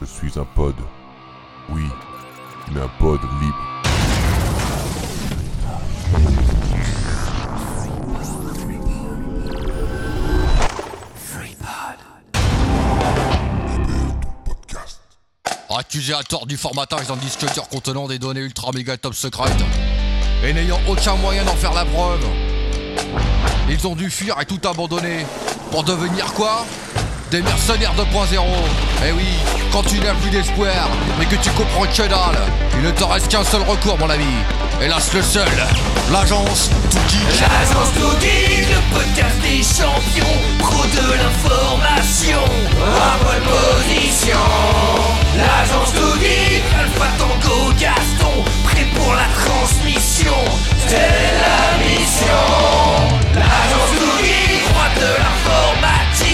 Je suis un pod. Oui, mais un pod libre. Accusé à tort du formatage d'un disque dur contenant des données ultra méga top secrètes et n'ayant aucun moyen d'en faire la preuve. Ils ont dû fuir et tout abandonner pour devenir quoi? Des mercenaires 2.0. Eh oui, quand tu n'as plus d'espoir, mais que tu comprends que dalle, il ne te reste qu'un seul recours, mon ami. Hélas, le seul, l'agence Tuki. L'agence Tougui, le podcast des champions, pro de l'information, à bonne position. L'agence Tougui, Alpha Tango Gaston, prêt pour la transmission, c'est la mission. L'agence Tougui, roi de l'informatique,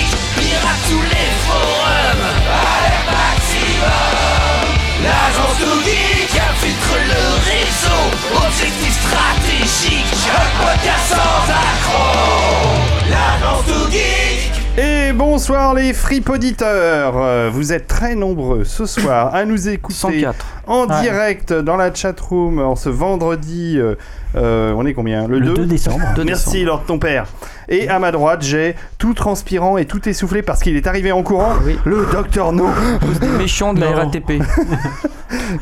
pirate tous les forums, allez maximum. L'agence Tougui qui infiltre le réseau, objectif stratégique, un podcast sans accroc. L'agence Tougui. Et bonsoir les fripoditeurs Euh, Vous êtes très nombreux ce soir à nous écouter 104. en Ouais. direct dans la chatroom en ce vendredi. euh, euh, on est combien? Le, Le 2 décembre. 2 Merci décembre. Lord ton père. Et à ma droite, j'ai tout transpirant et tout essoufflé parce qu'il est arrivé en courant, Oui. le docteur No. Des méchants de la Non. RATP.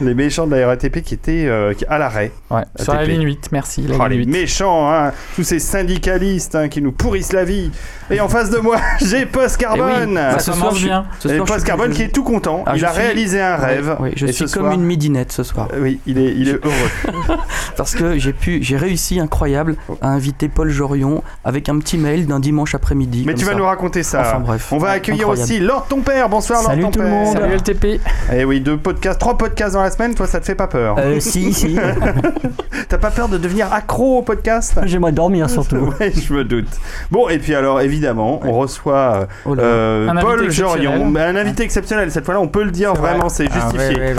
Les méchants de la RATP qui étaient euh, à l'arrêt. Ouais, sur la ligne 8, merci. La Oh, ligne les 8. méchants, hein, tous ces syndicalistes hein, qui nous pourrissent la vie. Et en face de moi, j'ai Post Eh oui, Carbone. bah, Ça ce commence soir, je- bien. ce soir, Post Carbone je- qui est tout content. Ah, il a suis- réalisé un rêve. Oui, je Et suis comme soir- une midinette ce soir. Euh, Oui, il est, il est heureux. Parce que j'ai pu, j'ai réussi incroyable à inviter Paul Jorion avec un petit mail d'un dimanche après-midi. Mais tu vas ça. nous raconter ça. Enfin bref. On va accueillir Incroyable. aussi Lord ton père. Bonsoir Lord Salut ton tout le monde. Salut LTP. Eh oui, deux podcasts, trois podcasts dans la semaine. Toi, ça te fait pas peur Euh, si, si. T'as pas peur de devenir accro au podcast? J'aimerais dormir surtout. Ouais, je me doute. Bon, et puis alors, évidemment, on reçoit Oh là. euh, Paul Jorion. Un invité exceptionnel. Cette fois-là, on peut le dire vrai. vraiment, c'est justifié. Mais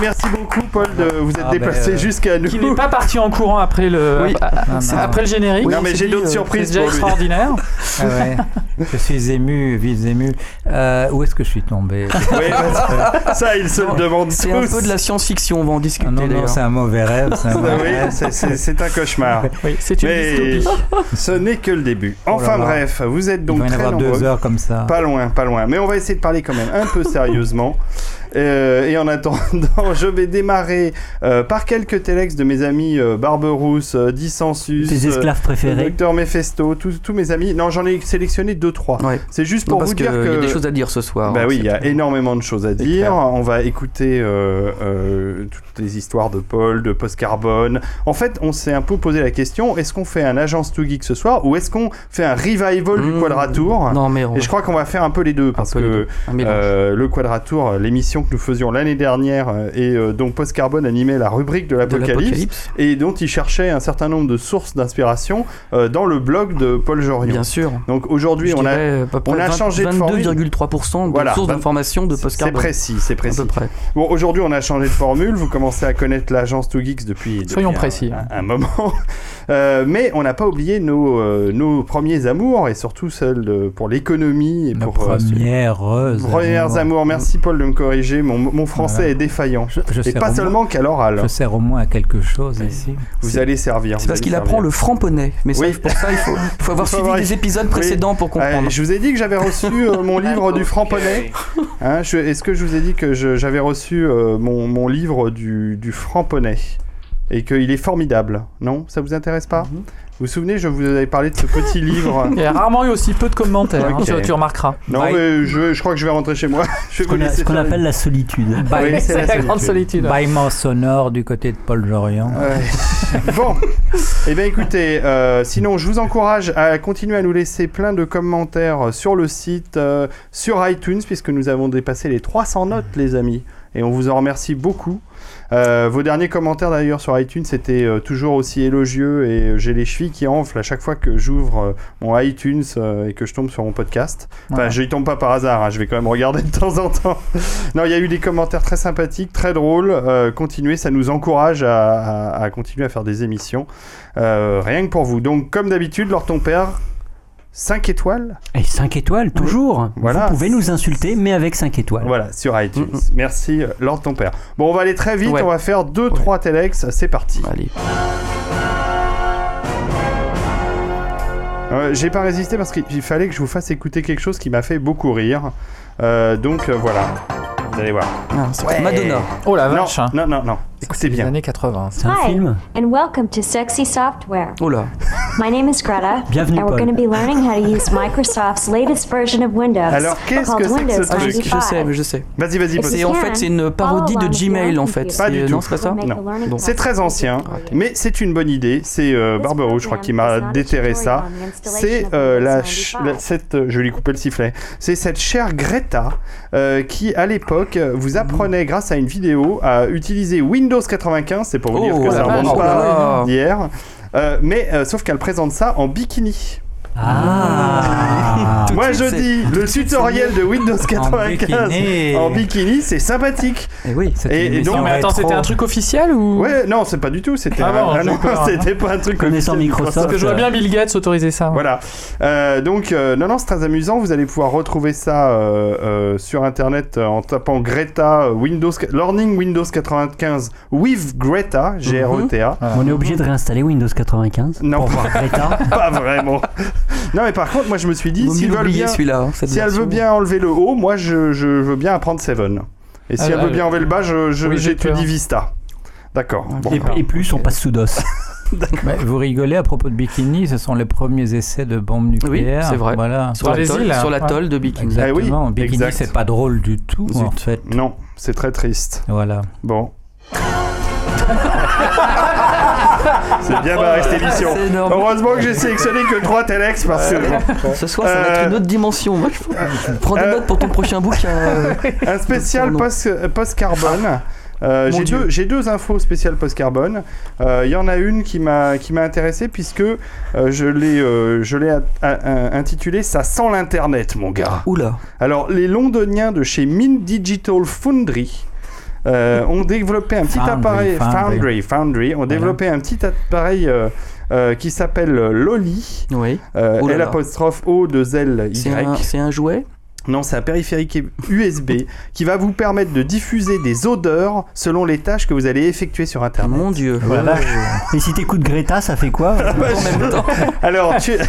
merci beaucoup, Paul, de vous être Ah, déplacé ben, euh, jusqu'à nous. Qui n'est pas parti en courant après le, Oui. ah, Non, c'est non. après le générique. non, mais j'ai d'autres euh, C'est surprises déjà pour lui. extraordinaire. Ah ouais. Je suis ému, vis ému. Euh, où est-ce que je suis tombé? Oui, bah, ça, il se le demande C'est un peu de la science-fiction, on va en discuter Ah Non, non, c'est un mauvais rêve. C'est un cauchemar. Oui, c'est une Mais dystopie. ce n'est que le début. Oh là Enfin là. bref, vous êtes Il donc va y très avoir deux heures comme ça. Pas loin, pas loin. Mais on va essayer de parler quand même un peu sérieusement. Euh, et en attendant, je vais démarrer euh, par quelques télex de mes amis euh, Barberousse, euh, Dissensus, Tes esclaves préférés. Docteur Mephisto, tous tous mes amis. Non, j'en ai sélectionné deux trois. Ouais. C'est juste Non, pour parce vous qu'il dire y a que des choses à dire ce soir. bah hein, oui, il y a tout. énormément de choses à dire. clair. On va écouter euh, euh, toutes les histoires de Paul, de Post Carbone. En fait, on s'est un peu posé la question est-ce qu'on fait un agence to geek ce soir ou est-ce qu'on fait un revival du Mmh. Quadratour? Non, mais on Et je crois qu'on va faire un peu les deux parce que deux. Euh, le Quadratour, euh, que nous faisions l'année dernière euh, et euh, dont Post Carbone animait la rubrique de l'Apocalypse et dont il cherchait un certain nombre de sources d'inspiration euh, dans le blog de Paul Jorion. bien sûr. Donc aujourd'hui, on a on a 20 changé de formule. 22,3% de Voilà, sources d'information de c'est Postcard. précis, c'est À précis. peu près. Bon, aujourd'hui, on a changé de formule. Vous commencez à connaître l'agence 2Geeks depuis, depuis Soyons un- précis. un, un moment. Euh, mais on n'a pas oublié nos, euh, nos premiers amours et surtout celles de- pour l'économie et Nos pour. euh, premières premières amours. Merci Paul de me corriger. Mon, mon français Voilà. est défaillant. Je, je Et pas seulement qu'à l'oral. Je sers au moins à quelque chose ici. Vous allez servir. C'est parce qu'il apprend le franc-poney. Mais ça, Oui. pour ça, il faut, il faut avoir suivi des épisodes précédents pour comprendre. je vous ai dit que j'avais reçu euh, mon livre du franc-poney. Hein, Est-ce que je vous ai dit que j'avais reçu euh, mon, mon livre du, du franc-poney et qu'il est formidable Non? Ça vous intéresse pas? Mhm. Vous vous souvenez, je vous avais parlé de ce petit livre. Il y a rarement eu aussi peu de commentaires, hein, Ok. tu, tu remarqueras. Non, mais je, je crois que je vais rentrer chez moi. Je vais Ce qu'on appelle la solitude. Oui, C'est la, la grande solitude. Bâillement sonore du côté de Paul. Ouais. bon, eh bien écoutez, euh, sinon je vous encourage à continuer à nous laisser plein de commentaires sur le site, euh, sur iTunes, puisque nous avons dépassé les 300 notes, les amis, et on vous en remercie beaucoup. Euh, vos derniers commentaires d'ailleurs sur iTunes étaient euh, toujours aussi élogieux et euh, j'ai les chevilles qui enflent à chaque fois que j'ouvre mon iTunes et que je tombe sur mon podcast. Enfin, Ouais. je y tombe pas par hasard, hein, je vais quand même regarder de temps en temps. non, il y a eu des commentaires très sympathiques, très drôles. Continuez, ça nous encourage à, à- à continuer à faire des émissions. Rien que pour vous. Donc, comme d'habitude, Lord ton père, 5 étoiles. Et 5 étoiles, toujours. Voilà. Vous pouvez nous insulter, mais avec 5 étoiles. Voilà, sur iTunes. Merci, euh, Lord ton père. Bon, on va aller très vite, Ouais. on va faire 2-3 Telex, c'est parti. Allez. Euh, J'ai pas résisté parce qu'il fallait que je vous fasse écouter quelque chose qui m'a fait beaucoup rire. Euh, donc euh, voilà, vous allez voir. Ah, Madonna. Oh la Non, vache. hein. non, non, non. C'est Écoutez les bien. années 80. ça. C'est un Hi, film. and welcome to Sexy Software. Oh là. My name is Greta, Bienvenue, and we're Paul. going to be learning how to use Microsoft's latest version of Windows Alors, qu'est-ce called que c'est que Windows ce Ah, je, truc je sais, mais 95. je sais. Vas-y, vas-y, It's vas-y. C'est en fait c'est une parodie de Gmail en fait. Pas du tout. Non, c'est pas ça. Non. C'est très ancien, mais c'est une bonne idée. C'est euh, Barberousse, je crois, qui m'a déterré ça. C'est euh, la, cette, euh, je vais lui couper le sifflet. C'est cette chère Greta euh, qui, à l'époque, vous apprenait grâce à une vidéo à utiliser Windows 95. C'est pour vous dire Oh, que ça remonte oh pas là. d'hier. Euh, mais euh, sauf qu'elle présente ça en bikini. Ah Moi je dis, le tutoriel de Windows 95 bikini. en bikini, c'est sympathique. Eh oui. C'est Et- une et émission donc- mais attends, c'était un truc officiel ou Ouais, non, c'est pas du tout. C'était Ah bon, non, hein. c'était pas un truc Connaissant officiel Microsoft. Parce que je vois bien Bill Gates autoriser ça. Voilà. Euh, donc, euh, non, non, c'est très amusant. Vous allez pouvoir retrouver ça euh, euh, sur Internet euh, en tapant Greta Windows Learning Windows 95 with Greta, G-R-E-T-A. On est obligé de réinstaller Windows 95 Non. pour voir Greta. Pas vraiment. non, mais par contre, moi, je me suis dit, s'ils veulent bien, hein, si elle veut bien enlever le haut, moi, je, je veux bien apprendre Seven. Et si Ah, elle veut ah, bien enlever le bas, oui, j'étudie. Vista. D'accord. Bon. Et, et plus, on passe sous DOS. Vous rigolez à propos de Bikini, ce sont les premiers essais de bombes nucléaires. c'est vrai. Voilà. Sur les l'atoll îles, hein. sur de Bikini. Oui, Exactement. Bikini, exact. c'est pas drôle du tout, en Zut. fait. Non, c'est très triste. Voilà. Bon. c'est bien barré cette émission. Heureusement que j'ai sélectionné que 3 Telex parce que. Ce soir, ça va être Euh, une autre dimension. Moi, je prends des euh, notes pour ton prochain bouquin. euh. un spécial Non. post, post carbone. Euh, Mon j'ai deux, j'ai deux infos spéciales post carbone. Euh, Il y en a une qui m'a qui m'a intéressé puisque euh, je l'ai euh, je l'ai ça sent l'internet mon gars. Oula. Alors les Londoniens de chez Mint Digital Foundry euh, ont développé un petit Foundry, appareil Foundry. Foundry Foundry ont développé un petit appareil euh, euh, qui s'appelle Loli. Oui. Euh, Oh là L là. apostrophe O 2 L C'est Y. un, c'est un jouet? Non, c'est un périphérique USB qui va vous permettre de diffuser des odeurs selon les tâches que vous allez effectuer sur Internet. Mon dieu. Voilà. Et si t'écoutes Greta, ça fait quoi En même temps. Alors, tu...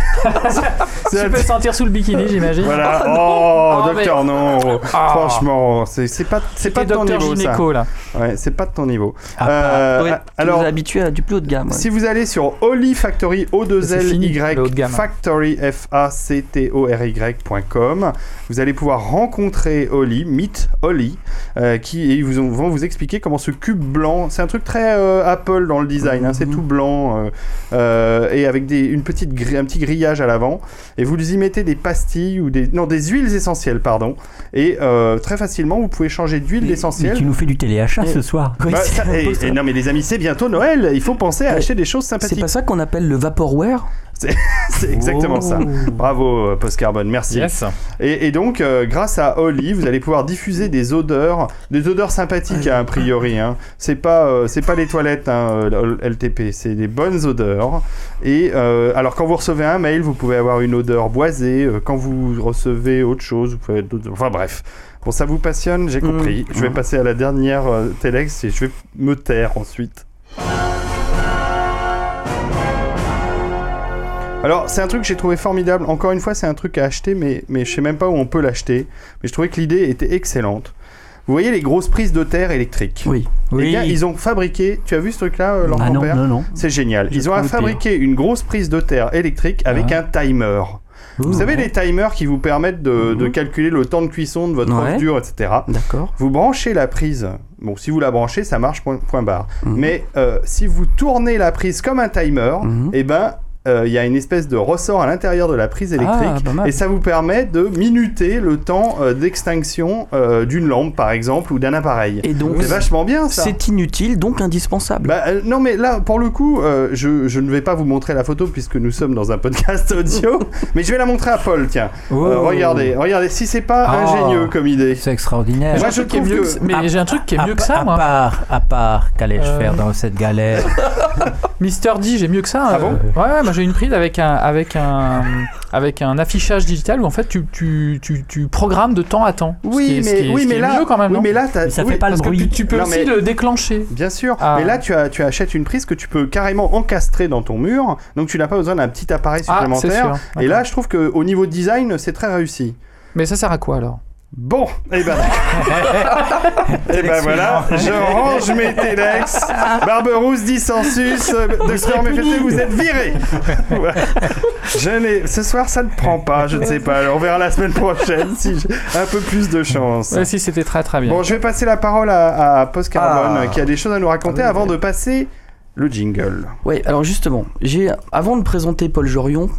Tu peux sentir sous le bikini, j'imagine. Voilà. Oh, Oh, docteur, non. Ah. Franchement, c'est pas, c'est pas de ton niveau, ça. gynéco là. Ouais, c'est pas de ton niveau. Ah, Euh, Ouais, alors, nous as habitués à du plus haut de gamme. ouais. Si vous allez sur Oli Factory, o 2 C'est l y. Factory, f a c t o r y.com, vous allez pouvoir rencontrer Oli, Meet Oli, euh, qui et ils vous vont vous expliquer comment ce cube blanc, c'est un truc très euh, Apple dans le design, hein, c'est Mhm. tout blanc euh, et avec des, une petite un petit grillage à l'avant, et vous y mettez des pastilles ou des non des huiles essentielles pardon, et très facilement vous pouvez changer d'huile Mais essentielle. tu nous fais du téléachat ce soir. Bah, c'est ça- et- et non mais les amis c'est bientôt Noël, il faut penser à acheter des choses C'est sympathiques. pas ça qu'on appelle le vaporware? C'est exactement ça. Bravo euh, Post Carbone, merci. Yes. Et, et donc, euh, grâce à Oli, vous allez pouvoir diffuser des odeurs, des odeurs sympathiques a priori. Hein. C'est pas, euh, c'est pas les toilettes hein, LTP, c'est des bonnes odeurs. Et euh, alors, quand vous recevez un mail, vous pouvez avoir une odeur boisée. Quand vous recevez autre chose, vous pouvez. d'autres- Enfin bref. Bon, ça vous passionne, j'ai Mm. compris. Je vais passer à la dernière Telex et je vais me taire ensuite. Alors, c'est un truc que j'ai trouvé formidable. Encore une fois, c'est un truc à acheter, mais, mais je sais même pas où on peut l'acheter. Mais je trouvais que l'idée était excellente. Vous voyez les grosses prises de terre électriques? Oui. Oui. bien, ils ont fabriqué. Tu as vu ce truc-là, euh, Laurent Ah non, non, non. C'est génial. Je Ils ont fabriqué une grosse prise de terre électrique avec un timer. Vous savez, les timers qui vous permettent de, de calculer le temps de cuisson de votre Ouais. dur, etc. D'accord. Vous branchez la prise. Bon, si vous la branchez, ça marche point, point barre. Mhm. Mais euh, si vous tournez la prise comme un timer, Mhm. eh ben, euh, il y a une espèce de ressort à l'intérieur de la prise électrique Ah, mal. et ça vous permet de minuter le temps euh, d'extinction euh, d'une lampe, par exemple, ou d'un appareil. Et donc, C'est vachement bien ça. c'est inutile, donc indispensable. Bah, euh, non mais là pour le coup euh, je, je ne vais pas vous montrer la photo puisque nous sommes dans un podcast audio mais je vais la montrer à Paul tiens Oh. Euh, regardez regardez si c'est pas Ah. ingénieux comme idée C'est extraordinaire. Moi, J'ai je un truc qui est trouve mieux que- que- Mais j'ai un truc qui est À mieux que ça, à moi. part, à part, qu'allais-je Euh. faire dans cette galère Mister D, j'ai mieux que ça. Ah euh. bon Ouais, ouais, moi j'ai une prise avec un, avec un, avec un affichage digital où en fait tu, tu, tu, tu programmes de temps à temps. Ce Oui, qui est- ce mais, qui est- oui, ce qui mais là, mieux quand même. oui, non mais là, Mais ça oui, fait pas le Parce que bruit. tu, tu peux Non, aussi mais- le déclencher. Bien sûr, Ah. mais là tu, as, tu achètes une prise que tu peux carrément encastrer dans ton mur, donc tu n'as pas besoin d'un petit appareil Ah, supplémentaire. sûr. et là, je trouve qu'au niveau design, c'est très réussi. Mais ça sert à quoi alors? Bon, et ben, et ben voilà, je range mes Telex. Barberousse, dissensus, docteur Méphété, vous êtes viré. Voilà. Je n'ai, ce soir, ça ne prend pas, je ne sais pas. Alors, on verra la semaine prochaine si j'ai un peu plus de chance. Ouais, Si, c'était très très bien. Bon, je vais passer la parole à, à Post Carbone Ah. qui a des choses à nous raconter avant de passer le jingle. Oui, alors justement, j'ai avant de présenter Paul Jorion,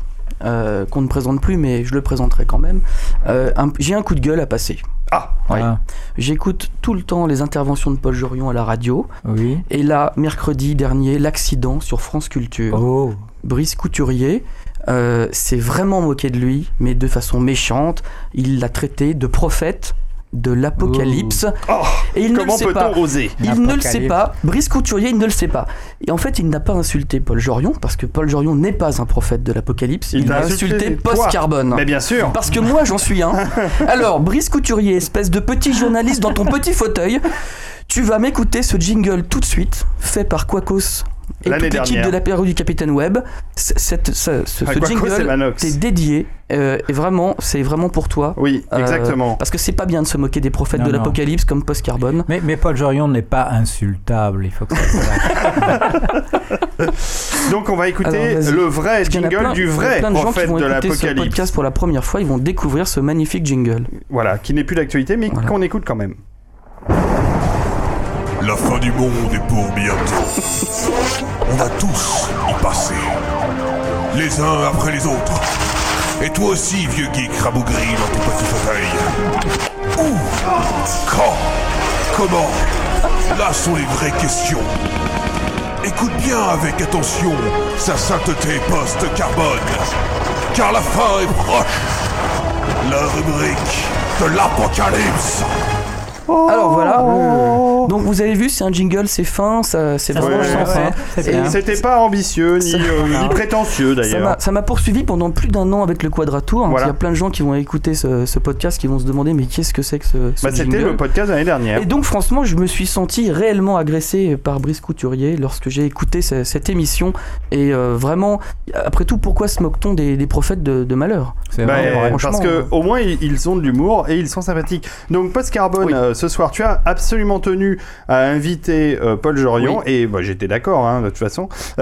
euh, qu'on ne présente plus, mais je le présenterai quand même, euh, j'ai un coup de gueule à passer. Ah, Ouais. Ah, J'écoute tout le temps les interventions de Paul Jorion à la radio, oui. et là, mercredi dernier, l'accident sur France Culture. Oh. Brice Couturier euh, s'est vraiment moqué de lui, mais de façon méchante. Il l'a traité de prophète de l'apocalypse. Oh, et il ne le comment sait pas. peut-on oser Il ne le sait pas. Brice Couturier, il ne le sait pas. Et en fait, il n'a pas insulté Paul Jorion, parce que Paul Jorion n'est pas un prophète de l'apocalypse. Il a insulté, insulté. Post-Carbone. Mais bien sûr. Parce que moi, j'en suis un. Alors, Brice Couturier, espèce de petit journaliste dans ton petit fauteuil, tu vas m'écouter ce jingle tout de suite, fait par Quacos et L'année toute l'équipe dernière. de l'apéro du Capitaine Web. Cette, ce, ce- Ah, ce jingle t'est dédié euh, et vraiment, c'est vraiment pour toi. Oui, Euh, exactement. Parce que c'est pas bien de se moquer des prophètes Non, de l'apocalypse comme Post-Carbone. Mais, mais Paul Jorion n'est pas insultable, il faut que ça. Donc on va écouter Alors, le vrai jingle plein- du il y a vrai plein de gens qui prophète vont de l'apocalypse. podcast pour la première fois, ils vont découvrir ce magnifique jingle. Voilà, qui n'est plus d'actualité, mais Voilà. qu'on écoute quand même. La fin du monde est pour bientôt. On va tous y passer. Les uns après les autres. Et toi aussi, vieux geek rabougri dans ton petit fauteuil. Où Quand Comment Là sont les vraies questions. Écoute bien avec attention sa sainteté post-carbone. Car la fin est proche. La rubrique de l'apocalypse. Alors voilà. Donc vous avez vu, c'est un jingle, c'est fin, ça, c'est vraiment Ouais, bien. C'était pas ambitieux ni, euh, ni prétentieux Ça d'ailleurs. m'a- Ça m'a poursuivi pendant plus d'un an avec le Quadratour. Voilà. Il y a plein de gens qui vont écouter ce, ce podcast qui vont se demander mais qu'est-ce que c'est que ce, ce Bah, C'était le podcast de l'année dernière. Et donc franchement, je me suis senti réellement agressé par Brice Couturier lorsque j'ai écouté ce- cette émission. Et euh, vraiment, après tout, pourquoi se moque-t-on des, des prophètes de, de malheur? C'est Bah, vrai. euh, parce que euh, au moins ils, ils ont de l'humour et ils sont sympathiques. Donc Post Carbone, Oui. euh, ce soir, tu as absolument tenu à inviter euh, Paul Jorion et bah, j'étais d'accord hein, de toute façon.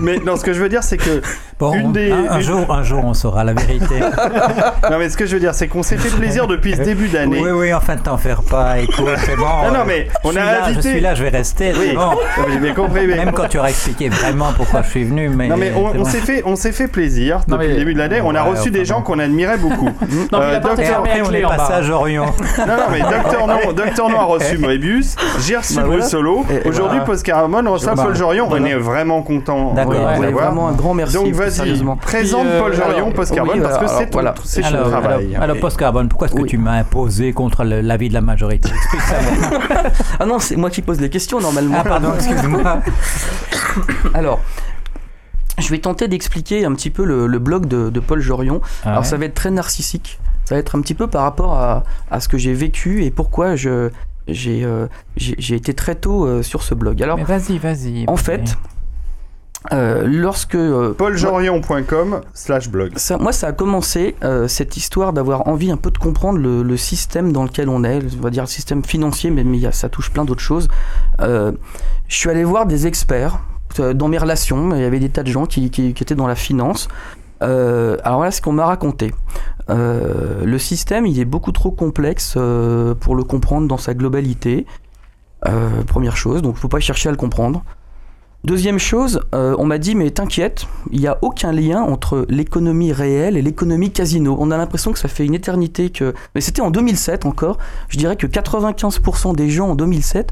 Mais non, ce que je veux dire, c'est que Bon, une des- un, un une- jour, un jour, on saura la vérité. non, mais ce que je veux dire, c'est qu'on s'est fait plaisir depuis ce début d'année. oui, oui, enfin, t'en faire pas. Écoute, c'est bon. Non, non, mais on je a suis là, invité- Je suis là, je vais rester. Oui. C'est bon. Non, mais J'ai bien compris, mais Même quand tu auras expliqué vraiment pourquoi je suis venu, mais. Non mais on, s'est fait, on s'est fait plaisir Non, depuis mais- le début de l'année. On a Ouais, reçu des enfin gens qu'on admirait beaucoup. Non, mais Euh, docteur- on est passé à Jorion. Non, non, mais Docteur Non, Docteur No a reçu Moebius, j'ai reçu Bruce. Solo. Aujourd'hui. Post Caramon reçoit Paul Jorion. On est vraiment content D'accord. vraiment un grand merci. Donc vas-y, présente euh, Paul Jorion, Post oui, parce que c'est ton, travail. alors, alors, post-carbone, pourquoi est-ce que tu m'as imposé contre l'avis de la majorité Explique ça. moi. Ah non, c'est moi qui pose les questions normalement. Ah, pardon, excuse-moi. Alors. Je vais tenter d'expliquer un petit peu le, le blog de, de Paul Jorion. Ah Alors ça va être très narcissique. Ça va être un petit peu par rapport à, à ce que j'ai vécu et pourquoi je j'ai euh, j'ai été très tôt euh, sur ce blog. Alors vas-y, vas-y. en fait, euh, lorsque euh, Pauljorion.com slash blog. ça, moi, ça a commencé euh, cette histoire d'avoir envie un peu de comprendre le, le système dans lequel on est, on va dire le système financier, mais, mais il y a- ça touche plein d'autres choses. Euh, je suis allé voir des experts dans mes relations, il y avait des tas de gens qui, qui- qui étaient dans la finance. Euh, alors voilà ce qu'on m'a raconté. Euh, le système, il est beaucoup trop complexe euh, pour le comprendre dans sa globalité. Première chose, donc faut pas chercher à le comprendre. Deuxième chose, on m'a dit mais t'inquiète, il n'y a aucun lien entre l'économie réelle et l'économie casino. On a l'impression que ça fait une éternité que... Mais c'était en 2007 encore. Je dirais que 95% des gens en 2007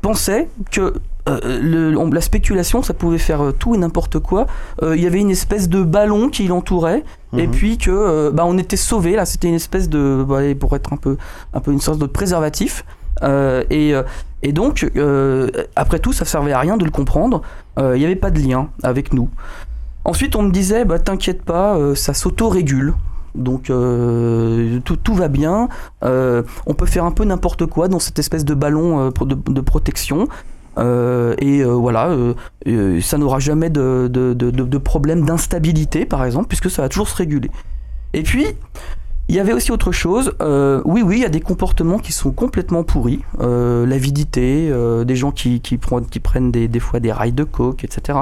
pensaient que euh, le- on- la spéculation, ça pouvait faire euh, tout et n'importe quoi. Euh, Il y avait une espèce de ballon qui l'entourait, et Mhm. puis que bah, on était sauvé. Là, c'était une espèce de, bah, pour être un peu, un peu une sorte de préservatif. Et, et donc, après tout, ça servait à rien de le comprendre. Il n'y avait pas de lien avec nous. Ensuite, on me disait, bah, t'inquiète pas, ça s'auto-régule. Donc euh, tout, tout va bien. Euh, on peut faire un peu n'importe quoi dans cette espèce de ballon euh, de, de protection. Euh, et euh, voilà, euh, ça n'aura jamais de, de, de, de- problème d'instabilité, par exemple, puisque ça va toujours se réguler. Et puis, il y avait aussi autre chose. Oui, oui, il y a des comportements qui sont complètement pourris. L'avidité, des gens qui, qui, prennent, qui prennent des, des fois des rails de coke, etc.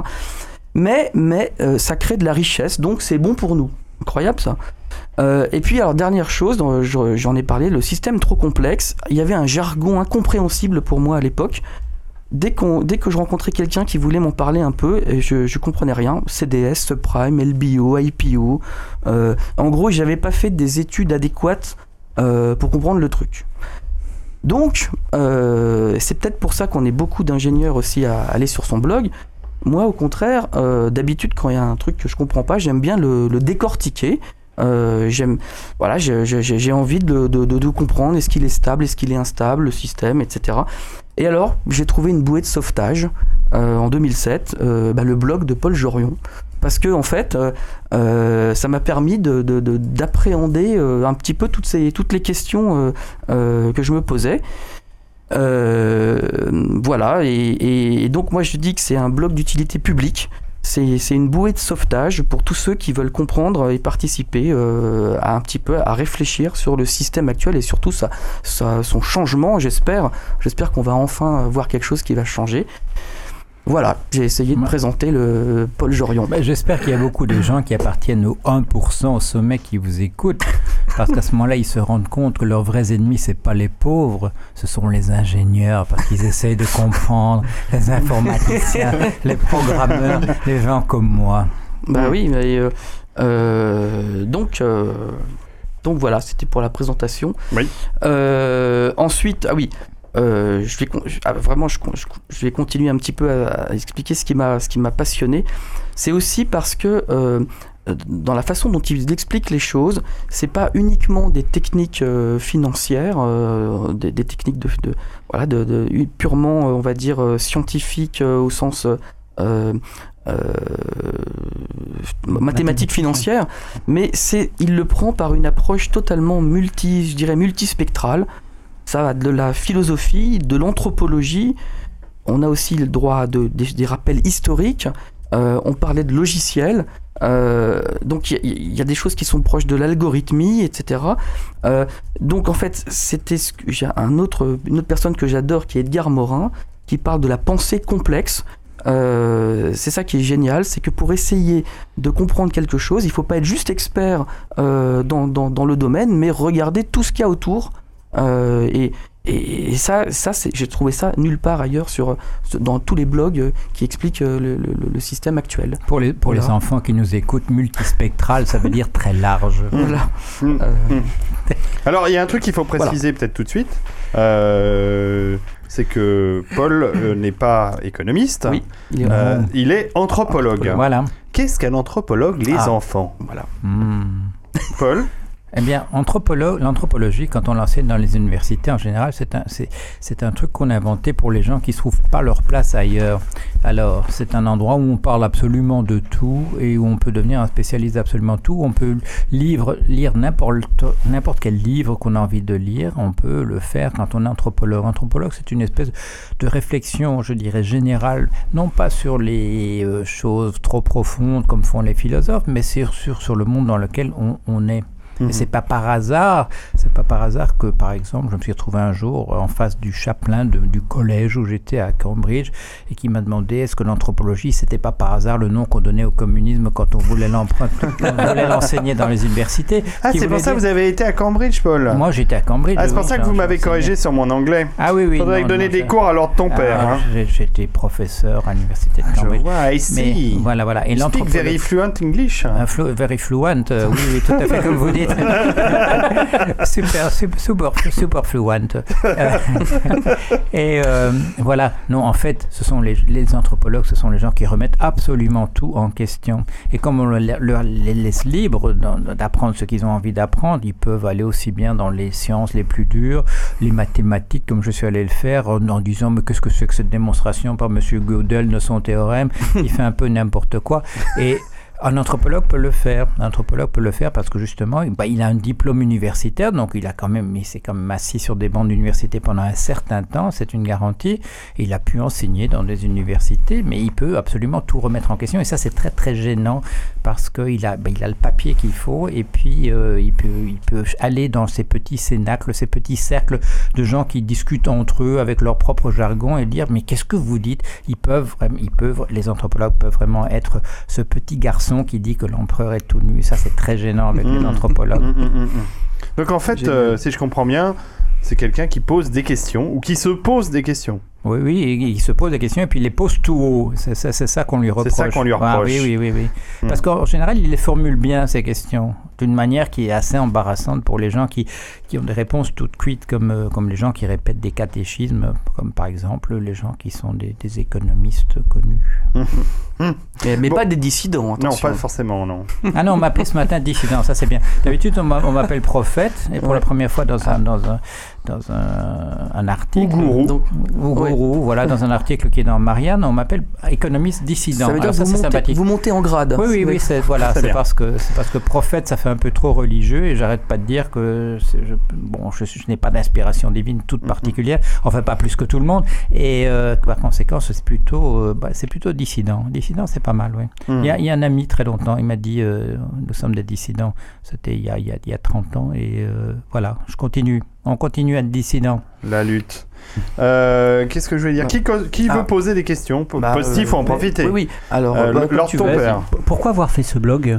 Mais, mais ça crée de la richesse, donc c'est bon pour nous. Incroyable ça. Et puis, alors, dernière chose, j'en ai parlé, le système trop complexe. Il y avait un jargon incompréhensible pour moi à l'époque. Dès, que je rencontrais quelqu'un qui voulait m'en parler un peu, je, je comprenais rien. CDS, subprime, LBO, IPO. euh, en gros, j'avais pas fait des études adéquates euh, pour comprendre le truc. Donc, euh, c'est peut-être pour ça qu'on est beaucoup d'ingénieurs aussi à aller sur son blog. Moi, au contraire, d'habitude, quand il y a un truc que je comprends pas, j'aime bien le décortiquer. Euh, j'aime, voilà, j'ai- envie de, comprendre est-ce qu'il est stable, est-ce qu'il est instable, le système, etc. Et alors, j'ai trouvé une bouée de sauvetage euh, en 2007, euh, bah, le blog de Paul Jorion, parce que en fait, ça m'a permis de- de- de- d'appréhender un petit peu toutes les questions que je me posais. Voilà, et donc moi je dis que c'est un blog d'utilité publique. C'est une bouée de sauvetage pour tous ceux qui veulent comprendre et participer euh, à un petit peu à réfléchir sur le système actuel et surtout sa- son changement. J'espère, j'espère qu'on va enfin voir quelque chose qui va changer. Voilà, j'ai essayé de Ouais. présenter le Paul Jorion. Ben, J'espère qu'il y a beaucoup de gens qui appartiennent au 1% au sommet qui vous écoutent, parce qu'à ce moment-là, ils se rendent compte que leurs vrais ennemis, c'est pas les pauvres, ce sont les ingénieurs, parce qu'ils essayent de comprendre, les informaticiens, les programmeurs, les gens comme moi. Bah oui, mais euh, euh, donc euh, donc voilà, c'était pour la présentation. Oui. Euh, ensuite, ah oui, euh, je vais ah, vraiment, je, vais continuer un petit peu à, à expliquer ce qui m'a ce qui m'a passionné. C'est aussi parce que euh, dans la façon dont il explique les choses, c'est pas uniquement des techniques euh, financières, euh, des, des techniques de, de- voilà, de, de- purement, on va dire, scientifiques euh, au sens mathématiques financières, mais c'est, il le prend par une approche totalement multi, je dirais multispectrale. Ça va de la philosophie, de l'anthropologie. On a aussi le droit de- des, rappels historiques. Euh, on parlait de logiciels. Euh, donc il y, a- des choses qui sont proches de l'algorithmie, etc. Euh, donc en fait, c'était j'ai un autre, une autre personne que j'adore qui est Edgar Morin, qui parle de la pensée complexe. C'est ça qui est génial, c'est que pour essayer de comprendre quelque chose, il faut pas être juste expert dans, dans, dans le domaine, mais regarder tout ce qu'il y a autour. Euh, et, et, et ça, j'ai trouvé ça nulle part ailleurs sur, dans tous les blogs euh, qui expliquent euh, le, le- le système actuel. Pour les, pour les Voilà. enfants qui nous écoutent, multispectral, ça veut dire très large. Voilà. Mm. Euh, Alors, il y a un truc qu'il faut préciser peut-être tout de suite. Euh, c'est que Paul euh, n'est pas économiste. Oui, il est- Euh, il est anthropologue. Voilà. Qu'est-ce qu'un anthropologue, les Ah. enfants? Voilà. Hmm. Paul? Eh bien, anthropolo- l'anthropologie, quand on l'enseigne dans les universités en général, c'est un, truc qu'on a inventé pour les gens qui ne trouvent pas leur place ailleurs. Alors, c'est un endroit où on parle absolument de tout et où on peut devenir un spécialiste d'absolument tout. On peut lire n'importe, quel livre qu'on a envie de lire. On peut le faire quand on est anthropologue. Anthropologue, c'est une espèce de réflexion, je dirais, générale, non pas sur les euh, choses trop profondes comme font les philosophes, mais sur, sur, le monde dans lequel on est. Mhm. Et c'est pas par hasard, c'est pas par hasard que, par exemple, je me suis retrouvé un jour en face du chapelain de- du collège où j'étais à Cambridge et qui m'a demandé est-ce que l'anthropologie c'était pas par hasard le nom qu'on donnait au communisme quand on voulait l'enseigner dans les universités. Ah, c'est pour ça que vous avez été à Cambridge, Paul Moi j'étais à Cambridge. Ah, c'est pour ça que vous m'avez corrigé sur mon anglais. Ah oui, oui. Faudrait non, donner non, des cours alors de ton père. Ah, hein. j'ai- J'étais professeur à l'université de Je Cambridge. vois, I Mais see. voilà, voilà. Et speak l'anthropologie- very fluent English. Un flu- very fluent, euh, oui, oui, tout à fait comme vous dites. super, super, super, super fluent. Euh, et euh, voilà, non, en fait, ce sont les, anthropologues, ce sont les gens qui remettent absolument tout en question. Et comme on leur, les laisse libres d'apprendre ce qu'ils ont envie d'apprendre, ils peuvent aller aussi bien dans les sciences les plus dures, les mathématiques, comme je suis allé le faire, en, en disant mais qu'est-ce que c'est que cette démonstration par Monsieur Gödel de son théorème? Il fait un peu n'importe quoi. Et Un anthropologue peut le faire. Un anthropologue peut le faire parce que justement, bah, il a un diplôme universitaire, donc il a quand même, il s'est quand même assis sur des bancs d'université pendant un certain temps, c'est une garantie. Il a pu enseigner dans des universités, mais il peut absolument tout remettre en question. Et ça, c'est très très gênant parce qu'il a, bah, il a le papier qu'il faut et puis euh, il, peut, il peut aller dans ces petits cénacles, ces petits cercles de gens qui discutent entre eux avec leur propre jargon et dire mais qu'est-ce que vous dites? Ils peuvent, ils peuvent, les anthropologues peuvent vraiment être ce petit garçon qui dit que l'empereur est tout nu. Ça, c'est très gênant avec les Mhm. anthropologues. Mm, mm, mm, mm. Donc en fait, euh, si je comprends bien, c'est quelqu'un qui pose des questions ou qui se pose des questions. Oui, oui, il se pose des questions et puis il les pose tout haut. C'est c'est- c'est ça qu'on lui reproche. ça qu'on lui Ah, reproche. oui, oui, oui, oui. Hmm. Parce qu'en général, il les formule bien, ces questions, d'une manière qui est assez embarrassante pour les gens qui, qui ont des réponses toutes cuites, comme, euh, comme les gens qui répètent des catéchismes, comme par exemple les gens qui sont des, des économistes connus. Mais, mais Bon. pas des dissidents, Non, attention. pas forcément, non. Ah non, on m'a appelé ce matin dissident, ça c'est bien. D'habitude, on m'a- on m'appelle prophète, et pour la première fois dans un, dans un, dans un, un article. Ou gourou. Donc, voilà, dans un article qui est dans Marianne, on m'appelle économiste dissident. ça veut dire Alors que ça, vous, c'est montez, sympathique. vous montez en grade. Oui, oui, oui, c'est voilà, c'est parce que c'est parce que prophète, ça fait un peu trop religieux et j'arrête pas de dire que je, bon, je, n'ai pas d'inspiration divine toute Mhm. particulière, enfin pas plus que tout le monde, et euh, par conséquent, c'est plutôt, euh, bah, c'est plutôt dissident. Dissident, c'est pas mal, oui. Mm. Il y, a, il y a un ami très longtemps, il m'a dit, euh, nous sommes des dissidents. C'était il y a, il y a, il y a 30 ans et voilà, je continue. On continue à être dissident. La lutte. Euh, Qu'est-ce que je voulais dire Qui, Ah. veut poser des questions Bah, Positif, euh, faut en oui, profiter. Oui, oui. Alors, Euh, bah, tu ton veux. père, Pourquoi avoir fait ce blog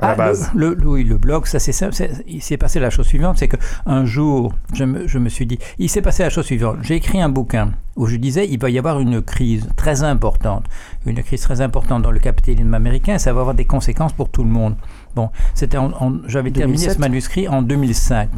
à la Ah, base. Le, le- oui, le blog, ça c'est simple. Il s'est passé la chose suivante, c'est que un jour, je me, je me suis dit, il s'est passé la chose suivante. J'ai écrit un bouquin où je disais, il va y avoir une crise très importante, une crise très importante dans le capitalisme américain, ça va avoir des conséquences pour tout le monde. Bon, c'était, j'avais terminé 2007. ce manuscrit en 2005.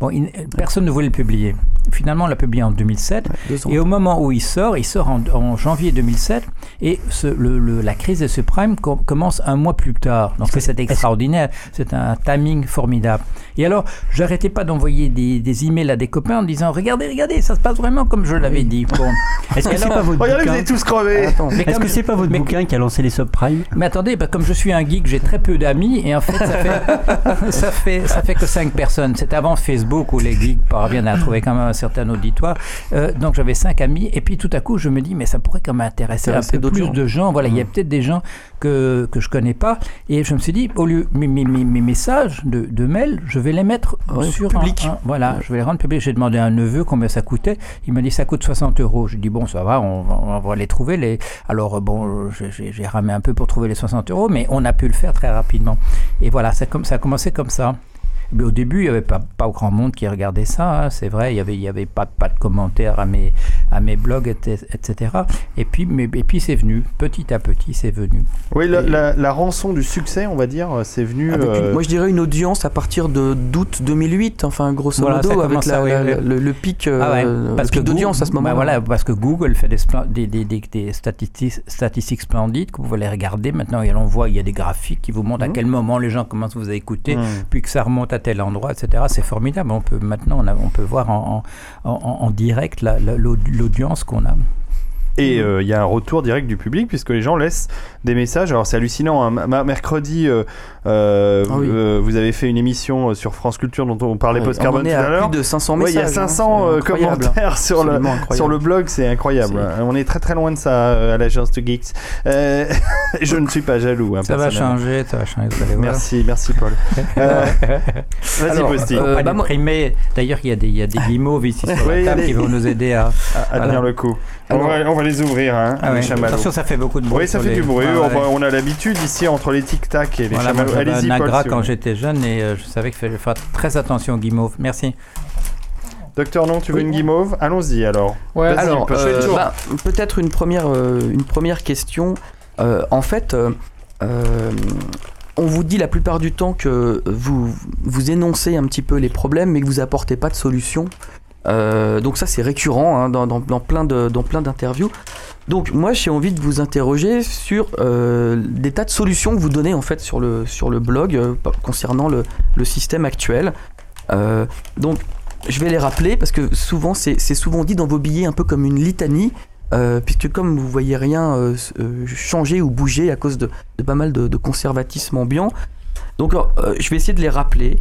Bon, il- personne ne voulait le publier. Finalement, on l'a publié en 2007. Deux ans. Et au moment où il sort, il sort en, en janvier 2007, et ce- le- le- la crise des subprimes com- commence un mois plus tard. Donc c'est extraordinaire, c'est un timing formidable. Et alors, j'arrêtais pas d'envoyer des, des emails à des copains en disant regardez, regardez, ça se passe vraiment comme je l'avais dit. Bon. Est-ce que c'est pas votre Regardez, vous êtes tous crevés. Attends. Mais Est-ce que c'est pas votre mais- bouquin qui a lancé les subprimes? Mais attendez, bah, comme je suis un geek, j'ai très peu d'amis et en fait ça fait, ça fait, ça fait que 5 personnes. C'était avant Facebook où les geeks parviennent à trouver quand même un certain auditoire. Euh, donc j'avais 5 amis et puis tout à coup je me dis mais ça pourrait quand même intéresser un peu plus gens. de gens. Voilà, il y a peut-être des gens que, que je connais pas et je me suis dit au lieu mes, mes, mes, mes messages de, de mail, je vais les mettre Ouais, sur public. un- un- voilà, je vais les rendre publics. J'ai demandé à un neveu combien ça coûtait. Il m'a dit ça coûte 60 euros. Je dis bon ça va, on va, on va les trouver. Les... Alors euh, bon, j'ai- ramé un peu pour trouver les 60 euros, mais on a pu le faire très rapidement. Et voilà, ça, comme, ça a commencé comme ça. Mais au début, il n'y avait pas, pas grand monde qui regardait ça, hein, c'est vrai. Il n'y avait, il y avait pas, pas de commentaires à mes, à mes blogs, etc. Et puis, mais, et puis c'est venu, petit à petit, c'est venu. Oui, la, Et- la- la rançon du succès, on va dire, c'est venu. Avec une- euh, moi je dirais une audience à partir de d'août 2008, enfin grosso Voilà, modo, avec la- à- oui, le, le pic, euh, Ah ouais, le parce pic que d'audience Google- à ce moment-là. bah voilà, parce que Google fait des, des, des, des, des statistiques, statistiques splendides que vous pouvez les regarder. Maintenant, et on voit, il y a des graphiques qui vous montrent à Mhm. quel moment les gens commencent à vous écouter, Hmm. puis que ça remonte à tel endroit, etc. C'est formidable. On peut maintenant, on, peut voir en, direct la- la- l'aud- l'audience qu'on a. Et euh, il y a un retour direct du public puisque les gens laissent des messages. Alors c'est hallucinant. hein. Mercredi, euh, euh, Ah oui. euh, vous avez fait une émission euh, sur France Culture dont on parlait Ouais, post-carbone on tout à à l'heure. plus de 500 Ouais, messages. il y a hein, 500 c'est euh, incroyable. commentaires sur le, incroyable. sur le blog, c'est incroyable. C'est- On est très très loin de ça euh, à l'agence de Geeks. Euh, je ne suis pas jaloux. hein, Ça va changer, ça va changer. Merci, merci Paul. Euh, Vas-y, Posti, euh, bah, déprimer. D'ailleurs, il y a des, il y a des guimauves ici sur Oui, la table allez. qui vont nous aider à. à, à tenir le coup. On, Alors- va, on va les ouvrir, hein, Ah les chamallows. Attention, ça fait beaucoup de bruit. Oui, ça fait les- du bruit. Ouais, on, a l'habitude ici entre les tic-tac et les Voilà, chamallows. j'avais Allez-y, un Paul. agra si quand j'étais jeune et euh, je savais qu'il fallait faire très attention aux guimauves. Merci. Docteur Non, tu veux Oui. une guimauve? Allons-y alors. Ouais, Alors, euh, bah, peut-être une première, euh, une première question. Euh, en fait, euh, euh, on vous dit la plupart du temps que vous, vous énoncez un petit peu les problèmes, mais que vous apportez pas de solution. Euh, donc ça, c'est récurrent hein, dans, plein de- dans plein d'interviews. Donc moi, j'ai envie de vous interroger sur euh, des tas de solutions que vous donnez en fait sur le, sur le blog euh, concernant le, le système actuel. Donc je vais les rappeler parce que souvent c'est souvent dit dans vos billets un peu comme une litanie. puisque comme vous voyez rien changer ou bouger à cause de, pas mal de, de conservatisme ambiant, donc je vais essayer de les rappeler.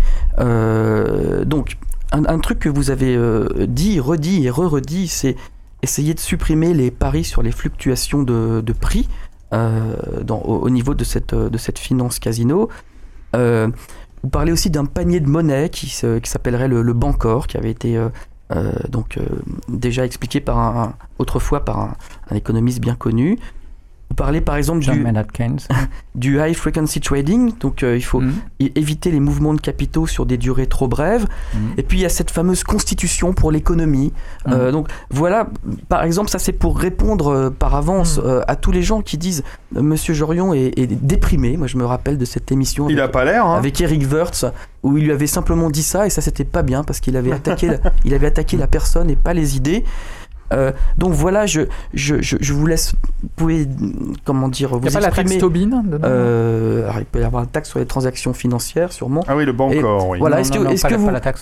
Donc un, truc que vous avez euh, dit, redit et re-redit, c'est essayer de supprimer les paris sur les fluctuations de, prix euh, au, au niveau de cette, cette finance casino. Euh, vous parlez aussi d'un panier de monnaie qui, s'appellerait le, Bancor, qui avait été euh, euh, donc euh, déjà expliqué par un, autrefois par un économiste bien connu. Vous parlez par exemple John du, high frequency trading, donc euh, il faut é- éviter les mouvements de capitaux sur des durées trop brèves. Mhm. Et puis il y a cette fameuse constitution pour l'économie. Mhm. Euh, donc voilà, par exemple, ça c'est pour répondre euh, par avance à tous les gens qui disent euh, Monsieur Jorion est, est déprimé. Moi je me rappelle de cette émission Il avec, a pas l'air, hein. avec Eric Wirtz où il lui avait simplement dit ça et ça c'était pas bien parce qu'il avait attaqué la, il avait attaqué la personne et pas les idées. Euh, donc voilà, je, je, je, je vous laisse, vous pouvez, comment dire, vous Il n'y a pas la taxe. Tobin Euh, alors, il peut y avoir une taxe sur les transactions financières, sûrement. Ah oui, le Bancor, oui. Voilà, est-ce que, pas que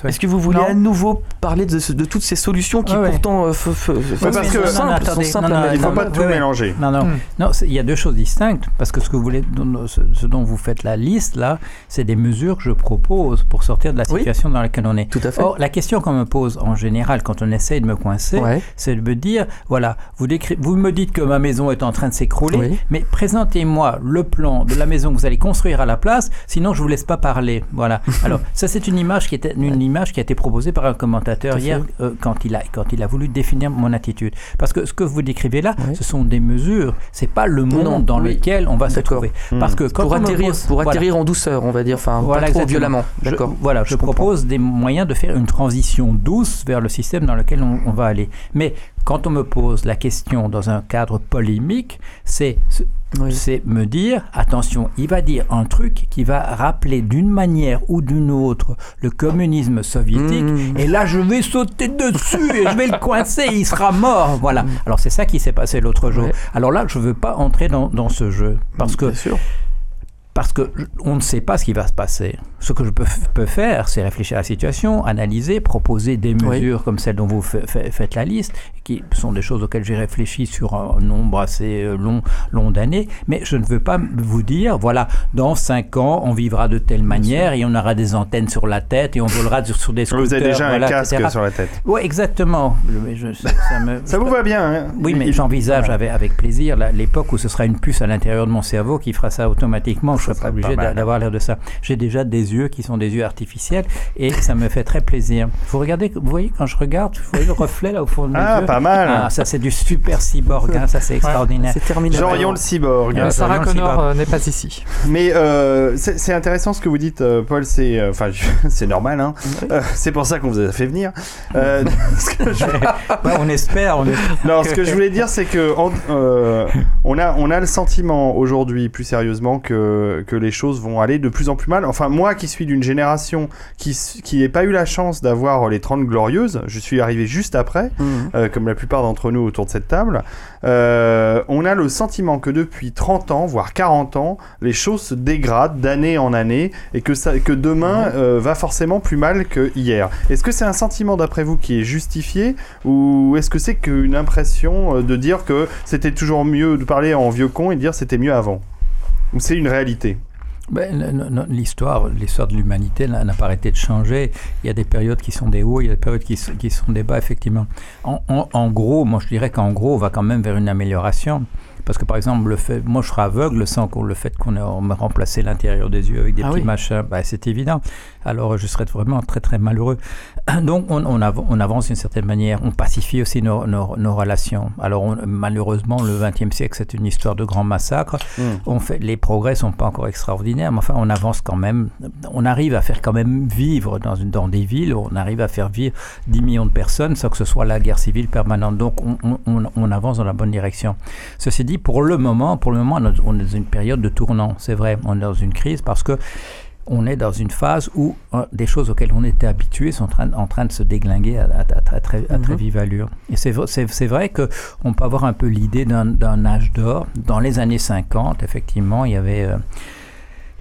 ouais. est-ce que vous voulez Non. à nouveau parler de, de toutes ces solutions qui ouais. pourtant euh, parce sont que- simples, Non, non, non, Il faut en pas tout ouais, mélanger. Non, non, Hmm. non, il y a deux choses distinctes, parce que ce que vous voulez, dont- ce, dont vous faites la liste là, c'est des mesures que je propose pour sortir de la Oui. situation dans laquelle on est. Tout à fait. Or, la question qu'on me pose en général quand on essaye de me coincer, Ouais. c'est me dire, voilà, vous, vous me dites que ma maison est en train de s'écrouler, Oui. mais présentez-moi le plan de la maison que vous allez construire à la place, sinon je vous laisse pas parler. Voilà. Alors, ça c'est une image qui était une image qui a été proposée par un commentateur hier euh, quand il a quand il a voulu définir mon attitude. Parce que ce que vous décrivez là, Oui. ce sont des mesures, c'est pas le monde Non, dans oui. lequel on va se trouver. Hmm. Parce que quand Pour on atterrir, pour voilà. atterrir en douceur, on va dire, enfin Voilà, pas trop violemment. D'accord. voilà, je, propose des moyens de faire une transition douce vers le système dans lequel on, on va aller. Mais quand on me pose la question dans un cadre polémique, c'est Oui. c'est me dire attention, il va dire un truc qui va rappeler d'une manière ou d'une autre le communisme soviétique. Mmh. Et là, je vais sauter dessus et je vais le coincer, il sera mort. Voilà. Alors, c'est ça qui s'est passé l'autre jour. Ouais. Alors là, je ne veux pas entrer dans, dans ce jeu. Parce que Bien sûr. Parce que je- on ne sait pas ce qui va se passer. Ce que je peux, peux faire, c'est réfléchir à la situation, analyser, proposer des Oui. mesures comme celles dont vous fa- fa- faites la liste, qui sont des choses auxquelles j'ai réfléchi sur un nombre assez euh, long, long d'années. Mais je ne veux pas vous dire, voilà, dans cinq ans, on vivra de telle manière et on aura des antennes sur la tête et on volera sur, sur des scooters. Vous avez déjà voilà, un casque etc. sur la tête. Oui, exactement. Je- je- ça, ça me- Ça vous va bien, hein oui, mais j'envisage voilà. avec, avec plaisir la- l'époque où ce sera une puce à l'intérieur de mon cerveau qui fera ça automatiquement. Je pas obligé d'avoir l'air de ça. J'ai déjà des yeux qui sont des yeux artificiels et ça me fait très plaisir. Vous regardez, vous voyez quand je regarde, vous voyez le reflet là au fond de mes Ah, yeux? pas mal. Ah, ça c'est du super cyborg, hein, ça c'est extraordinaire. C'est terminé. Jorion le cyborg. Sarah Connor euh, n'est pas ici. Mais euh, c'est intéressant ce que vous dites, euh, Paul. C'est euh, enfin, c'est normal. Hein. Euh, c'est pour ça qu'on vous a fait venir. Euh, je- Ouais, on espère, on espère. non, ce que je voulais dire, c'est que en- euh, on a on a le sentiment aujourd'hui, plus sérieusement, que que les choses vont aller de plus en plus mal. Enfin, moi, qui suis d'une génération qui qui n'ai pas eu la chance d'avoir les 30 glorieuses, je suis arrivé juste après. Mmh. euh, comme la plupart d'entre nous autour de cette table, euh, on a le sentiment que depuis 30 ans, voire 40 ans, les choses se dégradent d'année en année et que, ça, que demain euh, va forcément plus mal que hier. Est-ce que c'est un sentiment d'après vous qui est justifié ou est-ce que c'est qu'une impression de dire que c'était toujours mieux de parler en vieux con et de dire c'était mieux avant? Ou c'est une réalité? Ben, L'histoire, l'histoire de l'humanité n'a pas arrêté de changer. Il y a des périodes qui sont des hauts, il y a des périodes qui, sont des bas, effectivement. En, en- en gros, moi je dirais qu'en gros, on va quand même vers une amélioration. Parce que par exemple, le fait, moi je serai aveugle sans qu'on le fait qu'on ait remplacé l'intérieur des yeux avec des Ah petits oui. machins, ben, c'est évident. Alors je serais vraiment très très malheureux. Donc on, on, av- on avance d'une certaine manière, on pacifie aussi nos, nos- nos relations. Alors on- malheureusement, le XXe siècle, c'est une histoire de grands massacres. On fait, les progrès sont pas encore extraordinaires, mais enfin on avance quand même. On arrive à faire quand même vivre dans, dans des villes, on arrive à faire vivre 10 millions de personnes sans que ce soit la guerre civile permanente. Donc on, on- on- on avance dans la bonne direction. Ceci dit, pour le moment, pour le moment, on est dans une période de tournant. C'est vrai, on est dans une crise parce que on est dans une phase où euh, des choses auxquelles on était habitué sont en train, en train de se déglinguer à, à- à très, très- à très Mhm. vive allure. Et c'est vrai- qu'on peut avoir un peu l'idée d'un d'un âge d'or. Dans les années 50, effectivement, il y avait... euh,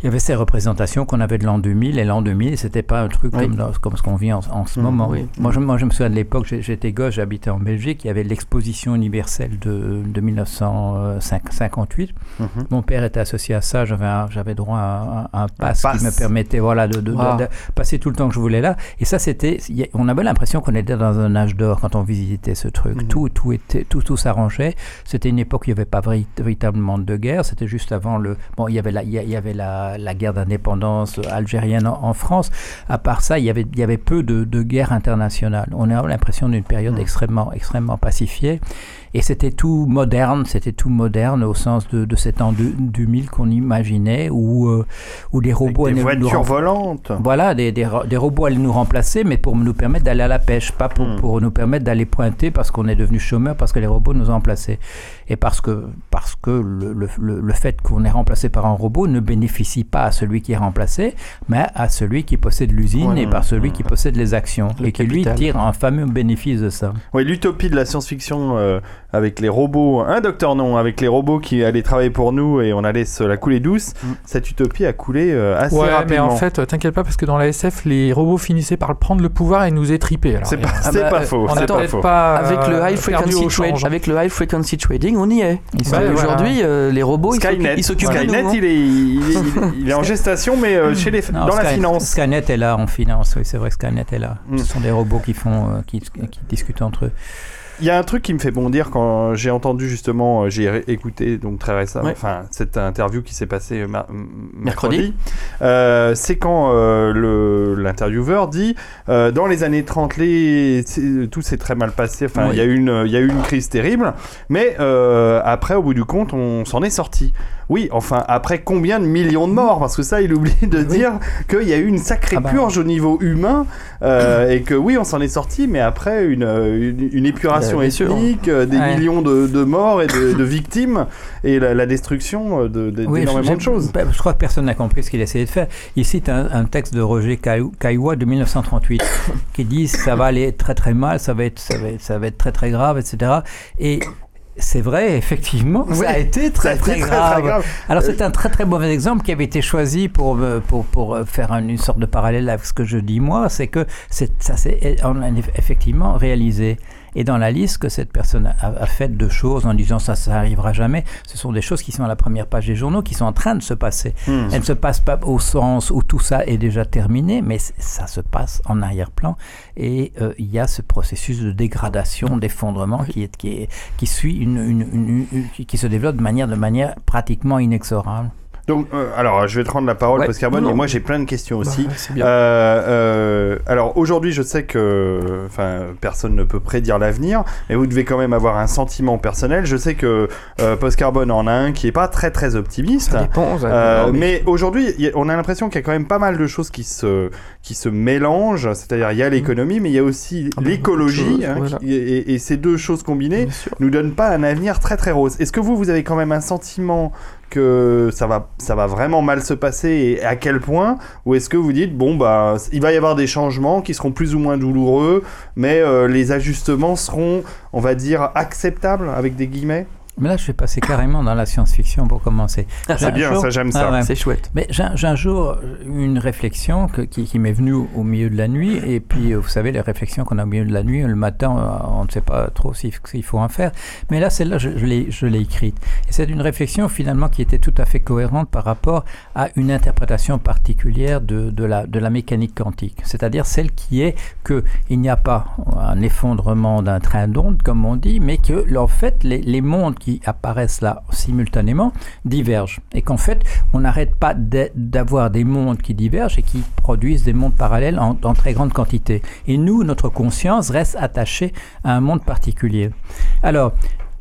il y avait ces représentations qu'on avait de l'an 2000 et l'an 2000 c'était pas un truc Oui. comme, dans- comme ce qu'on vit en, en ce moment. oui. Moi, je, moi je me souviens de l'époque, j'étais gosse, j'habitais en Belgique, il y avait l'exposition universelle de, de 1958. Mhm. Mon père était associé à ça, j'avais droit à un, un pass, pass. qui me permettait voilà, de, de- de- Wow. de passer tout le temps que je voulais là. Et ça, c'était, on avait l'impression qu'on était dans un âge d'or quand on visitait ce truc. Tout, tout, était, tout, tout s'arrangeait. C'était une époque où il n'y avait pas véritablement de guerre. C'était juste avant le. Bon, il y avait la, il y a- il y avait la, la guerre d'indépendance algérienne en, en France. À part ça, il y avait, il y avait peu de, de guerre internationale. On a l'impression d'une période extrêmement, extrêmement pacifiée. Et c'était tout moderne, c'était tout moderne au sens de, de cet an de- 2000 qu'on imaginait, où, euh, où les Avec robots des allaient nous voitures volantes. voilà, des, des, des robots allaient nous remplacer, mais pour nous permettre d'aller à la pêche, pas pour, Hmm. pour nous permettre d'aller pointer parce qu'on est devenu chômeur, parce que les robots nous ont remplacés. Et parce que, parce que le, le, le, fait qu'on est remplacé par un robot ne bénéficie pas à celui qui est remplacé, mais à celui qui possède l'usine Ouais, et par celui hmm. qui possède les actions. Le et qui lui tire un fameux bénéfice de ça. Oui, l'utopie de la science-fiction euh, avec les robots, un docteur non, avec les robots qui allaient travailler pour nous et on allait se la couler douce, Mm. cette utopie a coulé euh, assez Ouais, mais rapidement. en fait, euh, t'inquiète pas, parce que dans la SF, les robots finissaient par prendre le pouvoir et nous étriper. c'est pas, bah, faux, on c'est a pas faux. pas Avec le euh, high perdu frequency au trade, change. avec le high frequency trading, on y est. Ouais, voilà. Aujourd'hui, euh, les robots, Skynet, ils s'occupent de Skynet, nous. hein. il, est, il, est, il en gestation, mais euh, chez les, Non, dans la finance. Skynet est là en finance, oui, c'est vrai que Skynet est là. Mm. Ce sont des robots qui font, euh, qui, qui discutent entre eux. Il y a un truc qui me fait bondir quand j'ai entendu justement, euh, j'ai écouté donc très récemment, Ouais. enfin cette interview qui s'est passée euh, Mercredi. euh, c'est quand euh, l'intervieweur dit euh, dans les années 30 les, c'est- tout s'est très mal passé, enfin il Oui. y a eu une il y a eu une crise terrible, mais après au bout du compte on s'en est sorti. Oui, enfin après combien de millions de morts? Parce que ça il oublie de dire qu'il y a eu une sacrée Ah bah. purge au niveau humain euh, et que oui on s'en est sorti, mais après une, euh, une, une épuration Bien sûr. ethnique, euh, des Ouais. millions de, de morts et de, de victimes et la, la destruction euh, de, de- Oui, d'énormément je, de choses. je- crois que personne n'a compris ce qu'il essayait de faire. Il cite un, un texte de Roger Cailloua de 1938 qui dit ça va aller très très mal, ça va être, ça va être, ça va être très très grave, etc. Et c'est vrai, effectivement, Oui, ça a été très, été grave. Alors c'est un très très mauvais exemple qui avait été choisi pour euh, pour, pour euh, faire un- une sorte de parallèle avec ce que je dis moi, c'est que ça s'est en- en eff- effectivement réalisé. Et dans la liste que cette personne a, a faite de choses en disant ça, ça arrivera jamais, ce sont des choses qui sont à la première page des journaux, qui sont en train de se passer. Hmm. Elles ne se passent pas au sens où tout ça est déjà terminé, mais ça se passe en arrière-plan. Et euh, il y a ce processus de dégradation, d'effondrement qui, est, qui, est, qui suit une, une- une- une- qui- qui se développe de manière, de manière pratiquement inexorable. Donc, euh, alors, je vais te rendre la parole, Ouais. parce et moi j'ai plein de questions Bah, aussi. ouais, c'est bien. Euh, euh, alors aujourd'hui, je sais que, enfin, personne ne peut prédire l'avenir, mais vous devez quand même avoir un sentiment personnel. Je sais que euh, Post Carbone en a un qui est pas très très optimiste. Ça dépend. ça- Euh, non, mais- mais aujourd'hui, on a l'impression qu'il y a quand même pas mal de choses qui se, qui se mélangent. C'est-à-dire, il y a l'économie, mais il y a aussi Ah bah, l'écologie. hein, voilà. et, et ces deux choses combinées nous donnent pas un avenir très très rose. Est-ce que vous, vous avez quand même un sentiment que ça va, ça va vraiment mal se passer et à quel point Ou est-ce que vous dites, bon, bah, il va y avoir des changements qui seront plus ou moins douloureux, mais euh, les ajustements seront, on va dire, acceptables avec des guillemets? Mais là, je vais passer carrément dans la science-fiction pour commencer. Ah, C'est bien, jour- ça j'aime Ah ça. ouais. C'est chouette. Mais j'ai un jour eu une réflexion que- qui, qui m'est venue au, milieu de la nuit. Et puis, euh, vous savez, les réflexions qu'on a au milieu de la nuit, le matin, euh, on ne sait pas trop s'il s'il faut en faire. Mais là, celle-là, je, je l'ai écrite. Et c'est une réflexion finalement qui était tout à fait cohérente par rapport à une interprétation particulière de, de, la, de la mécanique quantique. C'est-à-dire celle qui est qu'il n'y a pas un effondrement d'un train d'onde, comme on dit, mais que, en fait, les, les mondes qui apparaissent là simultanément divergent. Et qu'en fait, on n'arrête pas d'a- d'avoir des mondes qui divergent et qui produisent des mondes parallèles en très grande quantité. Et nous, notre conscience reste attachée à un monde particulier. Alors,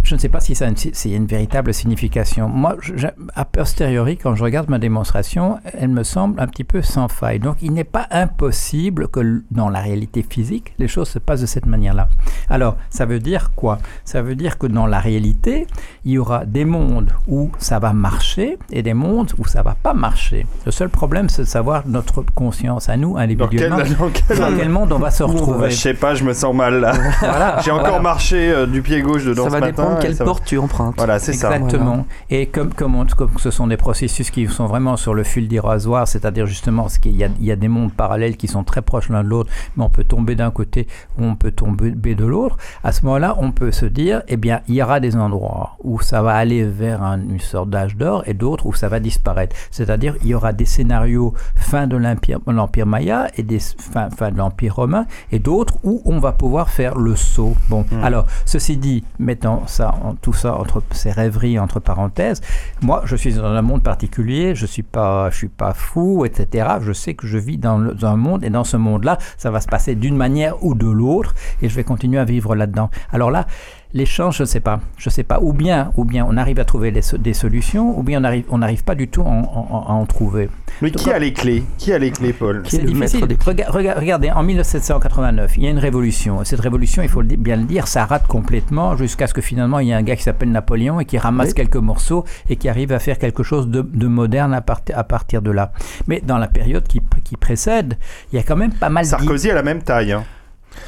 je ne sais pas si ça a une, s'il y a une véritable signification. Moi, je- a posteriori, quand je regarde ma démonstration, elle me semble un petit peu sans faille. Donc, il n'est pas impossible que dans la réalité physique, les choses se passent de cette manière-là. Alors, ça veut dire quoi? Ça veut dire que dans la réalité, il y aura des mondes où ça va marcher et des mondes où ça va pas marcher. Le seul problème, c'est de savoir notre conscience à nous, Dans quel, individuellement, dans quel- dans quel monde on va se retrouver. Je sais pas, je me sens mal là. Voilà, J'ai encore voilà. marché euh, du pied gauche dedans Ça ce va matin. Quelle ça va. porte tu empruntes. Voilà, c'est ça. Exactement. Et comme, comme, on- comme ce sont des processus qui sont vraiment sur le fil rasoir, c'est-à-dire justement ce qu'il y a, il y a des mondes parallèles qui sont très proches l'un de l'autre, mais on peut tomber d'un côté ou on peut tomber de l'autre. À ce moment-là, on peut se dire, eh bien, il y aura des endroits où ça va aller vers un- une sorte d'âge d'or et d'autres où ça va disparaître. C'est-à-dire, il y aura des scénarios fin de l'empire Maya et des fin, fin de l'Empire romain et d'autres où on va pouvoir faire le saut. Bon, alors, ceci dit, mettons ça, tout ça entre ces rêveries entre parenthèses, moi, je suis dans un monde particulier, je suis suis pas fou, etc. Je sais que je vis dans un monde et dans ce monde-là, ça va se passer d'une manière ou de l'autre et je vais continuer à vivre là-dedans. Alors là, l'échange, je ne sais pas, je sais pas. Ou bien, ou bien on arrive à trouver les des solutions, ou bien on arrive, on n'arrive pas du tout à en, en- à en trouver. Mais qui a les clés? Qui a les clés, Paul? Qui est C'est le difficile. maître des- Rega- rega- regardez, en 1789, il y a une révolution. Et cette révolution, il faut le bien le dire, ça rate complètement jusqu'à ce que finalement il y ait un gars qui s'appelle Napoléon et qui ramasse Oui. quelques morceaux et qui arrive à faire quelque chose de, de moderne à, part- à partir de là. Mais dans la période qui, qui précède, il y a quand même pas mal. Sarkozy a la même taille. hein.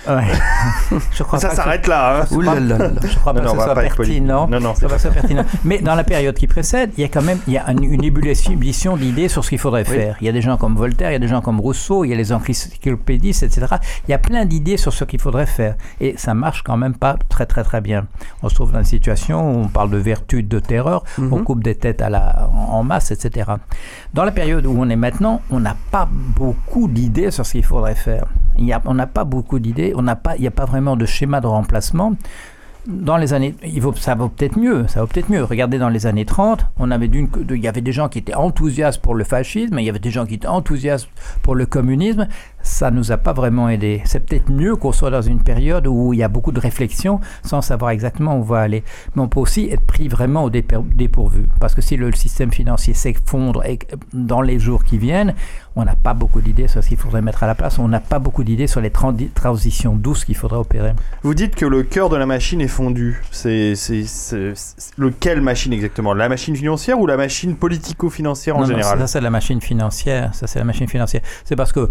Ouais. Je crois Ça s'arrête là. hein. Ouh là là là. je crois pas Non, non, que on ce va soit pas être poli. pertinent. Non, non, Ça c'est va pas soit pertinent. Mais dans la période qui précède, il y a quand même il y a un- une ébullition d'idées sur ce qu'il faudrait faire. Il y a des gens comme Voltaire, il y a des gens comme Rousseau, il y a les encyclopédistes, etc. Il y a plein d'idées sur ce qu'il faudrait faire. Et ça marche quand même pas très très très bien. On se trouve dans une situation où on parle de vertu, de terreur, on coupe des têtes à la, en masse, etc. Dans la période où on est maintenant, on n'a pas beaucoup d'idées sur ce qu'il faudrait faire. Il on n'a pas beaucoup d'idées, il n'y a pas vraiment de schéma de remplacement dans les années, ça vaut peut-être mieux, ça vaut peut-être mieux. Regardez dans les années 30, on avait d'une, il y avait des gens qui étaient enthousiastes pour le fascisme, il y avait des gens qui étaient enthousiastes pour le communisme. Ça nous a pas vraiment aidé. C'est peut-être mieux qu'on soit dans une période où il y a beaucoup de réflexion sans savoir exactement où on va aller. Mais on peut aussi être pris vraiment au dépourvu. Parce que si le système financier s'effondre dans les jours qui viennent, on n'a pas beaucoup d'idées sur ce qu'il faudrait mettre à la place. On n'a pas beaucoup d'idées sur les transitions douces qu'il faudrait opérer. Vous dites que le cœur de la machine est fondu. C'est lequel machine exactement? La machine financière ou la machine politico-financière en Non, non, général? ça c'est la machine financière. Ça c'est la machine financière. C'est parce que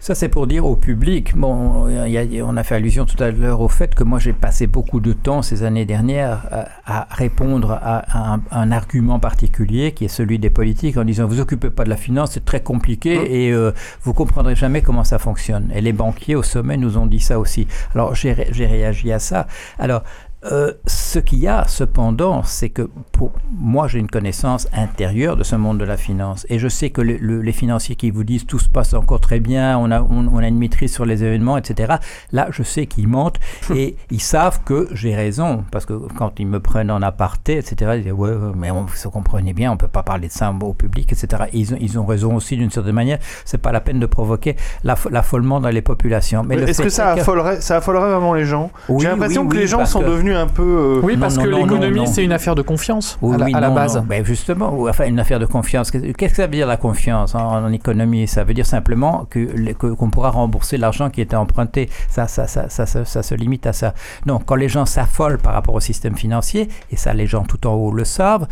ça c'est pour dire au public. Bon, il y a- on a fait allusion tout à l'heure au fait que moi j'ai passé beaucoup de temps ces années dernières à, à répondre à un, un argument particulier qui est celui des politiques en disant vous occupez pas de la finance, c'est très compliqué et euh, vous comprendrez jamais comment ça fonctionne. Et les banquiers au sommet nous ont dit ça aussi. Alors j'ai réagi à ça. Alors euh, ce qu'il y a cependant, c'est que pour moi, j'ai une connaissance intérieure de ce monde de la finance. Et je sais que le- le- les financiers qui vous disent tout se passe encore très bien, on a, on, on a une maîtrise sur les événements, etc. Là, je sais qu'ils mentent et ils savent que j'ai raison. Parce que quand ils me prennent en aparté, etc., ils disent Ouais, mais on, vous comprenez bien, on ne peut pas parler de ça au public, etc. Et ils, ont, ils ont raison aussi d'une certaine manière. C'est pas la peine de provoquer l'aff- l'affolement dans les populations. Mais Mais le Est-ce que ça affolerait, ça affolerait vraiment les gens? Oui, J'ai l'impression oui, que oui, les gens sont que- devenus un peu. euh, Oui, parce Non, que l'économie, c'est une affaire de confiance Oui, à la, oui, à la non, base. non. Ben justement, ou enfin une affaire de confiance. Qu'est-ce que ça veut dire la confiance en, en économie? Ça veut dire simplement que qu'on pourra rembourser l'argent qui était emprunté. Ça ça, ça, ça, ça, ça se limite à ça. Non, quand les gens s'affolent par rapport au système financier, et ça les gens tout en haut le savent,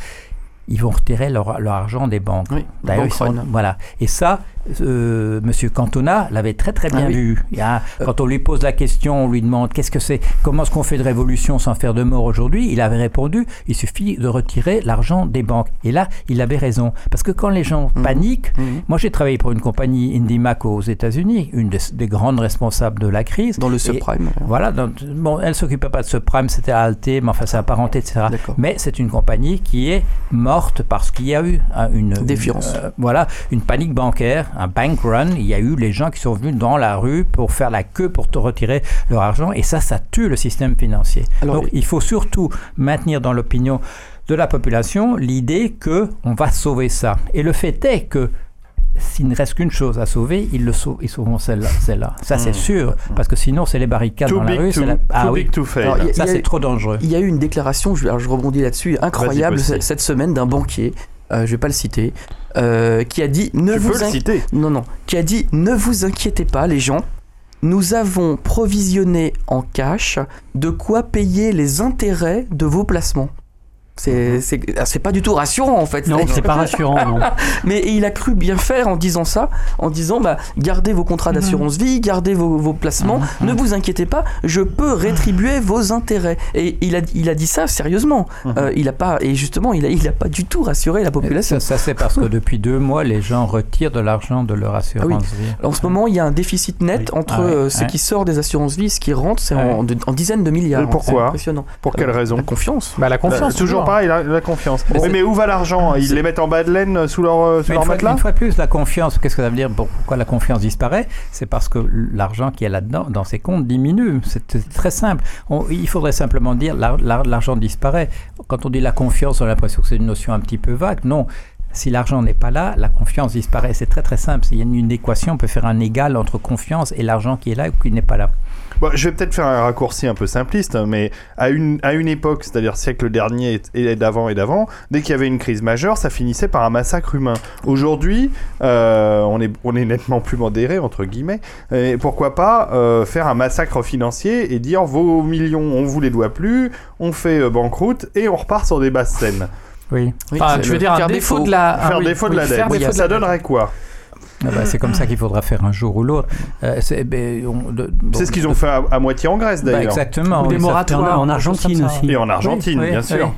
ils vont retirer leur, leur argent des banques. Oui, D'ailleurs, voilà. Et ça, euh, Monsieur Cantona l'avait très très bien Ah vu. Il y a- quand on lui pose la question, on lui demande qu'est-ce que c'est, comment est-ce qu'on fait de révolution sans faire de mort aujourd'hui, il avait répondu il suffit de retirer l'argent des banques. Et là, il avait raison. Parce que quand les gens Mhm. paniquent, Mhm. moi j'ai travaillé pour une compagnie IndyMac aux États-Unis, une des, des grandes responsables de la crise. Dans le Et- subprime. Voilà, dans- bon, elle s'occupait pas de ce prime, c'était Alté, mais enfin c'est apparenté, etc. Mais c'est une compagnie qui est morte parce qu'il y a eu hein, une Défiance. une, euh, voilà, une panique bancaire, un bank run. Il y a eu les gens qui sont venus dans la rue pour faire la queue pour te retirer leur argent, et ça, ça tue le système financier. Alors, Donc, il faut surtout maintenir dans l'opinion de la population l'idée que on va sauver ça. Et le fait est que s'il ne reste qu'une chose à sauver, ils le sauvent, ils sauveront celle-là. celle-là. Ça, c'est sûr, parce que sinon, c'est les barricades Too dans la rue. to, too Ah oui, big to fail. Alors, il y a- ça, c'est trop dangereux. Il y a eu une déclaration, je, alors je rebondis là-dessus, incroyable cette semaine d'un banquier, euh, je vais pas le citer, euh, qui a dit ne tu vous peux le inqui- citer. non non, qui a dit ne vous inquiétez pas les gens, nous avons provisionné en cash de quoi payer les intérêts de vos placements. C'est c'est- c'est pas du tout rassurant en fait. Non, c'est pas rassurant, non. Mais il a cru bien faire en disant ça, en disant bah, gardez vos contrats d'assurance vie, gardez vos, vos placements, ne vous inquiétez pas, je peux rétribuer vos intérêts. Et il a, il a dit ça sérieusement. Euh, il a pas, et justement, il a, il a pas du tout rassuré la population. Ça, ça, c'est parce que depuis deux mois, les gens retirent de l'argent de leur assurance Ah oui. vie. En ce moment, il y a un déficit net entre Ah ouais, euh, ce qui sort des assurances vie et ce qui rentre, c'est en, dizaines de milliards. Et pourquoi? Impressionnant. Pour quelle raison? La confiance. Bah, la confiance. Bah, toujours pareil, la, la confiance. Mais Oui, c'est- mais où va l'argent? Ils les mettent en bas de laine sous leur, euh, sous leur une, fois, matelas une fois de plus, la confiance, qu'est-ce que ça veut dire? Pourquoi la confiance disparaît? C'est parce que l'argent qui est là-dedans, dans ces comptes, diminue. C'est très simple. On- il faudrait simplement dire l'ar- l'ar- l'argent disparaît. Quand on dit la confiance, on a l'impression que c'est une notion un petit peu vague. Non. Si l'argent n'est pas là, la confiance disparaît. C'est très très simple. Il y a une équation, on peut faire un égal entre confiance et l'argent qui est là ou qui n'est pas là. Bon, je vais peut-être faire un raccourci un peu simpliste, hein, mais à une, à une époque, c'est-à-dire siècle dernier et d'avant et d'avant, dès qu'il y avait une crise majeure, ça finissait par un massacre humain. Aujourd'hui, euh, on, est, on est nettement plus modéré, entre guillemets, et pourquoi pas euh, faire un massacre financier et dire vos millions, on vous les doit plus, on fait euh, banqueroute et on repart sur des basses scènes. Oui. Oui, Enfin, tu veux dire un faire défaut défaut. de la. ah faire oui, défaut de oui, la dette. faire défaut de ça la donnerait quoi? Ah bah, c'est comme ça qu'il faudra faire un jour ou l'autre. Euh, c'est ben, C'est bon, ce qu'ils ont de- fait à, à moitié en Grèce Bah, d'ailleurs. exactement. Ou des oui, ça- moratoires. en Argentine aussi. et en Argentine, Oui, bien oui. sûr.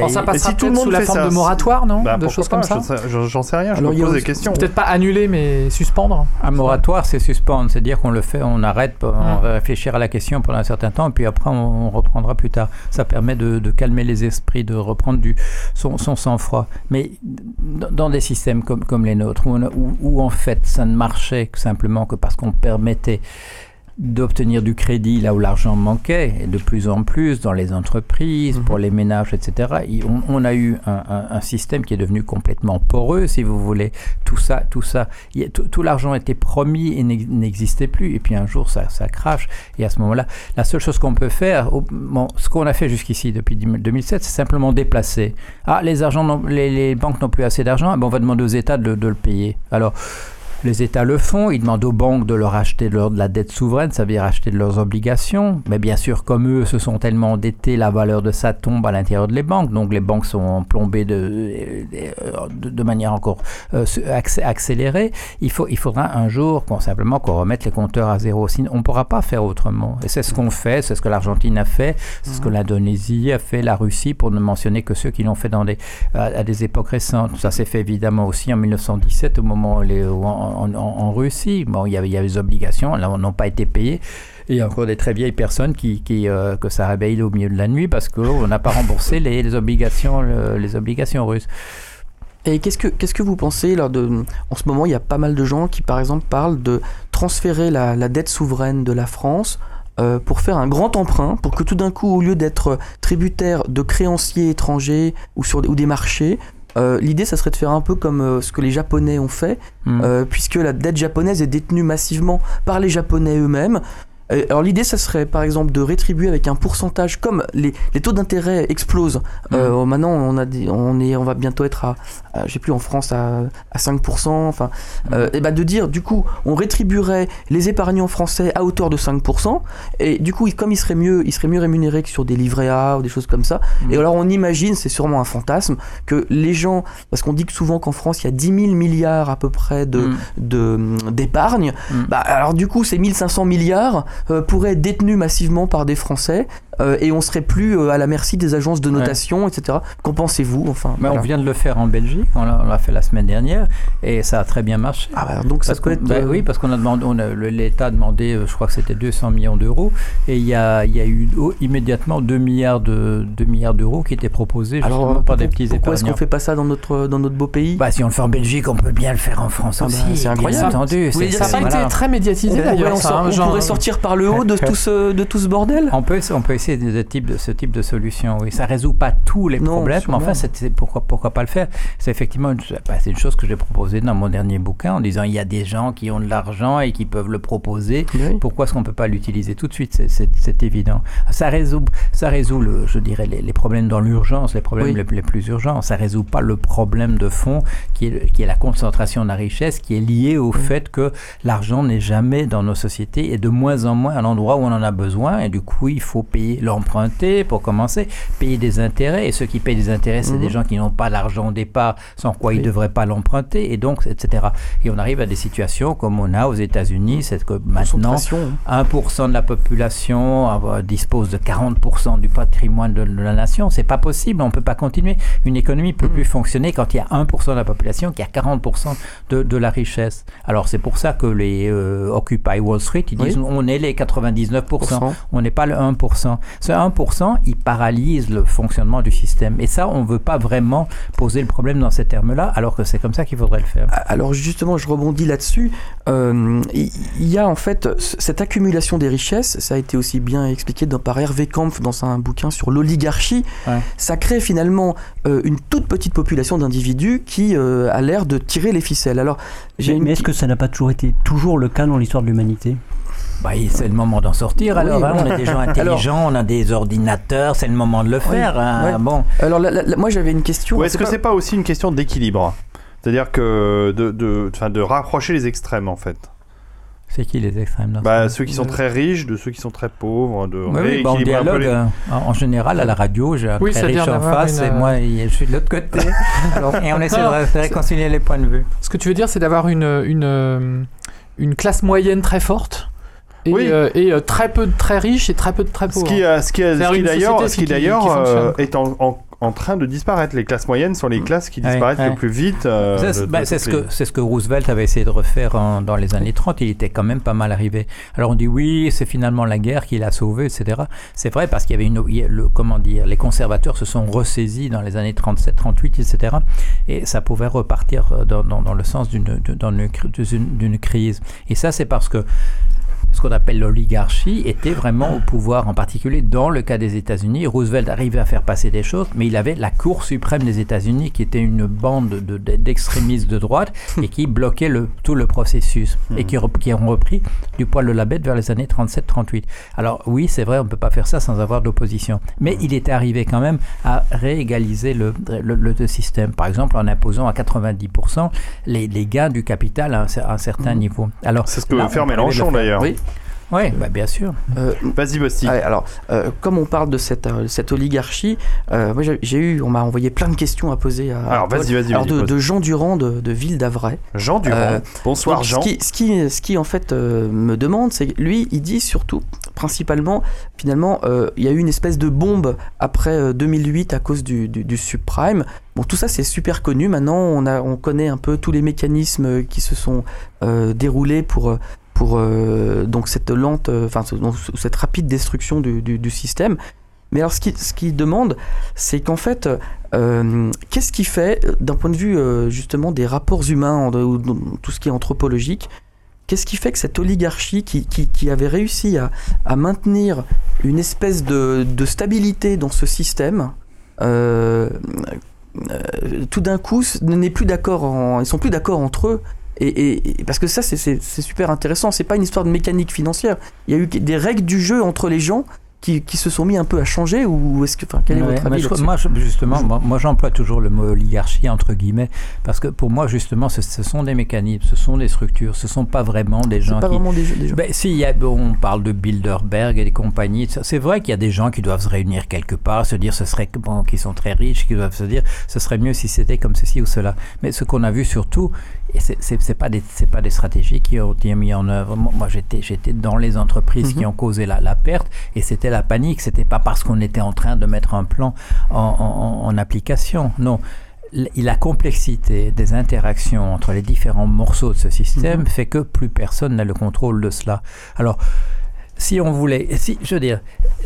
Bon, ça passera si tout le monde sous la fait forme ça, de moratoire, non Bah, De choses comme pas, ça J'en sais rien, je Alors, me pose des questions. Peut-être pas annuler, mais suspendre. Un moratoire, c'est suspendre, c'est-à-dire qu'on le fait, on arrête, on va réfléchir à la question pendant un certain temps, et puis après on, on reprendra plus tard. Ça permet de, de calmer les esprits, de reprendre du, son, son sang-froid. Mais dans des systèmes comme, comme les nôtres, où, on a- où- où en fait ça ne marchait simplement que parce qu'on permettait d'obtenir du crédit là où l'argent manquait, et de plus en plus dans les entreprises, pour les ménages, etc. On, on a eu un, un- un système qui est devenu complètement poreux, si vous voulez. Tout ça, tout ça, a- tout, tout l'argent était promis et n'ex- n'existait plus. Et puis un jour, ça, ça crache. Et à ce moment-là, la seule chose qu'on peut faire, bon, ce qu'on a fait jusqu'ici depuis 2007, c'est simplement déplacer. Ah, les, les, les banques n'ont plus assez d'argent, ah ben, on va demander aux États de, de le payer. Alors, les États le font, ils demandent aux banques de leur acheter de, leur- de la dette souveraine, ça veut dire acheter de leurs obligations. Mais bien sûr, comme eux se sont tellement endettés, la valeur de ça tombe à l'intérieur de les banques. Donc les banques sont plombées de, de, de manière encore euh, accé- accélérée. Il, faut, il faudra un jour qu'on, simplement qu'on remette les compteurs à zéro. Sinon, on ne pourra pas faire autrement. Et c'est ce qu'on fait, c'est ce que l'Argentine a fait, c'est ce que l'Indonésie a fait, la Russie, pour ne mentionner que ceux qui l'ont fait dans des, à, à des époques récentes. Ça s'est fait évidemment aussi en 1917, au moment où les, où en, en- en Russie. Bon, il y avait, il y avait des obligations, là, n'ont pas été payées. Et il y a encore des très vieilles personnes qui, qui, euh, que ça réveille au milieu de la nuit parce qu'on n'a pas remboursé les, les obligations, le- les obligations russes. Et qu'est-ce que qu'est-ce que vous pensez là de en ce moment il y a pas mal de gens qui par exemple parlent de transférer la, la dette souveraine de la France euh, pour faire un grand emprunt pour que tout d'un coup au lieu d'être tributaire de créanciers étrangers ou sur ou des marchés euh, L'idée, ça serait de faire un peu comme euh, ce que les Japonais ont fait, Mm. euh, puisque la dette japonaise est détenue massivement par les Japonais eux-mêmes. Euh, Alors l'idée, ça serait par exemple de rétribuer avec un pourcentage, comme les, les taux d'intérêt explosent. Euh, maintenant, on a des, on est, on va bientôt être à, à, je sais plus, en France à, à 5%. Enfin, euh, et ben de dire, du coup, on rétribuerait les épargnants français à hauteur de 5%. Et du coup, comme ils seraient mieux, ils seraient mieux rémunérés que sur des livrets A ou des choses comme ça. Et alors on imagine, c'est sûrement un fantasme, que les gens, parce qu'on dit que souvent qu'en France il y a 10 000 milliards à peu près de Mm. de- d'épargne. Bah, alors du coup, ces 1500 milliards euh, pourraient être détenus massivement par des Français euh, et on serait plus euh, à la merci des agences de notation, etc. Qu'en pensez-vous Enfin, voilà. On vient de le faire en Belgique, on l'a fait la semaine dernière, et ça a très bien marché. Ah bah, donc ça Parce être. bah euh, oui, parce qu'on a demandé, a- l'État a demandé, je crois que c'était 200 millions d'euros, et il y a, y a eu oh, immédiatement 2 milliards de 2 milliards d'euros qui étaient proposés justement Alors par des petits pourquoi est-ce qu'on épargnants. fait pas ça dans notre dans notre beau pays? Bah, si on le fait en Belgique, on peut bien le faire en France Ah bah, aussi. c'est bien incroyable. entendu. Vous voulez c'est- dire Ça n'a c'est- pas voilà. été très médiatisé on, d'ailleurs. on genre- pourrait sortir par le haut de tout ce de tout ce bordel. On peut, on peut de, type de, ce type de solution, oui. Ça résout pas tous les Non, problèmes, mais enfin, c'est, c'est- pourquoi, pourquoi pas le faire C'est effectivement une, bah, c'est une chose que j'ai proposée dans mon dernier bouquin en disant il y a des gens qui ont de l'argent et qui peuvent le proposer. Oui. Pourquoi est-ce qu'on ne peut pas l'utiliser tout de suite? C'est, c'est- c'est évident. Ça résout, ça résout le, je dirais, les, les problèmes dans l'urgence, les problèmes Oui. les, les plus urgents. Ça résout pas le problème de fond qui est, qui est la concentration de la richesse, qui est liée au fait que l'argent n'est jamais dans nos sociétés et de moins en moins à l'endroit où on en a besoin. Et du coup, il faut payer payer, l'emprunter pour commencer, payer des intérêts. Et ceux qui payent des intérêts, c'est des Mhm. gens qui n'ont pas l'argent au départ, sans quoi ils ne devraient pas l'emprunter, et donc, etc. Et on arrive à des situations comme on a aux États-Unis, c'est que maintenant, Concentration. 1% de la population euh, dispose de 40% du patrimoine de, de la nation. C'est pas possible, on peut pas continuer. Une économie peut plus fonctionner quand il y a 1% de la population qui a 40% de, de la richesse. Alors c'est pour ça que les euh, Occupy Wall Street, ils disent Oui. on est les 99%, Pourcent. on n'est pas le 1%. Ce 1%, il paralyse le fonctionnement du système. Et ça, on veut pas vraiment poser le problème dans ces termes-là, alors que c'est comme ça qu'il faudrait le faire. Alors justement, je rebondis là-dessus. Euh, Il y a en fait cette accumulation des richesses, ça a été aussi bien expliqué dans- par Hervé Kampf dans un bouquin sur l'oligarchie. Ouais. Ça crée finalement euh, une toute petite population d'individus qui euh, a l'air de tirer les ficelles. Alors, j'ai Mais, une mais est-ce que ça n'a pas toujours été toujours le cas dans l'histoire de l'humanité? Bah, c'est le moment d'en sortir Oui, alors. hein. voilà. On est des gens intelligents, on a des ordinateurs, c'est le moment de le faire. hein. ouais. Bon. Alors moi j'avais une question. Ou est-ce que c'est pas aussi une question d'équilibre? C'est-à-dire que de, de, enfin, de rapprocher les extrêmes en fait. C'est qui les extrêmes Bah, ce- ceux qui sont très riches de ceux qui sont très pauvres, de Oui, oui, bah, on rééquilibrer un peu dialogue. les- euh, en, général, à la radio, j'ai un Oui, très riche en face une, et euh, moi, je suis de l'autre côté. Alors, et on essaie Non, de réconcilier les points de vue. Ce que tu veux dire, c'est d'avoir une, une, une classe moyenne très forte? Et, Oui. euh, et euh, très peu de très riches et très peu de très Ce pauvres. qui, euh, ce qui, ce Faire qui une d'ailleurs, ce qui d'ailleurs euh, est en, en, en train de disparaître. Les classes moyennes sont les classes qui disparaissent ouais. le plus vite. euh, c'est bah, c'est ce, que, c'est ce que Roosevelt avait essayé de refaire en- dans les années 30. Il était quand même pas mal arrivé. Alors on dit oui, c'est finalement la guerre qui l'a sauvé, etc. C'est vrai parce qu'il y avait une, il y a le, comment dire, les conservateurs se sont ressaisis dans les années 37, 38, etc. Et ça pouvait repartir dans, dans, dans le sens d'une crise. Et ça, c'est parce que ce qu'on appelle l'oligarchie était vraiment au pouvoir, en particulier dans le cas des États-Unis. Roosevelt arrivait à faire passer des choses, mais il avait la Cour suprême des États-Unis qui était une bande de- de- d'extrémistes de droite et qui bloquait le, tout le processus et qui, qui ont repris du poil de la bête vers les années 37-38. Alors oui, c'est vrai, on ne peut pas faire ça sans avoir d'opposition. Mais il était arrivé quand même à réégaliser le, le, le système. Par exemple, en imposant à 90% les, les gains du capital à un, cer- à un certain niveau. Alors, C'est ce que veut faire Mélenchon d'ailleurs. Oui. Oui, bah, bien sûr. Euh, Vas-y, Bosti. Alors, euh, comme on parle de cette, euh, cette oligarchie, euh, moi j'ai eu, on m'a envoyé plein de questions à poser à. Alors, Paul. vas-y, vas-y, Alors, vas-y, de, Jean Durand de, de Ville d'Avray. Jean Durand. Euh, Bonsoir Donc, Jean. Ce qui, ce qui, ce qui, en fait euh, me demande, c'est que lui, il dit surtout, principalement, finalement, euh, il y a eu une espèce de bombe après euh, 2008 à cause du, du, du subprime. Bon, tout ça c'est super connu. Maintenant, on, a, on connaît un peu tous les mécanismes qui se sont euh, déroulés pour euh, pour euh, donc cette lente, euh, enfin cette rapide destruction du, système. Mais alors, ce qu'il demande, c'est qu'en fait, euh, qu'est-ce qui fait, d'un point de vue justement des rapports humains, ou tout ce qui est anthropologique, qu'est-ce qui fait que cette oligarchie qui, qui, qui avait réussi à, maintenir une espèce de, stabilité dans ce système, tout d'un coup, n'est plus d'accord, ils sont plus d'accord entre eux. Et, parce que ça, c'est super intéressant. C'est pas une histoire de mécanique financière. Il y a eu des règles du jeu entre les gens qui, qui se sont mis un peu à changer ou est-ce que, enfin, quel est votre avis je- moi, justement, moi, moi, j'emploie toujours le mot oligarchie entre guillemets parce que pour moi justement ce, ce sont des mécanismes, ce sont des structures, ce sont pas vraiment des gens pas qui. vraiment des, gens. Ben, si, y a, on parle de Bilderberg et des compagnies. C'est vrai qu'il y a des gens qui doivent se réunir quelque part, se dire ce serait bon, qui sont très riches, qui doivent se dire ce serait mieux si c'était comme ceci ou cela. Mais ce qu'on a vu surtout, et c'est pas des c'est pas des stratégies qui ont été mises en œuvre. Moi, j'étais j'étais dans les entreprises qui Mhm. ont causé la, la perte et c'était la panique. C'était pas parce qu'on était en train de mettre un plan en, en- en application. Non. La complexité des interactions entre les différents morceaux de ce système Mhm. fait que plus personne n'a le contrôle de cela. Alors, si on voulait, si, je veux dire,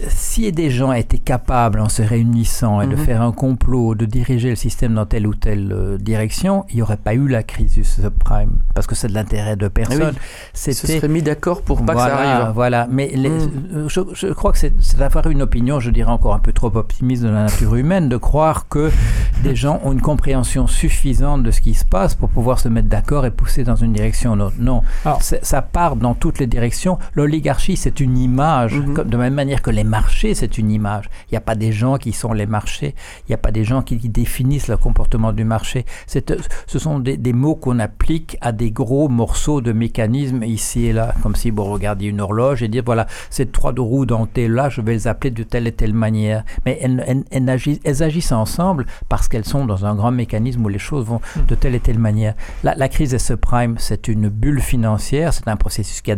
si des gens étaient capables, en se réunissant et de Mhm. faire un complot, de diriger le système dans telle ou telle euh, direction, il n'y aurait pas eu la crise du subprime, parce que c'est de l'intérêt de personne. Ah Ils se C'était seraient mis d'accord pour pas voilà, que ça arrive. Voilà, mais les- Mm. euh, je, je crois que c'est d'avoir une opinion, je dirais encore un peu trop optimiste de la nature humaine, de croire que des gens ont une compréhension suffisante de ce qui se passe pour pouvoir se mettre d'accord et pousser dans une direction ou l'autre. Non, Alors- C'est- ça part dans toutes les directions. L'oligarchie, c'est une une image, Mhm. de la même manière que les marchés, c'est une image. Il n'y a pas des gens qui sont les marchés, il n'y a pas des gens qui, qui définissent le comportement du marché. C'est, ce sont des, des mots qu'on applique à des gros morceaux de mécanismes ici et là, comme si vous regardiez une horloge et dire, voilà, ces trois roues dentées là, je vais les appeler de telle et telle manière. Mais elles, elles- elles agissent, elles agissent ensemble parce qu'elles sont dans un grand mécanisme où les choses vont de telle et telle manière. La, la crise des subprimes, c'est une bulle financière, c'est un processus qui a,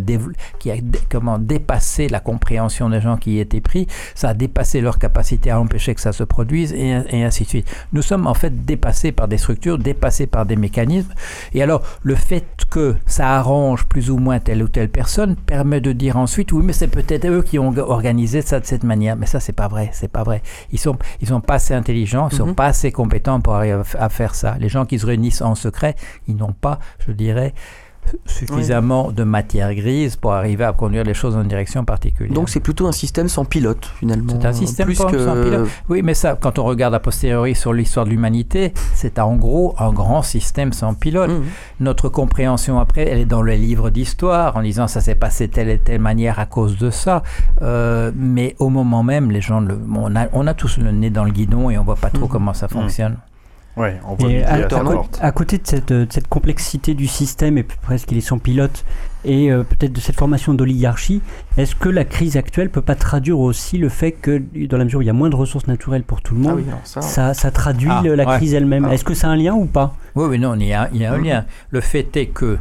qui a comment, dépassé la compréhension des gens qui y étaient pris, ça a dépassé leur capacité à empêcher que ça se produise et, et ainsi de suite. Nous sommes en fait dépassés par des structures, dépassés par des mécanismes. Et alors, le fait que ça arrange plus ou moins telle ou telle personne permet de dire ensuite, oui, mais c'est peut-être eux qui ont organisé ça de cette manière. Mais ça, c'est pas vrai, c'est pas vrai. Ils sont, ils sont pas assez intelligents, ils sont Mhm. pas assez compétents pour arriver à faire ça. Les gens qui se réunissent en secret, ils n'ont pas, je dirais, suffisamment de matière grise pour arriver à conduire les choses dans une direction particulière. Donc c'est plutôt un système sans pilote finalement. C'est un système plus que sans pilote. Oui, mais ça, quand on regarde a posteriori sur l'histoire de l'humanité, c'est en gros un grand système sans pilote. Mhm. Notre compréhension après, elle est dans les livres d'histoire, en disant ça s'est passé telle et telle manière à cause de ça. Euh, mais au moment même, les gens, le, on, a, on a tous le nez dans le guidon et on voit pas trop Mhm. comment ça fonctionne. Ouais, on voit Et à, à à côté de cette, euh, de cette complexité du système et puis presque il est sans pilote et euh, peut-être de cette formation d'oligarchie, est-ce que la crise actuelle peut pas traduire aussi le fait que dans la mesure où il y a moins de ressources naturelles pour tout le Ah monde, oui, ça. ça, ça traduit Ah, le- la ouais. crise elle-même? Ah. Est-ce que a un lien ou pas? Oui, oui, non, il y a, il y a un Mhm. lien. Le fait est que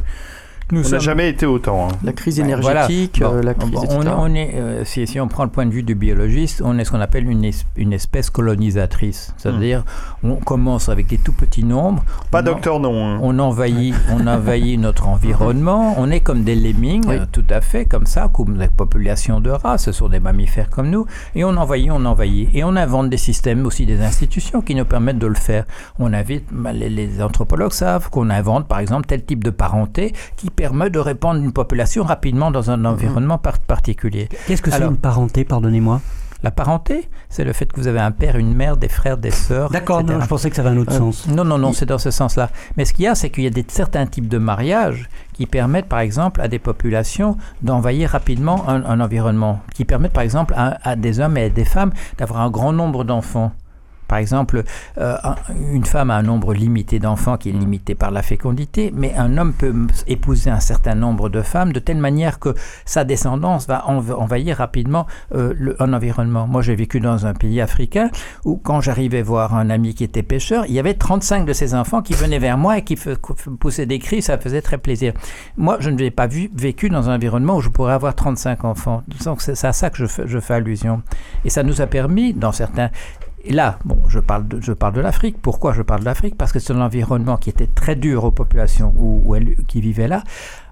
nous On n'a sommes jamais été autant. hein. La crise énergétique, voilà. euh, la crise, on, etc. on est, euh, si, si on prend le point de vue du biologiste, on est ce qu'on appelle une, es- une espèce colonisatrice. C'est-à-dire, on commence avec des tout petits nombres. Pas en- docteur non. hein. On envahit, on envahit notre environnement. On est comme des lemmings, Oui. euh, tout à fait, comme ça, comme la population de rats. Ce sont des mammifères comme nous. Et on envahit, on envahit. Et on invente des systèmes, aussi des institutions qui nous permettent de le faire. On invite, bah, les, les anthropologues savent qu'on invente, par exemple, tel type de parenté qui permet de répandre une population rapidement dans un environnement par- particulier. Qu'est-ce que c'est une parenté, pardonnez-moi? La parenté, c'est le fait que vous avez un père, une mère, des frères, des sœurs. D'accord, je pensais que ça avait un autre Euh, sens. Non, non, non, c'est dans ce sens-là. Mais ce qu'il y a, c'est qu'il y a des, certains types de mariages qui permettent, par exemple, à des populations d'envahir rapidement un, un environnement, qui permettent, par exemple, à, à des hommes et à des femmes d'avoir un grand nombre d'enfants. Par exemple, euh, un- une femme a un nombre limité d'enfants qui est limité par la fécondité, mais un homme peut épouser un certain nombre de femmes de telle manière que sa descendance va env- envahir rapidement euh, le- un environnement. Moi, j'ai vécu dans un pays africain où, quand j'arrivais voir un ami qui était pêcheur, il y avait 35 de ses enfants qui venaient vers moi et qui poussaient des cris, ça faisait très plaisir. Moi, je ne l'ai pas vu, vécu dans un environnement où je pourrais avoir 35 enfants. Donc, c'est c'est à ça que je fais, je fais allusion. Et ça nous a permis, dans certains et là, bon, je parle de, je parle de l'Afrique. Pourquoi je parle de l'Afrique? Parce que c'est un environnement qui était très dur aux populations où, où elles- qui vivaient là.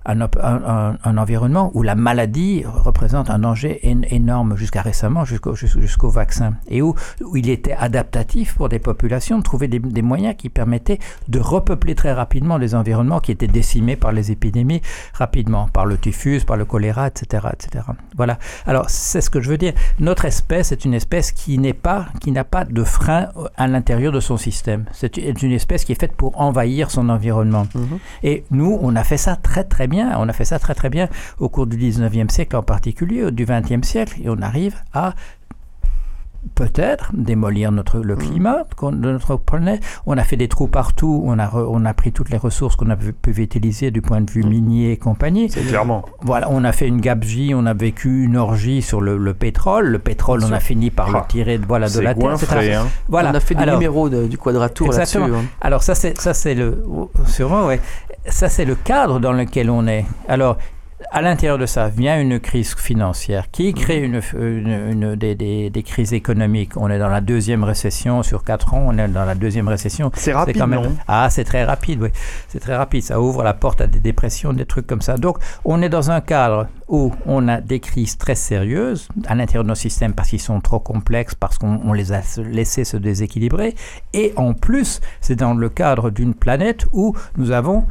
Un, environnement où la maladie représente un danger én- énorme jusqu'à récemment, jusqu'au jus- jusqu'au vaccin. Et où, où il était adaptatif pour des populations de trouver des, des moyens qui permettaient de repeupler très rapidement les environnements qui étaient décimés par les épidémies rapidement, par le typhus, par le choléra, etc. etc. Voilà. Alors, c'est ce que je veux dire. Notre espèce est une espèce qui n'est pas, qui n'a pas de frein à l'intérieur de son système. C'est une espèce qui est faite pour envahir son environnement. Mhm. Et nous, on a fait ça très très bien. On a fait ça très très bien au cours du 19e siècle en particulier, du 20e siècle, et on arrive à peut-être démolir notre, le climat qu'on- de notre planète. On a fait des trous partout, on a, re- on a pris toutes les ressources qu'on a pu, pu utiliser du point de vue minier et compagnie. Clairement. Voilà, on a fait une gabegie, on a vécu une orgie sur le, le pétrole. Le pétrole, on a fini par le Ah, tirer de, voilà, de C'est la terre. etc. goinfré, hein. Voilà. On a fait des Alors, numéros de- du quadratour là-dessus. Hein. alors ça c'est ça c'est le sûrement ouais. Ça c'est le cadre dans lequel on est. Alors à l'intérieur de ça vient une crise financière qui crée une, une- une- des, des- des crises économiques. On est dans la deuxième récession sur quatre ans. On est dans la deuxième récession. C'est rapide, quand même non? Ah c'est très rapide oui c'est très rapide. Ça ouvre la porte à des dépressions, des trucs comme ça. Donc on est dans un cadre où on a des crises très sérieuses à l'intérieur de nos systèmes parce qu'ils sont trop complexes, parce qu'on on les a laissés se déséquilibrer. Et en plus, c'est dans le cadre d'une planète où nous avons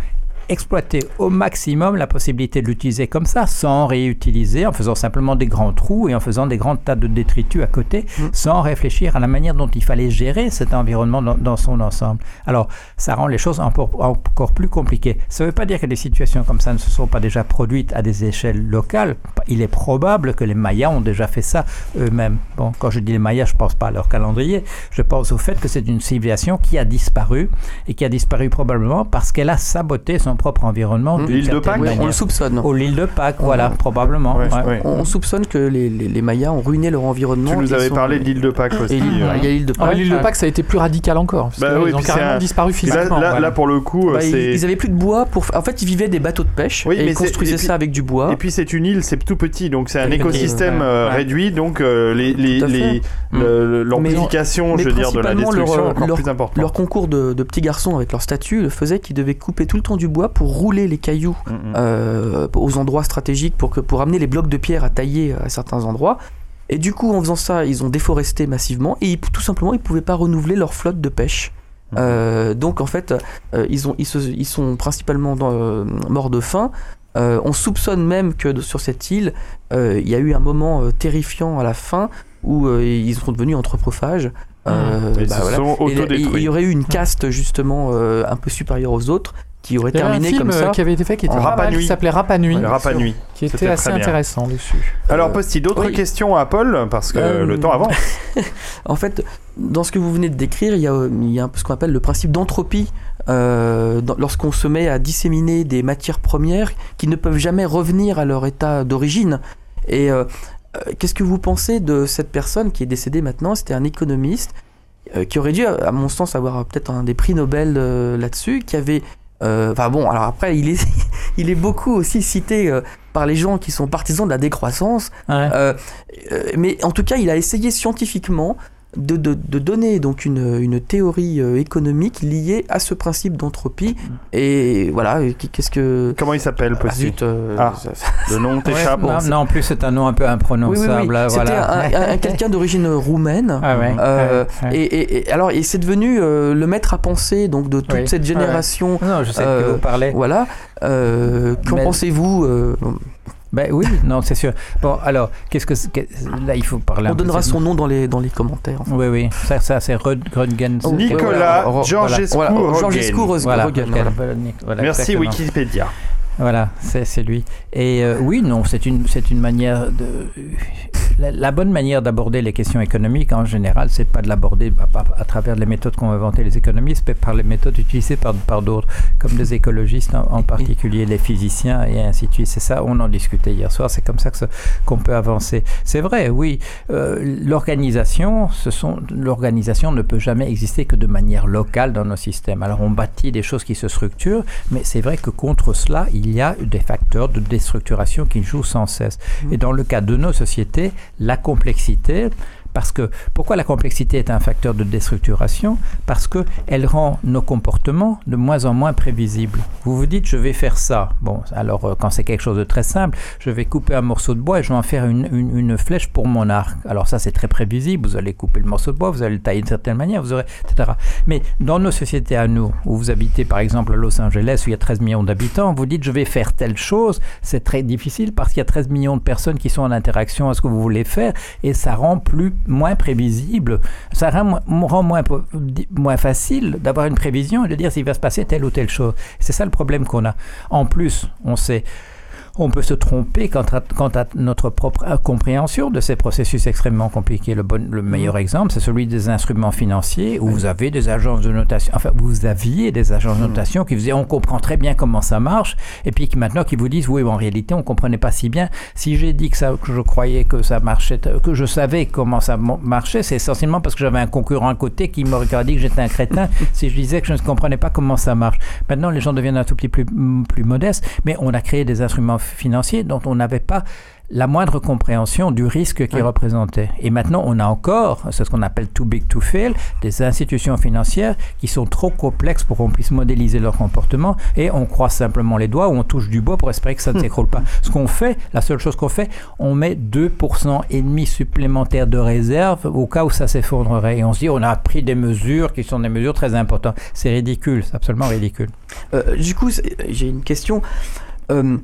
exploiter au maximum la possibilité de l'utiliser comme ça, sans réutiliser, en faisant simplement des grands trous et en faisant des grands tas de détritus à côté, sans réfléchir à la manière dont il fallait gérer cet environnement dans, dans son ensemble. Alors, ça rend les choses encore, encore plus compliquées. Ça ne veut pas dire que des situations comme ça ne se sont pas déjà produites à des échelles locales. Il est probable que les Mayas ont déjà fait ça eux-mêmes. Bon, quand je dis les Mayas, je ne pense pas à leur calendrier, je pense au fait que c'est une civilisation qui a disparu et qui a disparu probablement parce qu'elle a saboté son propre environnement. d'une L'île de Pâques manière. on le soupçonne. Ou l'île de Pâques, voilà, probablement. Ouais, ouais. ouais. On, on soupçonne que les, les- les Mayas ont ruiné leur environnement. Tu nous avais sont- parlé de l'île de Pâques aussi. Et l'île- euh. il y a l'île de Ah, Pâques. l'île de Pâques, ça a été plus radical encore. parce Bah que oui, ils ont carrément un- disparu physiquement. là, voilà. là, pour le coup, Bah, ils, c'est. ils avaient plus de bois pour. En fait, ils vivaient des bateaux de pêche Oui, et mais ils construisaient et puis- ça avec du bois. Et puis c'est une île, c'est tout petit, donc c'est un écosystème euh, réduit, donc euh, l'amplification, je veux dire, de la destruction est encore plus importante. Leur concours de, petits garçons avec leur statut faisait qu'ils devaient couper tout le temps du bois pour rouler les cailloux Mm, mm. euh, aux endroits stratégiques pour, que, pour amener les blocs de pierre à tailler à certains endroits. Et du coup, en faisant ça, ils ont déforesté massivement et ils- tout simplement, ils ne pouvaient pas renouveler leur flotte de pêche. Mhm. Euh, donc en fait, euh, ils, ont, ils, se- ils sont principalement dans- euh, morts de faim. Euh, on soupçonne même que de- sur cette île, euh, il y a eu un moment euh, terrifiant à la fin où euh, ils sont devenus anthropophages. Euh, Ils bah voilà. sont Et il- y aurait eu une caste justement euh, un peu supérieure aux autres qui aurait terminé film comme ça. euh, qui avait été fait qui était en pas Rapa mal, qui Nui. s'appelait Rapa Nui, Rapa Nui. qui était assez intéressant dessus. Alors, Euh, Posty, d'autres oui. questions à Paul, parce que Euh, le temps avance. En fait, dans ce que vous venez de décrire, il y a, il y a ce qu'on appelle le principe d'entropie. euh, Lorsqu'on se met à disséminer des matières premières qui ne peuvent jamais revenir à leur état d'origine. Et euh, qu'est-ce que vous pensez de cette personne qui est décédée maintenant? C'était un économiste euh, qui aurait dû, à mon sens, avoir peut-être un des prix Nobel euh, là-dessus, qui avait... euh, Enfin bon, alors après, il est, il est beaucoup aussi cité euh, par les gens qui sont partisans de la décroissance. Ouais. Euh, euh, mais en tout cas, il a essayé scientifiquement de, de- de donner donc une, une théorie euh, économique liée à ce principe d'entropie. Et voilà, qu'est-ce que... Comment il s'appelle, Ah, Posty zut, euh, Ah. Le nom t'échappe. non, non, en plus, c'est un nom un peu Oui, oui, imprononçable. oui. C'était voilà. un, un- un quelqu'un d'origine roumaine. Ah ouais, Euh, ouais, ouais. Et, et- et alors, et c'est devenu euh, le maître à penser donc de toute Oui. cette ouais. génération. Non, je sais de qui vous parlez. Voilà. Euh, Qu'en Mais- pensez-vous euh, Ben oui, non, c'est sûr. Bon, alors, qu'est-ce que, là, il faut parler. On donnera son nom dans les, dans les commentaires. Oui, oui, ça, ça c'est Rud- Grudgens. Oh, Nicolas. Georgescu Voilà. Voilà, Merci. Wikipédia. Voilà, c'est c'est lui. Et euh, oui, non, c'est une, c'est une manière de. La, la bonne manière d'aborder les questions économiques en général, c'est pas de l'aborder à, à- travers les méthodes qu'ont inventées les économistes, mais par les méthodes utilisées par, par d'autres, comme les écologistes en, particulier, les physiciens et ainsi de suite. C'est ça, on en discutait hier soir, c'est comme ça- qu'on peut avancer. C'est vrai, oui, euh, l'organisation, ce sont, l'organisation ne peut jamais exister que de manière locale dans nos systèmes. Alors on bâtit des choses qui se structurent, mais c'est vrai que contre cela, il y a des facteurs de déstructuration qui jouent sans cesse. Et dans le cas de nos sociétés, la complexité, parce que pourquoi la complexité est un facteur de déstructuration Parce que elle rend nos comportements de moins en moins prévisibles. Vous vous dites je vais faire ça. Bon, alors euh, quand c'est quelque chose de très simple, je vais couper un morceau de bois et je vais en faire une, une- flèche pour mon arc. Alors ça c'est très prévisible. Vous allez couper le morceau de bois, vous allez le tailler d'une certaine manière, vous aurez etc. Mais dans nos sociétés à nous, où vous habitez par exemple à Los Angeles où il y a 13 millions d'habitants, vous dites je vais faire telle chose, c'est très difficile parce qu'il y a 13 millions de personnes qui sont en interaction à ce que vous voulez faire et ça rend plus moins prévisible, ça rend, moins facile d'avoir une prévision et de dire s'il va se passer telle ou telle chose. C'est ça le problème qu'on a. En plus, on sait on peut se tromper quant à, quant à notre propre compréhension de ces processus extrêmement compliqués. Le, bon, le meilleur exemple, c'est celui des instruments financiers où vous avez des agences de notation, enfin vous aviez des agences de notation qui vous disaient on comprend très bien comment ça marche et puis qui maintenant qui vous disent oui en réalité on comprenait pas si bien. Si j'ai dit que, ça, que je croyais que ça marchait, que je savais comment ça marchait, c'est essentiellement parce que j'avais un concurrent à côté qui m'aurait dit que j'étais un crétin si je disais que je ne comprenais pas comment ça marche. Maintenant les gens deviennent un tout petit peu plus, plus modestes, mais on a créé des instruments financiers dont on n'avait pas la moindre compréhension du risque qu'il représentait. Et maintenant, on a encore, c'est ce qu'on appelle too big to fail, des institutions financières qui sont trop complexes pour qu'on puisse modéliser leur comportement et on croise simplement les doigts ou on touche du bois pour espérer que ça ne s'écroule pas. Ce qu'on fait, la seule chose qu'on fait, on met 2% et demi supplémentaire de réserve au cas où ça s'effondrerait. Et on se dit, on a pris des mesures qui sont des mesures très importantes. C'est ridicule, c'est absolument ridicule. Euh, du coup, j'ai une question. Euh,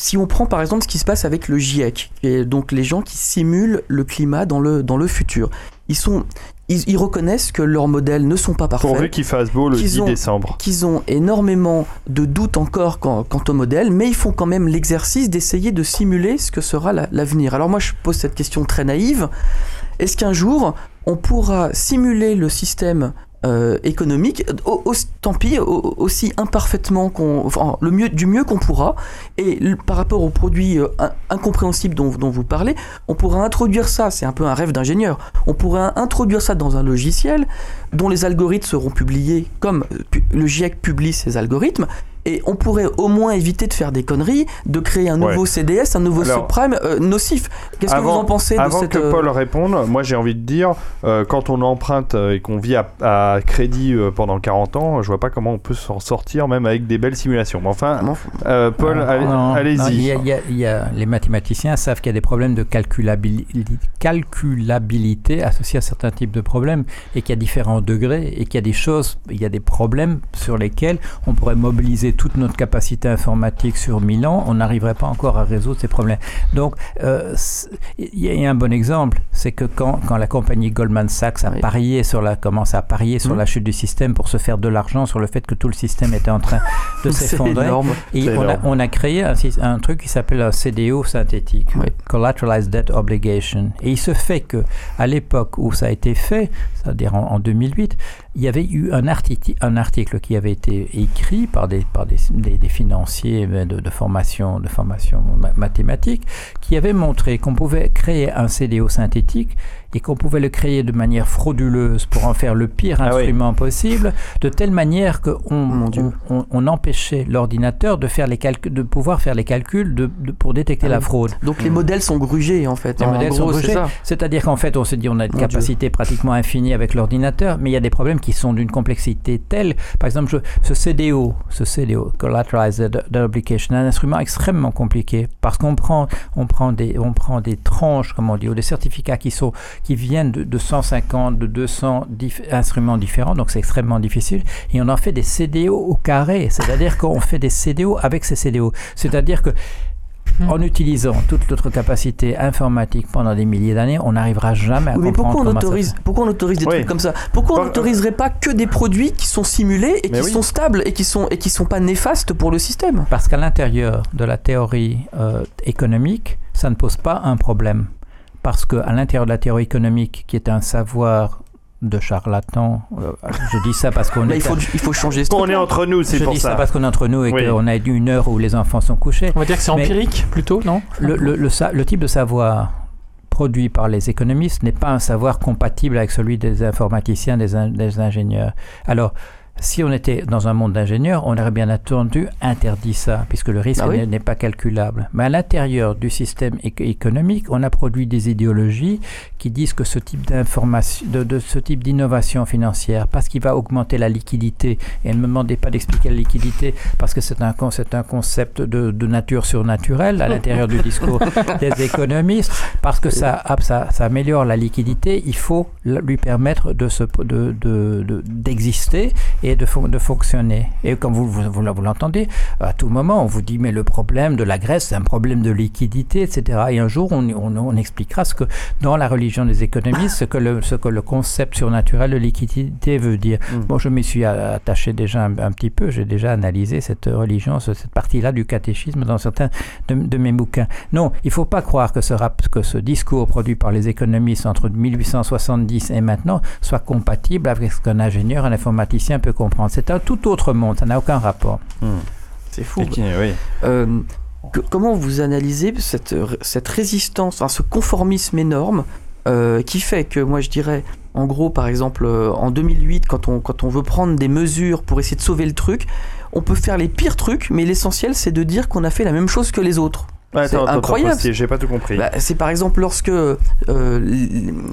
si on prend par exemple ce qui se passe avec le GIEC, et donc les gens qui simulent le climat dans le, dans le futur, ils, sont, ils, ils reconnaissent que leurs modèles ne sont pas parfaits. Pourvu qu'il fasse beau le qu'ils 10 ont- décembre. qu'ils ont énormément de doutes encore quant, quant au modèle, mais ils font quand même l'exercice d'essayer de simuler ce que sera la- l'avenir. Alors moi je pose cette question très naïve. Est-ce qu'un jour on pourra simuler le système euh, économique, tant pis, au- aussi imparfaitement qu'on, le mieux, du mieux qu'on pourra, et par rapport aux produits euh, in- incompréhensibles dont, dont vous parlez, on pourra introduire ça, c'est un peu un rêve d'ingénieur, on pourrait introduire ça dans un logiciel dont les algorithmes seront publiés comme euh, le GIEC publie ses algorithmes, et on pourrait au moins éviter de faire des conneries, de créer un nouveau Ouais. CDS, un nouveau Alors, subprime euh, nocif. Qu'est-ce que vous en pensez de avant cette... que euh, Paul réponde, moi j'ai envie de dire, euh, quand on emprunte et qu'on vit à, à crédit pendant 40 ans, je vois pas comment on peut s'en sortir même avec des belles simulations. Mais enfin, euh, Paul, allez-y. les mathématiciens savent qu'il y a des problèmes de calculabili- calculabilité associés à certains types de problèmes et qu'il y a différents degrés et qu'il y a des choses, il y a des problèmes sur lesquels on pourrait mobiliser toute notre capacité informatique sur 1000 ans, on n'arriverait pas encore à résoudre ces problèmes. Donc, euh, il y a un bon exemple, c'est que quand, quand la compagnie Goldman Sachs a parié sur la, commence à parier sur Mhm. la chute du système pour se faire de l'argent sur le fait que tout le système était en train de s'effondrer, et on a, énorme. on a créé un, truc qui s'appelle un CDO synthétique, Collateralized Debt Obligation. Et il se fait que à l'époque où ça a été fait, c'est-à-dire en, en 2008, il y avait eu un, arti- un article qui avait été écrit par des, par des, des- financiers de, de formation, de formation ma- mathématique qui avait montré qu'on pouvait créer un CDO synthétique et qu'on pouvait le créer de manière frauduleuse pour en faire le pire instrument possible, de telle manière qu'on on, on- on empêchait l'ordinateur de faire les calculs, de pouvoir faire les calculs de, de- pour détecter Ah la oui. fraude. Donc les modèles sont grugés en fait. Les En modèles gros, sont grugés. C'est-à-dire qu'en fait, on se dit on a une Mon capacité pratiquement infinie avec l'ordinateur, mais il y a des problèmes qui sont d'une complexité telle. Par exemple, je- ce CDO, ce CDO, Collateralized est un instrument extrêmement compliqué parce qu'on prend, on prend des, on prend des tranches, comme on dit, ou des certificats qui sont, qui viennent de, de 150, de 200 dif- instruments différents, donc c'est extrêmement difficile, et on en fait des CDO au carré, c'est-à-dire qu'on fait des CDO avec ces CDO, c'est-à-dire que en utilisant toute notre capacité informatique pendant des milliers d'années, on n'arrivera jamais à Oui, mais comprendre pourquoi on ça autorise, pourquoi on autorise des Oui. trucs comme ça? Pourquoi on n'autoriserait pas que des produits qui sont simulés et Mais qui oui. sont stables et qui sont et qui sont pas néfastes pour le système? Parce qu'à l'intérieur de la théorie euh, économique, ça ne pose pas un problème. Parce qu'à l'intérieur de la théorie économique, qui est un savoir de charlatan, euh, je dis ça parce qu'on est... il faut il faut changer. ce On est entre nous, c'est je pour dis ça. ça parce qu'on est entre nous et Oui. qu'on a une heure où les enfants sont couchés. On va dire que c'est empirique plutôt, non? le, le- le sa- le type de savoir produit par les économistes n'est pas un savoir compatible avec celui des informaticiens, des, in- des ingénieurs. Alors, si on était dans un monde d'ingénieurs, on aurait bien entendu interdit ça, puisque le risque Ah oui n'est- pas calculable. Mais à l'intérieur du système éco- économique, on a produit des idéologies qui disent que ce type d'information, de, de ce type d'innovation financière, parce qu'il va augmenter la liquidité, et ne me demandez pas d'expliquer la liquidité, parce que c'est un, con- c'est un concept de, de nature surnaturelle à l'intérieur du discours des économistes, parce que ça, ah, ça, ça améliore la liquidité, il faut lui permettre de se, de, de- de- d'exister et de, fon- de fonctionner. Et comme vous, vous, vous, l'entendez, à tout moment, on vous dit, mais le problème de la Grèce, c'est un problème de liquidité, etc. Et un jour, on, on, on expliquera ce que, dans la religion des économistes, ce que le, ce que le concept surnaturel de liquidité veut dire. Bon, je m'y suis attaché déjà un, un petit peu, j'ai déjà analysé cette religion, ce- cette partie-là du catéchisme dans certains de, de mes bouquins. Non, il ne faut pas croire que ce, rap- que ce discours produit par les économistes entre 1870 et maintenant soit compatible avec ce qu'un ingénieur, un informaticien peut comprendre. C'est un tout autre monde, ça n'a aucun rapport. C'est fou. Oui. Euh, que- comment vous analysez cette, cette résistance, enfin, ce conformisme énorme euh, qui fait que moi je dirais, en gros par exemple euh, en 2008 quand on, quand on veut prendre des mesures pour essayer de sauver le truc, on peut faire les pires trucs mais l'essentiel c'est de dire qu'on a fait la même chose que les autres. C'est incroyable. j'ai pas tout compris. Bah, c'est par exemple lorsque euh,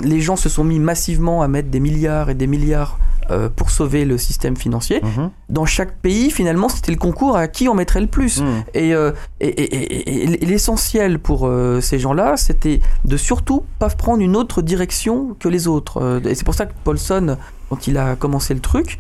les gens se sont mis massivement à mettre des milliards et des milliards euh, pour sauver le système financier. Mhm. Dans chaque pays, finalement, c'était le concours à qui en mettrait le plus. Mhm. Et, euh, et- et- l'essentiel pour ces gens-là, c'était de surtout pas prendre une autre direction que les autres. Et c'est pour ça que Paulson, quand il a commencé le truc,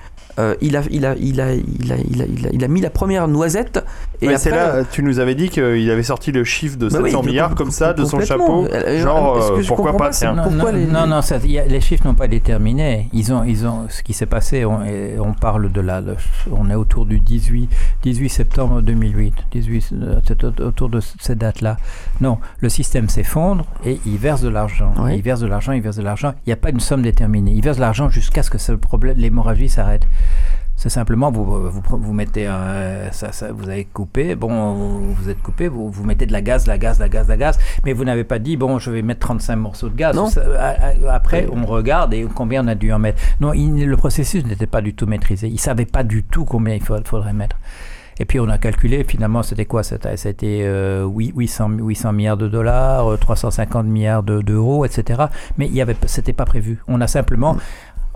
il, a, il, a, il, a, il, a, il, a, il, a, il a mis la première noisette. Et après, là, tu nous avais dit qu'il avait sorti le chiffre de Bah 700 oui, milliards comme ça de son chapeau. Euh, Genre, euh, je pourquoi pas. Non, Pourquoi non, les- non, non, ça- il y a- les chiffres n'ont pas été terminés. Ils ont, ils ont, ce qui s'est passé, on, et on parle de la, le- on est autour du 18, 18 septembre 2008, 18, euh, c'est au- autour de cette date-là. Non, le système s'effondre et il verse de l'argent. Oui. Il verse de l'argent, il verse de l'argent. Il n'y a pas une somme déterminée. Il verse de l'argent jusqu'à ce que ce problème, l'hémorragie s'arrête. C'est simplement, vous, vous, vous mettez un, ça, ça, vous avez coupé, bon, vous, vous êtes coupé, vous, vous mettez de la gaz, de la gaz, de la gaz, de la gaz, mais vous n'avez pas dit, bon, je vais mettre 35 morceaux de gaz. Non. Ça, a- a- après, on regarde et combien on a dû en mettre. Non, il- le processus n'était pas du tout maîtrisé. Il ne savait pas du tout combien il faudrait, faudrait mettre. Et puis on a calculé, finalement, c'était quoi? C'était euh, huit- 800, 800 milliards de dollars, euh, 350 milliards de- d'euros, etc. Mais il y avait, c'était pas prévu. On a simplement,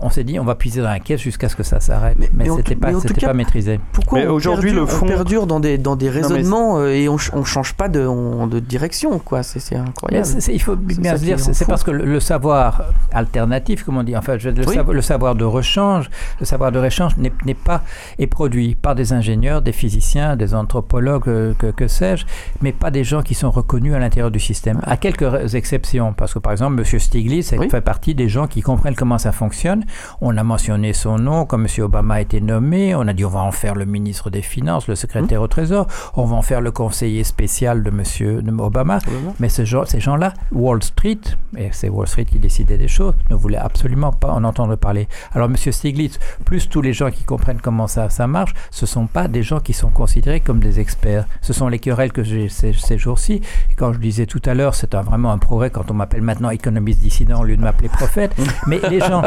on s'est dit, on va puiser dans la caisse jusqu'à ce que ça s'arrête. Mais- Mais, mais c'était pas, cas, pas maîtrisé. Pourquoi aujourd'hui, perdure- le fond- on perdure dans des, dans des raisonnements euh, et on, on change pas de, on- de direction, quoi. C'est incroyable. il faut bien se dire, c'est parce que le, le savoir alternatif, comme on dit, enfin, je- le, Oui. savoir, le savoir de rechange, le savoir de rechange n'est pas est produit par des ingénieurs, des physiciens, des anthropologues, euh, que, que sais-je, mais pas des gens qui sont reconnus à l'intérieur du système. À quelques exceptions, parce que par exemple, M. Stiglitz Oui. fait partie des gens qui comprennent comment ça fonctionne. On a mentionné son nom, comme M. Obama a été nommé, on a dit on va en faire le ministre des Finances, le secrétaire Mmh. au Trésor, on va en faire le conseiller spécial de M. Obama. Mais ce genre- ces gens-là, Wall Street, et c'est Wall Street qui décidait des choses, ne voulaient absolument pas en entendre parler. Alors, M. Stiglitz, plus tous les gens qui comprennent comment ça, ça marche, ce ne sont pas des gens qui sont considérés comme des experts. Ce sont les querelles que j'ai ces, ces jours-ci. Et quand je disais tout à l'heure, c'est vraiment un progrès quand on m'appelle maintenant économiste dissident au lieu de m'appeler prophète. Mais les gens.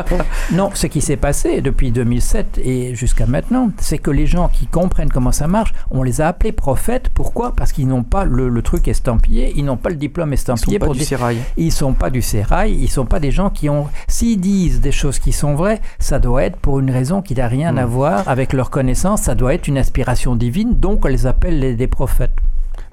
Non, ce qui s'est passé depuis 2007 et jusqu'à maintenant, c'est que les gens qui comprennent comment ça marche, on les a appelés prophètes. Pourquoi? Parce qu'ils n'ont pas le, le truc estampillé, ils n'ont pas le diplôme Ils sont estampillé pas pour du sérail. ils sont pas du sérail, ils sont pas des gens qui ont. S'ils disent des choses qui sont vraies, ça doit être pour une raison qui n'a rien à voir avec leur connaissance. Ça doit être une aspiration divine, donc on les appelle les- des prophètes.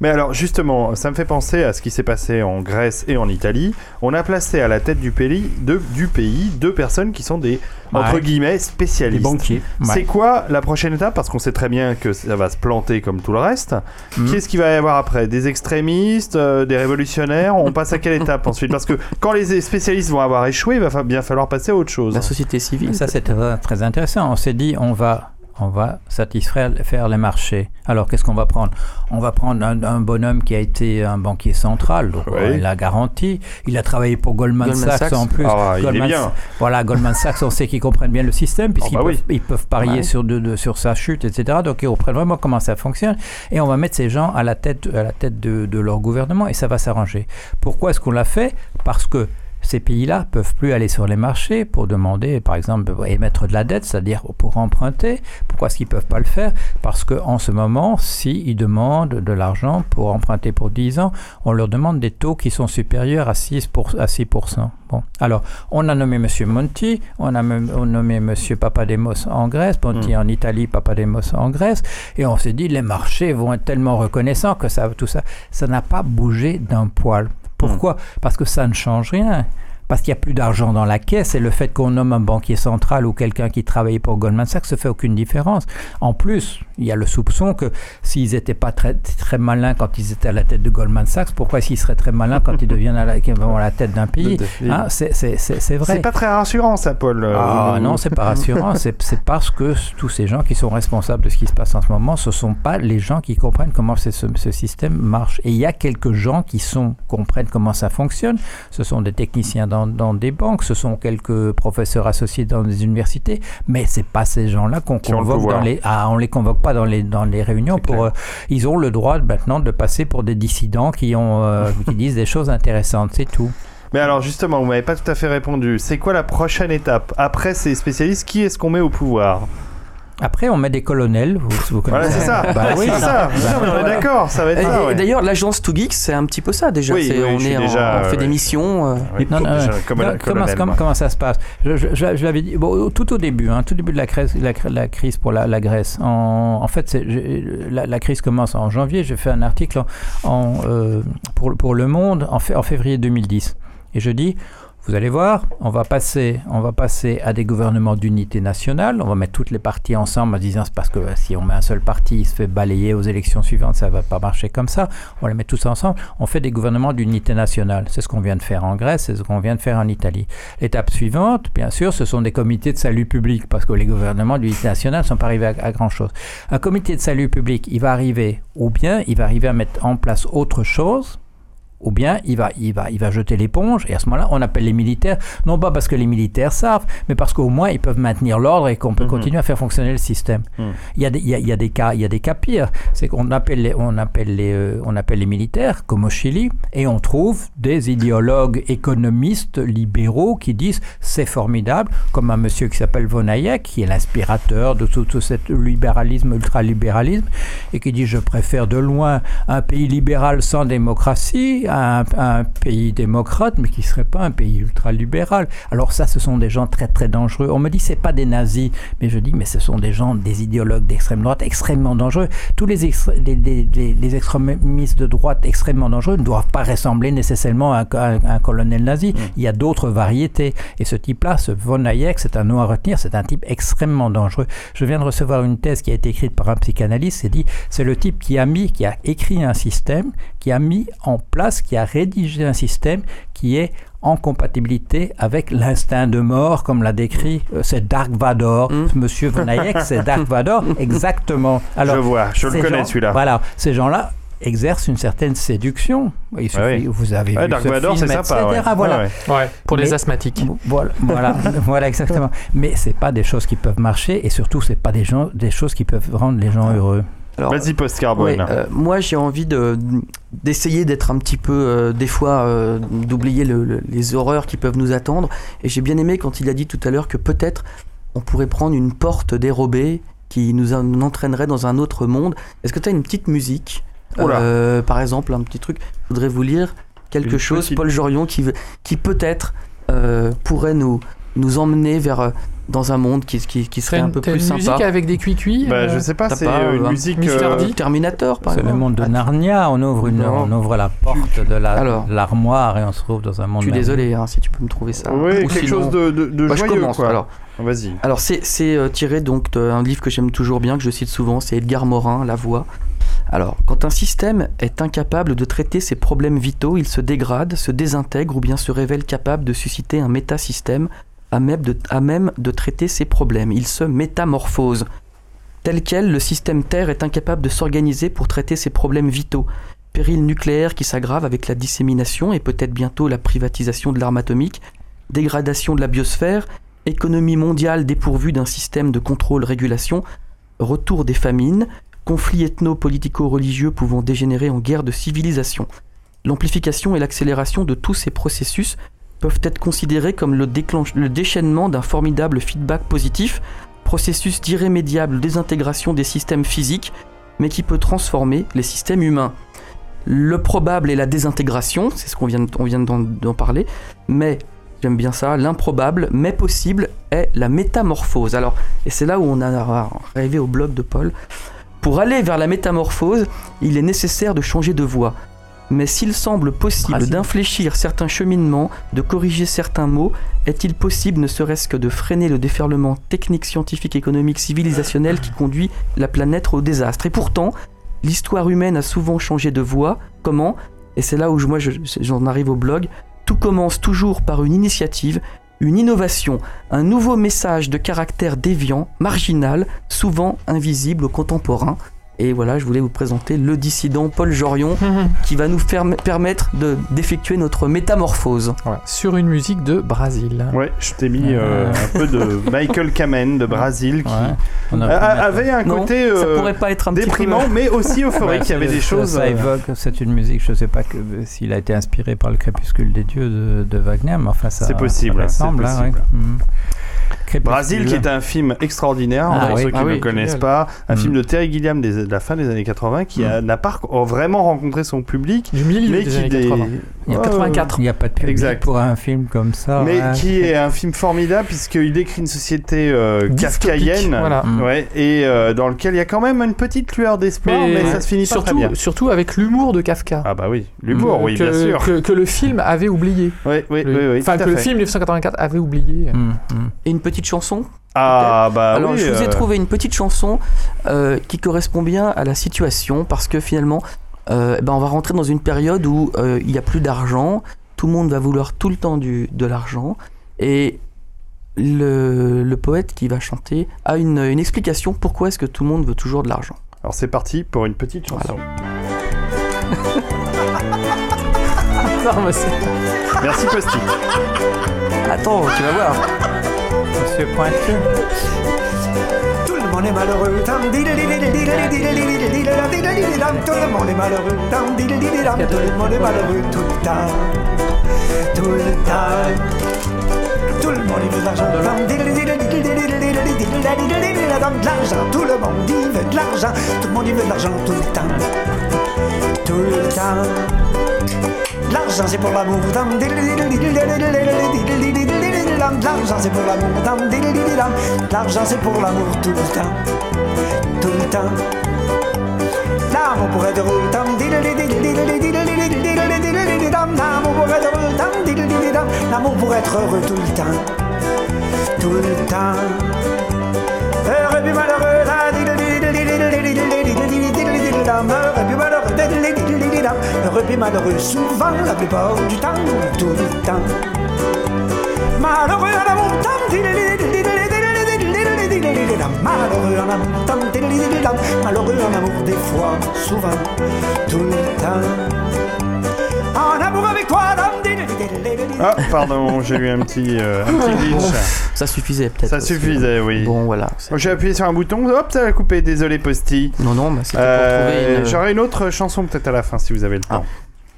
Mais alors justement, ça me fait penser à ce qui s'est passé en Grèce et en Italie. On a placé à la tête du pays, de- du pays deux personnes qui sont des entre Ouais. guillemets spécialistes. banquiers. C'est quoi la prochaine étape? Parce qu'on sait très bien que ça va se planter comme tout le reste. Mhm. Qu'est-ce qu'il va y avoir après? Des extrémistes, euh, des révolutionnaires? On passe à quelle étape ensuite? Parce que quand les spécialistes vont avoir échoué, il va fa- bien falloir passer à autre chose. La société civile. Ça, c'est très intéressant. On s'est dit, on va, on va satisfaire faire les marchés. Alors, qu'est-ce qu'on va prendre? On va prendre un, un bonhomme qui a été un banquier central, donc Oui. euh, il a garanti. Il a travaillé pour Goldman, Goldman Sachs, Sachs. en plus. Ah, il est Goldman- bien. Voilà, Goldman Sachs, on sait qu'ils comprennent bien le système, puisqu'ils bah oui. peuvent, parier Ouais. sur, de, de- sur sa chute, etc. Donc, ils comprennent vraiment comment ça fonctionne. Et on va mettre ces gens à la tête, à la tête de, de leur gouvernement et ça va s'arranger. Pourquoi est-ce qu'on l'a fait? Parce que ces pays-là peuvent plus aller sur les marchés pour demander, par exemple, émettre de la dette, c'est-à-dire pour emprunter. Pourquoi est-ce qu'ils peuvent pas le faire? Parce qu'en ce moment, s'ils demandent de l'argent pour emprunter pour 10 ans, on leur demande des taux qui sont supérieurs à 6%. Pour, à 6%. Bon. Alors, on a nommé M. Monti, on a même- on a nommé M. Papademos en Grèce, Monti en Italie, Papademos en Grèce, et on s'est dit, les marchés vont être tellement reconnaissants que ça, tout ça, ça n'a pas bougé d'un poil. Pourquoi? Parce que ça ne change rien. Parce qu'il n'y a plus d'argent dans la caisse et le fait qu'on nomme un banquier central ou quelqu'un qui travaillait pour Goldman Sachs ne fait aucune différence. En plus, il y a le soupçon que s'ils n'étaient pas très, très malins quand ils étaient à la tête de Goldman Sachs, pourquoi est-ce qu'ils seraient très malins quand ils deviennent à la, à la tête d'un pays? Hein, C'est vrai. C'est pas très rassurant ça, Paul. Ah non, c'est pas rassurant. c'est parce que tous ces gens qui sont responsables de ce qui se passe en ce moment, ce sont pas les gens qui comprennent comment ce, ce- ce système marche. Et il y a quelques gens qui sont comprennent comment ça fonctionne. Ce sont des techniciens dans, dans des banques, ce sont quelques professeurs associés dans des universités, mais c'est pas ces gens-là qu'on le convoque dans les. Ah, on les convoque pas dans les dans les réunions pour. euh, ils ont le droit maintenant de passer pour des dissidents qui ont euh, qui disent des choses intéressantes. C'est tout. Mais alors justement, vous m'avez pas tout à fait répondu. C'est quoi la prochaine étape? Après ces spécialistes, qui est-ce qu'on met au pouvoir? Après, on met des colonels. Vous, vous Voilà, c'est ça. Bah oui, c'est ça. On est d'accord, ça va être Et, ça. et ouais. d'ailleurs, l'agence To Geeks, c'est un petit peu ça déjà. Oui, oui, on, est déjà, on fait ouais. des missions. euh, Oui, Non, non, déjà, non, comme non, un comment, ça se passe? Je, je- je- je l'avais dit bon, tout au début, hein, tout début de la crise, la, cri- la crise pour la, la Grèce. En, en fait, la, la crise commence en janvier. J'ai fait un article en, en, euh, pour, pour Le Monde en, fait- en février 2010. Et je dis, vous allez voir, on va passer, on va passer à des gouvernements d'unité nationale. On va mettre toutes les parties ensemble en disant c'est parce que si on met un seul parti, il se fait balayer aux élections suivantes, ça va pas marcher comme ça. On les met tous ensemble. On fait des gouvernements d'unité nationale. C'est ce qu'on vient de faire en Grèce, c'est ce qu'on vient de faire en Italie. L'étape suivante, bien sûr, ce sont des comités de salut public parce que les gouvernements d'unité nationale ne sont pas arrivés à, à grand chose. Un comité de salut public, il va arriver, ou bien il va arriver à mettre en place autre chose, ou bien il va, il va, il va jeter l'éponge, et à ce moment-là, on appelle les militaires, non pas parce que les militaires savent, mais parce qu'au moins ils peuvent maintenir l'ordre et qu'on peut Mhm. continuer à faire fonctionner le système. Mhm. Il, y a des, il, y a, il y a des cas, il y a des cas pires, c'est qu'on appelle les, on appelle les, euh, on appelle les militaires, comme au Chili, et on trouve des idéologues économistes libéraux qui disent c'est formidable, comme un monsieur qui s'appelle Von Hayek, qui est l'inspirateur de tout, tout ce libéralisme, ultralibéralisme, et qui dit je préfère de loin un pays libéral sans démocratie à un, à un pays démocrate, mais qui ne serait pas un pays ultralibéral. Alors ça, ce sont des gens très très dangereux. On me dit c'est pas des nazis, mais je dis mais ce sont des gens, des idéologues d'extrême droite extrêmement dangereux. Tous les, extré- les, les- les- les extrémistes de droite extrêmement dangereux ne doivent pas ressembler nécessairement à un, à un- à un colonel nazi. Il y a d'autres variétés. Et ce type-là, ce Von Hayek, c'est un nom à retenir, c'est un type extrêmement dangereux. Je viens de recevoir une thèse qui a été écrite par un psychanalyste, c'est dit, c'est le type qui a mis, qui a écrit un système, qui a mis en place, qui a rédigé un système qui est en compatibilité avec l'instinct de mort, comme l'a décrit, euh, c'est Dark Vador. Monsieur Von Hayek, c'est Dark Vador, exactement. je vois, je le connais celui-là. Voilà, ces gens-là exercent une certaine séduction. Il suffit, Ouais, ouais. vous avez Ouais, vu Dark ce Vador, c'est film, sympa. etc. ouais. Voilà. Ouais, pour les Mais- asthmatiques. Voilà, voilà, voilà exactement. Mais c'est pas des choses qui peuvent marcher et surtout c'est pas des gens, des choses qui peuvent rendre les gens heureux. Vas-y, post-carbone. Ouais, euh, moi j'ai envie de d'essayer d'être un petit peu euh, des fois euh, d'oublier le- le- les horreurs qui peuvent nous attendre et j'ai bien aimé quand il a dit tout à l'heure que peut-être on pourrait prendre une porte dérobée qui nous, en- nous entraînerait dans un autre monde. Est-ce que tu as une petite musique? Euh, par exemple un petit truc je voudrais vous lire quelque Une chose petite- Paul Jorion qui peut-être pourrait nous nous emmener vers dans un monde qui, qui, qui serait un une, peu plus une sympa. musique avec des cuicui Bah, euh, je sais pas, c'est euh, une euh, musique. Euh, D Terminator par C'est le exemple. monde de Narnia. On ouvre une, Non. on ouvre la porte de la- l'armoire et on se trouve dans un monde. Je suis désolé hein, si tu peux me trouver ça. Oui, Ou quelque sinon- chose de, de, de Bah, je joyeux, commence. quoi. Alors, Vas-y. alors c'est, c'est euh, tiré donc d'un livre que j'aime toujours bien, que je cite souvent, c'est Edgar Morin, La Voix. Alors, quand un système est incapable de traiter ses problèmes vitaux, il se dégrade, se désintègre ou bien se révèle capable de susciter un métasystème à même de, traiter ses problèmes. Il se métamorphose. Tel quel, le système Terre est incapable de s'organiser pour traiter ses problèmes vitaux. Péril nucléaire qui s'aggrave avec la dissémination et peut-être bientôt la privatisation de l'arme atomique, dégradation de la biosphère, économie mondiale dépourvue d'un système de contrôle-régulation, retour des famines, conflits ethno-politico-religieux pouvant dégénérer en guerre de civilisation. L'amplification et l'accélération de tous ces processus peuvent être considérés comme le, déchaînement d'un formidable feedback positif, processus d'irrémédiable désintégration des systèmes physiques, mais qui peut transformer les systèmes humains. Le probable est la désintégration, c'est ce qu'on vient, d'en parler, mais j'aime bien ça, l'improbable, mais possible, est la métamorphose. Alors, et c'est là où on a arrivé au blog de Paul. Pour aller vers la métamorphose, il est nécessaire de changer de voie. Mais s'il semble possible d'infléchir certains cheminements, de corriger certains mots, est-il possible ne serait-ce que de freiner le déferlement technique, scientifique, économique, civilisationnel qui conduit la planète au désastre? Et pourtant, l'histoire humaine a souvent changé de voie. Comment? Et c'est là où je- moi je- j'en arrive au blog. Tout commence toujours par une initiative, une innovation, un nouveau message de caractère déviant, marginal, souvent invisible aux contemporains. Et voilà, je voulais vous présenter le dissident Paul Jorion qui va nous permettre d'effectuer notre métamorphose. Sur une musique de Brésil. Ouais, je t'ai mis euh, un peu de Michael Kamen de Brésil qui avait un côté ça euh, pourrait pas être un déprimant euh, mais aussi euphorique. Il y avait des choses. Ça évoque, c'est une musique, je ne sais pas s'il a été inspiré par le crépuscule des dieux de, Wagner, mais enfin ça. C'est possible. Ça ressemble, hein, hmm. Brasil, qui est un film extraordinaire, ah pour ceux qui ah ne le connaissent pas, un hmm. film de Terry Gilliam des, la fin des années 80 qui n'a hmm. pas vraiment rencontré son public. Mais qui années Il y a 84. Il n'y a pas de public exact. pour un film comme ça. Mais qui est un film formidable puisqu'il décrit une société euh, kafkaïenne. Voilà. Hmm. Et euh, dans lequel il y a quand même une petite lueur d'espoir, mais, mais ça se finit surtout, avec l'humour de Kafka. Ah bah oui, l'humour, hmm. oui, que, bien sûr. Que, le film avait oublié. Oui, oui, le, oui. Enfin, que le film 1984 avait oublié. Et une petite chanson ah bah Alors je vous ai euh. trouvé une petite chanson euh, qui correspond bien à la situation parce que finalement, euh, eh ben on va rentrer dans une période où il n'y a plus d'argent, tout le monde va vouloir tout le temps du, de l'argent et le, le, poète qui va chanter a une, une explication pourquoi est-ce que tout le monde veut toujours de l'argent. Alors c'est parti pour une petite chanson. Merci Posty. Attends, tu vas voir monsieur Pointu. Tout le monde est malheureux. Tout le monde est malheureux. Tout le monde est malheureux tout le temps. Tout le temps. Tout le monde veut de l'argent. De l'argent. Tout le monde y veut de l'argent. Tout le monde y veut de l'argent tout le temps tout le temps. L'argent c'est pour l'amour, l'argent c'est pour l'amour, l'argent c'est pour l'amour tout le temps, tout le temps. L'amour pour être heureux, l'amour pour être heureux, l'amour pour être heureux tout le temps, tout le temps. Heureux puis malheureux, heureux puis malheureux, puis malheureux, souvent, la plupart du temps, tout le temps. Malheureux en amour, malheureux en amour, malheureux en amour, des fois, souvent, tout le temps. En amour avec toi, Ah, pardon, j'ai eu un petit, euh, un petit glitch. Ça suffisait peut-être. Ça suffisait, oui. Bon, voilà. J'ai appuyé sur un bouton, hop, ça a coupé. Désolé, Posty. Non, non, bah, c'était pour Euh, trouver une... J'aurai une autre chanson peut-être à la fin si vous avez le temps.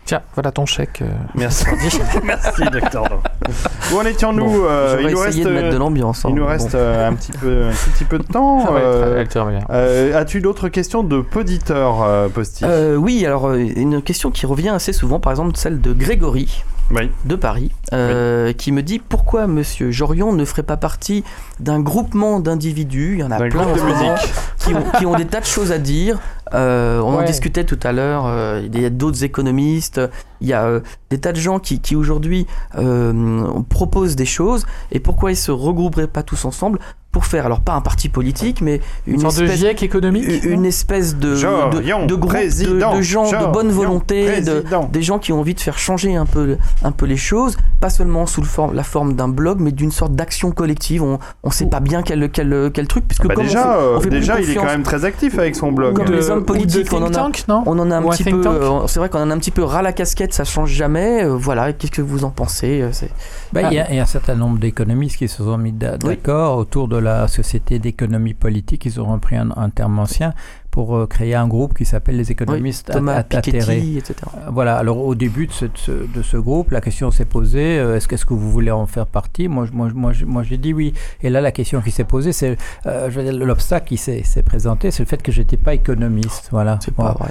Tiens, voilà ton chèque. euh. Merci. Merci, docteur. Où en étions-nous Bon, euh, Il nous essayé reste, de mettre de l'ambiance, Il hein, nous bon. reste euh, un petit peu, un tout petit peu de temps. Euh, euh, As-tu d'autres questions de poditeurs, euh, Posty Euh, oui, alors euh, une question qui revient assez souvent, par exemple celle de Grégory Oui. de Paris, euh, qui me dit pourquoi Monsieur Jorion ne ferait pas partie d'un groupement d'individus, il y en a plein de musique. qui ont, qui ont des tas de choses à dire. Euh, on en discutait tout à l'heure, euh, il y a d'autres économistes, il y a euh, des tas de gens qui, qui aujourd'hui euh, proposent des choses, et pourquoi ils se regrouperaient pas tous ensemble pour faire, alors pas un parti politique, mais une, Une sorte de espèce GIEC économique une une espèce de, de, Jorion, de groupe de, de gens de bonne volonté, de, des gens qui ont envie de faire changer un peu, un peu les choses, pas seulement sous le forme, la forme d'un blog, mais d'une sorte d'action collective. On ne sait pas bien quel, quel, quel truc, puisque Bah comme déjà, on fait, euh, on fait plus déjà il est quand même très actif avec son blog. Comme de- les hommes de politiques, on en a, tank, non on en a un petit peu. C'est vrai qu'on en a un petit peu ras la casquette, ça change jamais. euh, voilà, qu'est-ce que vous en pensez euh, c'est- Ben, Il y, a- il y a un certain nombre d'économistes qui se sont mis d'a- Oui. d'accord autour de la société d'économie politique. Ils ont repris un, un terme ancien pour euh, créer un groupe qui s'appelle les oui, économistes at- Thomas. Piketty, etc. Voilà, alors au début de ce, de groupe, la question s'est posée, euh, est-ce que vous voulez en faire partie? Moi, je- moi, je- moi, je- moi j'ai dit oui. Et là, la question qui s'est posée, c'est, euh, je veux dire, l'obstacle qui s'est s'est présenté, c'est le fait que j'étais pas économiste. Voilà. C'est Voilà. pas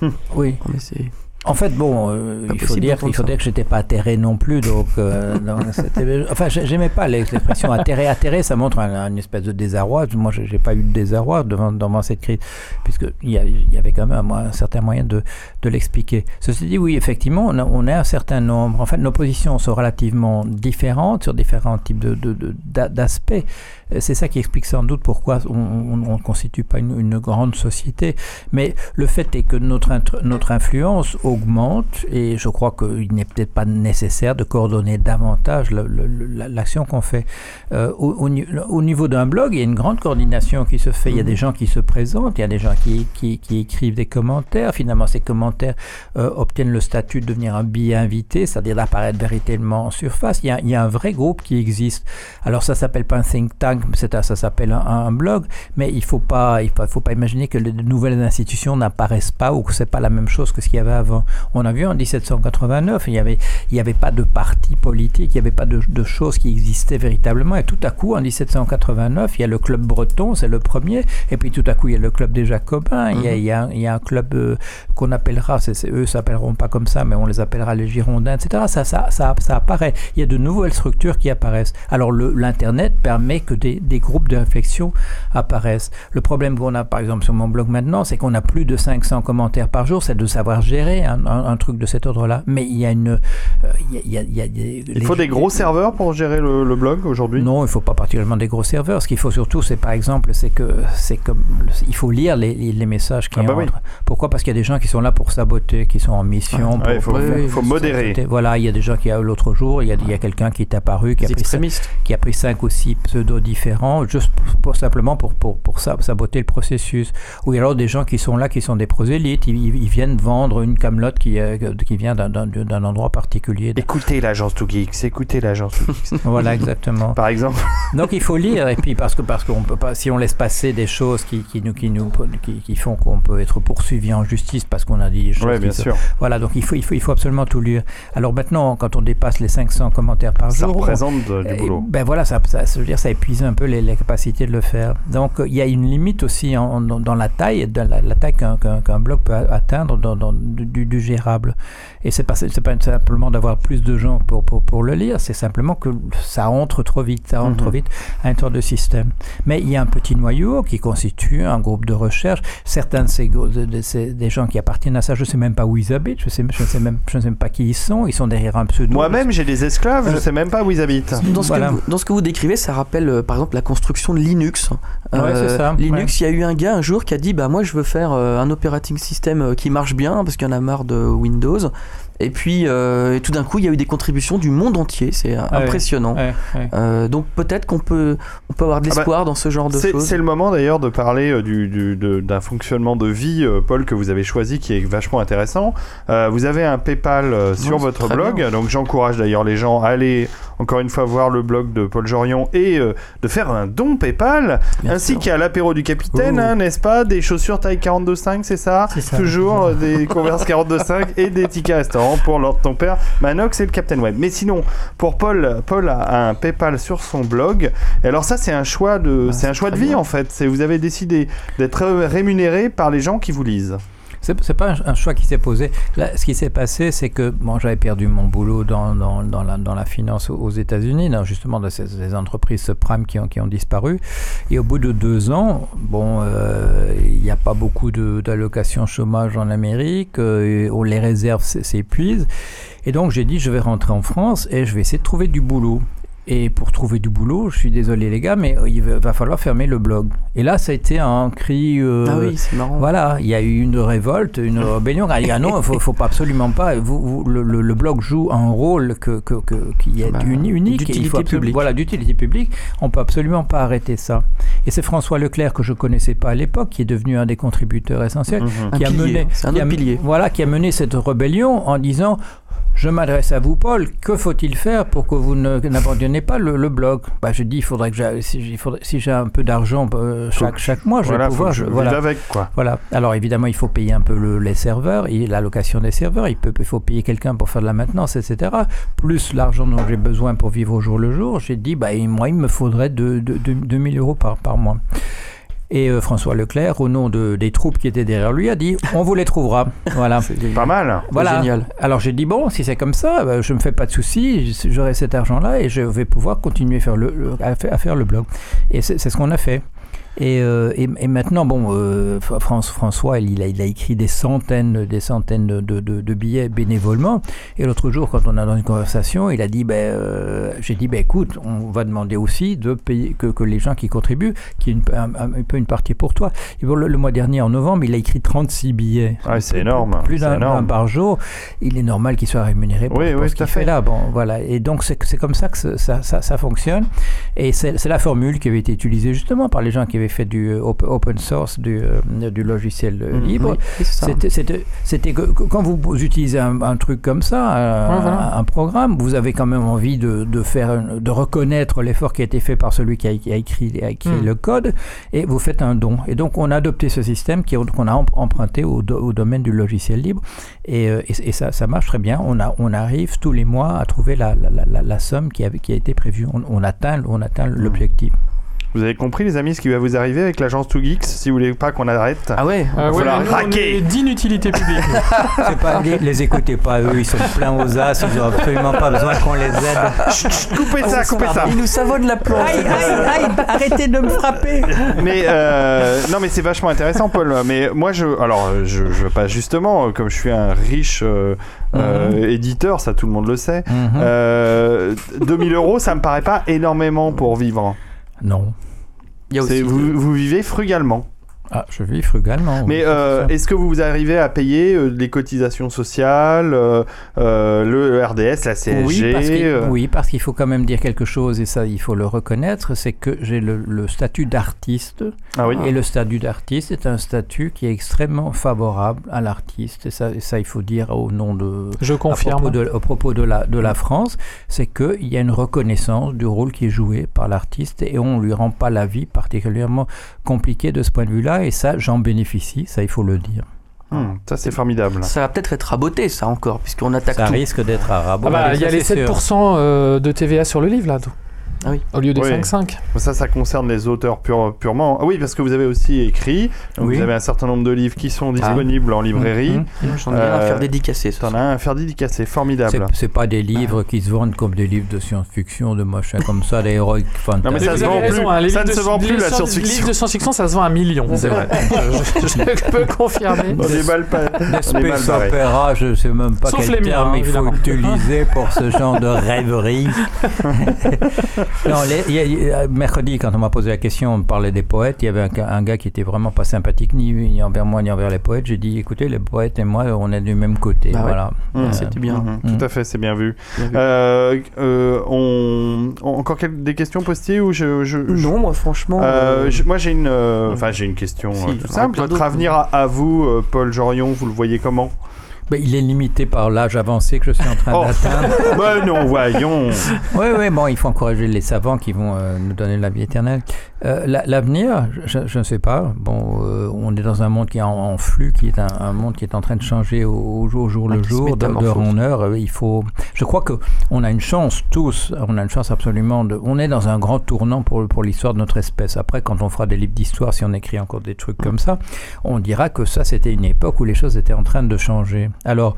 vrai. Oui. Mais c'est- En fait, bon, euh, il faut dire, il faut dire que j'étais pas atterré non plus, donc, euh, c'était- enfin, j'ai- j'aimais pas l'expression atterré, atterré, ça montre un, une espèce de désarroi. Moi, j'ai pas eu de désarroi devant, devant cette crise, puisque il y, avait quand même un, un certain moyen de, de l'expliquer. Ceci dit, oui, effectivement, on a, on a un certain nombre. En fait, nos positions sont relativement différentes sur différents types de- de- de- d'aspects. Euh, C'est ça qui explique sans doute pourquoi on ne constitue pas une, une grande société. Mais le fait est que notre, notre influence augmente et je crois qu'il n'est peut-être pas nécessaire de coordonner davantage l'action qu'on fait. Euh, au, au ni- au niveau d'un blog, il y a une grande coordination qui se fait. Il y a des gens qui se présentent, il y a des gens qui, qui- qui écrivent des commentaires. Finalement, ces commentaires euh, obtiennent le statut de devenir un billet invité, c'est-à-dire d'apparaître véritablement en surface. Il y, a, il y a un vrai groupe qui existe. Alors ça s'appelle pas un think tank, ça s'appelle un, un blog, mais il faut pas, il faut, faut pas imaginer que les nouvelles institutions n'apparaissent pas ou que c'est pas la même chose que ce qu'il y avait avant. On a vu en 1789, il n'y avait, il y avait pas de parti politique, il n'y avait pas de, de choses qui existaient véritablement. Et tout à coup, en 1789, il y a le club breton, c'est le premier. Et puis tout à coup, il y a le club des Jacobins. il, y a, il, y a, il y a un club euh, qu'on appellera, c'est, c'est- eux s'appelleront pas comme ça, mais on les appellera les Girondins, etc. Ça, ça, ça, ça apparaît. Il y a de nouvelles structures qui apparaissent. Alors l'Internet permet que des, des groupes de réflexion apparaissent. Le problème qu'on a, par exemple, sur mon blog maintenant, c'est qu'on a plus de 500 commentaires par jour. C'est de savoir gérer un, un- un truc de cet ordre-là. Mais il y a une... euh, il y a- il y a- il y a des- Il faut les- des gros serveurs pour gérer le, le blog aujourd'hui? Non, il faut pas particulièrement des gros serveurs. Ce qu'il faut surtout, c'est par exemple, c'est que c'est comme il faut lire les, messages qui Ah bah entrent. oui. Pourquoi? Parce qu'il y a des gens qui sont là pour saboter, qui sont en mission. Ouais, il pour- faut, modérer. Voilà, il y a des gens qui l'autre jour, il y a, quelqu'un qui est apparu, qui a, pris qui a pris cinq ou six pseudos différents, juste pour, simplement pour, pour, pour ça, saboter le processus. Ou alors des gens qui sont là, qui sont des prosélytes, ils, ils- viennent vendre une camelote qui, est- qui vient d'un- endroit particulier. Écoutez l'agence to Geeks, écoutez l'agence. Voilà, exactement. Par exemple. Donc il faut lire et puis parce que parce qu'on peut pas si on laisse passer des choses qui, qui nous qui nous qui, qui font qu'on peut être poursuivi en justice parce qu'on a dit des choses qui bien se- sûr. Voilà donc il faut il faut il faut absolument tout lire. Alors maintenant quand on dépasse les 500 commentaires par Ça jour, représente de- du euh, boulot. Ben voilà ça ça ça veut dire ça épuise un peu les, les capacités de le faire. Donc euh, il y a une limite aussi en- dans, dans la taille dans la, la taille qu'un qu'un qu'un blog peut atteindre dans, dans du, du gérable. Et c'est pas c'est pas simplement d'avoir plus de gens pour pour, pour le lire, c'est simplement que ça entre trop vite, ça entre Mhm. trop vite à l'intérieur de système. Mais il y a un petit noyau qui constitue un groupe de recherche. Certains de ces, gro- de, de ces- des gens qui appartiennent à ça, je ne sais même pas où ils habitent, je ne sais, je sais, même, je ne sais même pas qui ils sont. Ils sont derrière un pseudo. Moi-même, j'ai des esclaves, je sais même pas où ils habitent. Dans ce, Voilà. que vous, dans ce que vous décrivez, ça rappelle euh, par exemple la construction de Linux. Euh, Ouais, c'est ça, Linux, il y a eu un gars un jour qui a dit bah moi je veux faire euh, un operating system euh, qui marche bien parce qu'il y en a marre de Windows. Et puis euh, et tout d'un coup il y a eu des contributions du monde entier, c'est impressionnant. ouais, ouais. Euh, donc peut-être qu'on peut on peut avoir de Ah bah, l'espoir dans ce genre de C'est choses. c'est le moment d'ailleurs de parler euh, du, du- de- d'un fonctionnement de vie, Paul, que vous avez choisi, qui est vachement intéressant. Euh, vous avez un PayPal sur votre blog, bien. donc j'encourage d'ailleurs les gens à aller encore une fois voir le blog de Paul Jorion et euh, de faire un don PayPal, Bien ainsi qu'à l'apéro du capitaine, hein, n'est-ce pas? Des chaussures taille 42,5, c'est ça? C'est ça. Toujours des Converse 42,5 et des tickets restaurant pour Lord ton père, Manox et le Captain Web. Mais sinon, pour Paul, Paul a un PayPal sur son blog. Et alors ça, c'est un choix de, c'est un choix de vie bien. en fait. C'est vous avez décidé d'être rémunéré par les gens qui vous lisent. C'est pas un, choix qui s'est posé. Ce qui s'est passé, c'est que bon, j'avais perdu mon boulot dans, dans, la, dans la finance aux, États-Unis, justement de ces, entreprises subprimes qui ont, qui ont disparu. Et au bout de deux ans, bon, euh, il n'y a pas beaucoup d'allocations chômage en Amérique, euh, on- les réserves s'épuisent. Et donc j'ai dit, je vais rentrer en France et je vais essayer de trouver du boulot. Et pour trouver du boulot, je suis désolé les gars, mais euh, il va falloir fermer le blog. Et là, ça a été un cri. euh, Ah oui, c'est marrant. voilà, il y a eu une révolte, une rébellion. Ah, non, il faut, faut pas absolument pas. Vous, vous- le, le- le blog joue un rôle que, que, que- qui est Bah, uni- unique. d'utilité publique. Voilà, d'utilité publique. On peut absolument pas arrêter ça. Et c'est François Leclerc que je connaissais pas à l'époque, qui est devenu un des contributeurs essentiels, Un qui a pilier, mené, c'est un qui a- autre pilier. voilà, qui a mené cette rébellion en disant. Je m'adresse à vous, Paul. Que faut-il faire pour que vous ne- pas le, le blog bah, Je dis, il faudrait que j'ai, si, il faudrait- si j'ai un peu d'argent euh, Faut chaque, que- chaque mois, je voilà, vais pouvoir. je voilà. avec quoi. Voilà. Alors évidemment, il faut payer un peu le- les serveurs, et l'allocation des serveurs. Il, peut, il faut payer quelqu'un pour faire de la maintenance, etc. Plus l'argent dont j'ai besoin pour vivre au jour le jour. J'ai dit, bah, moi, il me faudrait de, de, de- 2000 euros par, par mois. Et euh, François Leclerc, au nom de, des troupes qui étaient derrière lui, a dit, on vous les trouvera. Voilà. Pas mal. Voilà. génial. Alors j'ai dit bon, si c'est comme ça, bah, je me fais pas de soucis, j'aurai cet argent-là et je vais pouvoir continuer à faire le, le- à, faire, à faire le blog. Et c'est c'est ce qu'on a fait. Et, euh, et, et maintenant, bon, euh, France, François, il, il a, il a écrit des centaines, des centaines de, de, de billets bénévolement. Et l'autre jour, quand on a dans une conversation, il a dit, ben, euh, j'ai dit, ben, écoute, on va demander aussi de payer que, que les gens qui contribuent, qu'il y ait une, un, un peu une partie pour toi. Et bon, le, le mois dernier, en novembre, il a écrit 36 billets. Ouais, c'est énorme. Plus d'un par jour. Il est normal qu'il soit rémunéré pour, Oui, pour oui, ce tout à qu'il fait fait. là. Bon, voilà. Et donc, c'est comme ça que ça, ça, ça fonctionne. Et c'est la formule qui avait été utilisée justement par les gens qui avaient avait fait du euh, op- open source, du, euh, du logiciel euh, Mhm. libre. Oui. C'était- que quand vous utilisez un, un truc comme ça, un, Ouais, voilà. un programme, vous avez quand même envie de, de faire, de reconnaître l'effort qui a été fait par celui qui a, qui a écrit, a écrit Mm. le code, et vous faites un don. Et donc on a adopté ce système qu'on a em- emprunté au, do- au domaine du logiciel libre, et, et, et ça, ça marche très bien. On, a, on arrive tous les mois à trouver la, la, la- la- la somme qui, a été prévue. On, on atteint, on atteint l'objectif. Vous avez compris, les amis, ce qui va vous arriver avec l'agence 2Geeks si vous voulez pas qu'on arrête Ah ouais Euh, Faut ouais, mais nous, on raquer. est d'inutilité publique. C'est pas, les, les écoutez pas, eux, ils sont pleins aux as, ils ont absolument pas besoin qu'on les aide. Coupez ça, coupez ça Il nous savonne la plante. Aïe, aïe, aïe, arrêtez de me frapper. mais euh, non mais c'est vachement intéressant Paul mais moi je alors je, je veux pas justement euh, comme je suis un riche euh, euh, éditeur ça tout le monde le sait Mhm. euh, 2000 euros ça me paraît pas énormément pour vivre Non. Il y a C'est- aussi. vous, vous vivez frugalement Ah, je vis frugalement. mais oui, euh, est-ce que vous arrivez à payer euh, les cotisations sociales euh, euh, le RDS la CSG oui, parce qu'il oui, faut quand même dire quelque chose, et ça, il faut le reconnaître, c'est que j'ai le, le statut d'artiste, ah oui et le statut d'artiste est un statut qui est extrêmement favorable à l'artiste, et ça, et ça, il faut dire au nom de... Je À confirme. propos de, au propos de la, de la France, c'est qu'il y a une reconnaissance du rôle qui est joué par l'artiste et on ne lui rend pas la vie particulièrement compliquée de ce point de vue-là. Et ça, j'en bénéficie, ça il faut le dire. Hmm, ça c'est formidable Ça va peut-être être raboté, ça encore, puisqu'on attaque Ça tout. risque d'être à rabot. Ah bah, il y a les c'est sûr. 7% euh, de TVA sur le livre là. Ah oui. Au lieu des Oui. 5,5. Ça, ça concerne les auteurs pure- purement. Ah oui, parce que vous avez aussi écrit. Donc Oui. Vous avez un certain nombre de livres qui sont disponibles en librairie. Mhm. J'en ai rien à Euh, faire dédicacer. ce T'en as un à faire dédicacer, formidable. C'est- pas des livres qui se vendent comme des livres de science-fiction, de machin comme ça, des heroic fantasy. Non, mais ça se vend raison, plus. hein, Ça ne se de- vend plus, les la science- science-fiction. Les livres de science-fiction, ça se vend à un million. C'est vrai. je, peux confirmer. On est mal, barré. opéra, je sais même pas Sauf quel les miens, terme il faut utiliser pour ce genre de rêverie. non, les- il y a- il y a- mercredi, quand on m'a posé la question, on parlait des poètes. Il y avait un, gars- un gars qui était vraiment pas sympathique, ni, ni envers moi, ni envers les poètes. J'ai dit, écoutez, les poètes et moi, on est du même côté. Bah ouais. voilà. Mmh. Euh, C'était bien. Mhm. Tout à fait, c'est bien vu. Bien vu. Euh, euh, on... on- Encore quel- des questions postées ou je, je- je- Non, moi franchement. Euh, euh, je- moi j'ai une, euh, enfin j'ai une question Si, euh, a simple. Votre avenir à, à vous, euh, Paul Jorion, vous le voyez comment? Ben, il est limité par l'âge avancé que je suis en train Oh. d'atteindre. Bah non, voyons. Oui, oui, bon, il faut encourager les savants qui vont euh, nous donner la vie éternelle. Euh, la- L'avenir, je, je ne sais pas. Bon, euh, on est dans un monde qui est en, en flux, qui est un, un monde qui est en train de changer au, au jour, au jour Ah, le jour, d'heure en heure. Euh, Il faut. Je crois que on a une chance tous. On a une chance absolument. De, on est dans un grand tournant pour pour l'histoire de notre espèce. Après, quand on fera des livres d'histoire, si on écrit encore des trucs comme ça, on dira que ça, c'était une époque où les choses étaient en train de changer. Alors.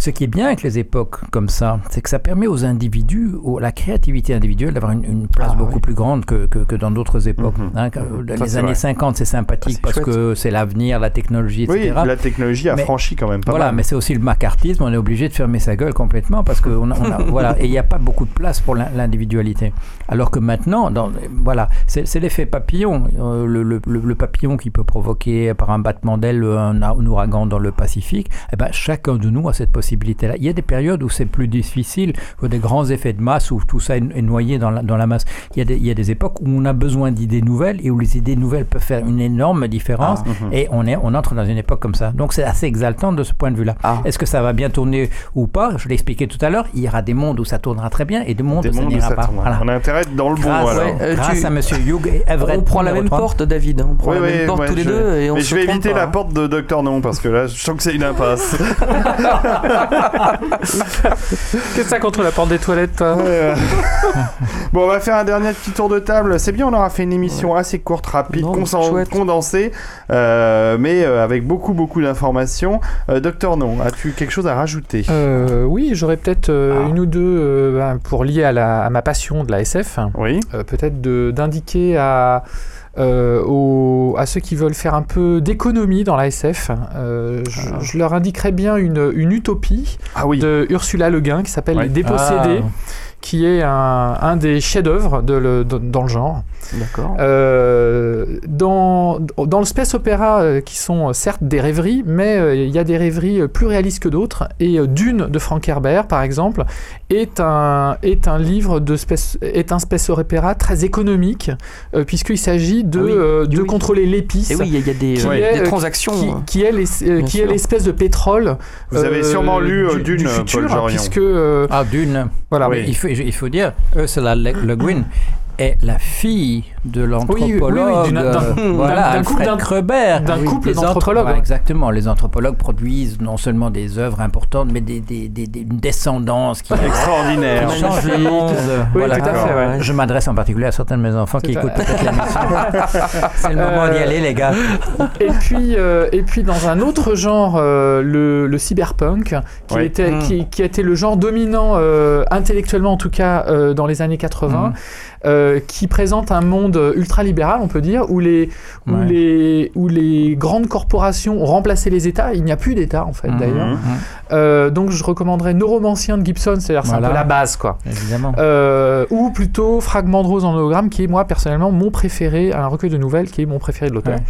Ce qui est bien avec les époques comme ça, c'est que ça permet aux individus, aux- la créativité individuelle, d'avoir une, une place Ah, beaucoup oui. plus grande que, que, que dans d'autres époques. Mhm. Hein, Ça, les années vrai. 50, c'est sympathique Ah, parce chouette. que c'est l'avenir, la technologie, Oui, etc. la technologie a Mais- franchi quand même pas voilà, mal. mais c'est aussi le macartisme, on est obligé de fermer sa gueule complètement parce que on a, on a- voilà, et il n'y a pas beaucoup de place pour l'in- l'individualité. Alors que maintenant, dans, voilà, c'est l'effet papillon, euh, le, le- le- le papillon qui peut provoquer par un battement d'aile un, un ouragan dans le Pacifique. Eh ben, chacun de nous a cette Il y a des périodes où c'est plus difficile, où des grands effets de masse, où tout ça est, noyé dans la, dans la masse. Il y, a des, il y a des époques où on a besoin d'idées nouvelles et où les idées nouvelles peuvent faire une énorme différence. Et on, est, on entre dans une époque comme ça. Donc c'est assez exaltant de ce point de vue-là. Ah. Est-ce que ça va bien tourner ou pas? Je l'ai expliqué tout à l'heure. Il y aura des mondes où ça tournera très bien et des mondes Des où ça n'ira pas. Voilà. On a intérêt à être dans le bon Grâce, ouais, euh, Grâce tu- à Monsieur Hugh et Everett. on prend la même 3. porte, David. hein. On prend Oui, la oui, même porte ouais, tous les deux et on Mais se je vais éviter pas, la hein. porte de Docteur Non parce que là, je sens que c'est une impasse. Qu'est-ce que t'as contre la porte des toilettes, toi Ouais, euh. bon, on va faire un dernier petit tour de table. C'est bien, on aura fait une émission assez courte, rapide, Non, condensée, euh, mais euh, avec beaucoup, beaucoup d'informations. Euh, Docteur Non, as-tu quelque chose à rajouter? Oui, j'aurais peut-être Ah. une ou deux ben, pour lier à, la- à ma passion de la SF. Oui. Peut-être d'indiquer à, euh, aux- à ceux qui veulent faire un peu d'économie dans la SF. euh, je, je leur indiquerais bien une, une utopie Ah oui. de Ursula Le Guin qui s'appelle Ouais. Les Dépossédés, Ah. Qui est un, un des chefs-d'œuvre de le- de- dans le genre. D'accord. Euh, dans, dans le space opéra, euh, qui sont euh, certes des rêveries, mais euh, il y a des rêveries plus réalistes que d'autres. Et euh, Dune de Frank Herbert, par exemple, est un, est un livre de space, est un space opéra très économique, euh, puisqu'il s'agit de, Ah oui. euh, de Oui. contrôler l'épice. Et oui, il y, a- il y a des, qui est, des transactions. Qui, qui est euh, l'espèce de pétrole. Vous avez sûrement lu, euh, du, Dune, du futur, puisque euh, Ah, d'une. voilà. Oui. Il faut, il faut dire, Ursula Le, Le Guin est la fille de l'anthropologue. oui, oui, d'un- euh, voilà, couple Kreber. d'un Oui, couple d'anthropologues, ouais. exactement. Les anthropologues produisent non seulement des œuvres importantes, mais des, des, des- des- une descendance qui Extraordinaire. qui change le monde. Oui, Voilà. tout à fait, ouais. Je m'adresse en particulier à certains de mes enfants qui écoutent peut-être l'émission. C'est le moment d'y Euh, aller, les gars. et puis, euh, et puis dans un autre genre, euh, le, le cyberpunk, qui, Oui. était, Mm. qui, été le genre dominant, euh, intellectuellement en tout cas, euh, dans les années 80, Mm. Euh, qui présente un monde ultralibéral, on peut dire, où les, où Ouais. les, où les grandes corporations ont remplacé les États. Il n'y a plus d'État, en fait, Mhm. d'ailleurs. Mhm. Euh, donc, je recommanderais Neuromancien de Gibson, c'est-à-dire c'est un Voilà. peu la base, quoi. Évidemment. Euh, ou plutôt Fragment de rose en hologramme, qui est moi personnellement mon préféré, un recueil de nouvelles qui est mon préféré de l'auteur. Ouais.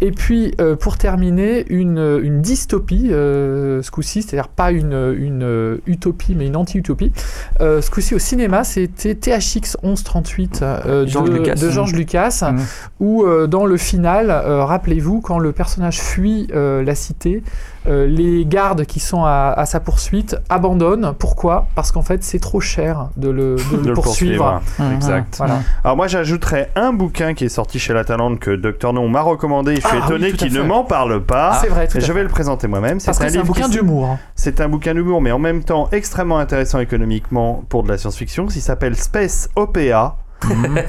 Et puis euh, pour terminer, une, une dystopie, euh, ce coup-ci, c'est-à-dire pas une, une euh, utopie mais une anti-utopie. Euh, ce coup-ci au cinéma, c'était THX 1138 euh, George de, Lucas. de George Lucas, Mm. où euh, dans le final, euh, rappelez-vous, quand le personnage fuit euh, la cité, euh, les gardes qui sont à, à sa poursuite abandonnent. Pourquoi? Parce qu'en fait, c'est trop cher de le, de le De le poursuivre. Exact. Voilà. Alors moi j'ajouterais un bouquin qui est sorti chez La Talente que Dr Non m'a recommandé. Je suis Ah, étonné qu'il ne m'en parle pas. c'est vrai, tout Et à je fait. vais le présenter moi-même. C'est un livre bouquin qui- d'humour. C'est un bouquin d'humour, mais en même temps extrêmement intéressant économiquement pour de la science-fiction. Il s'appelle Space OPA.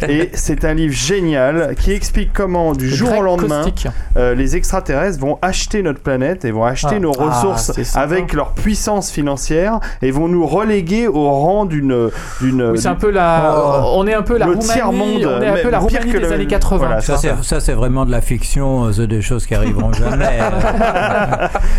Et c'est un livre génial qui explique comment du jour au lendemain euh, les extraterrestres vont acheter notre planète et vont acheter Ah. nos Ah, ressources avec leur puissance financière et vont nous reléguer au rang d'une d'une Oui, c'est un peu la. Oh. on est un peu la Le Roumanie. tiers-monde, on est un mais peu la pire Roumanie que des le- années 80. voilà, Ça, c'est, ça, c'est vraiment de la fiction, euh, des choses qui arriveront jamais.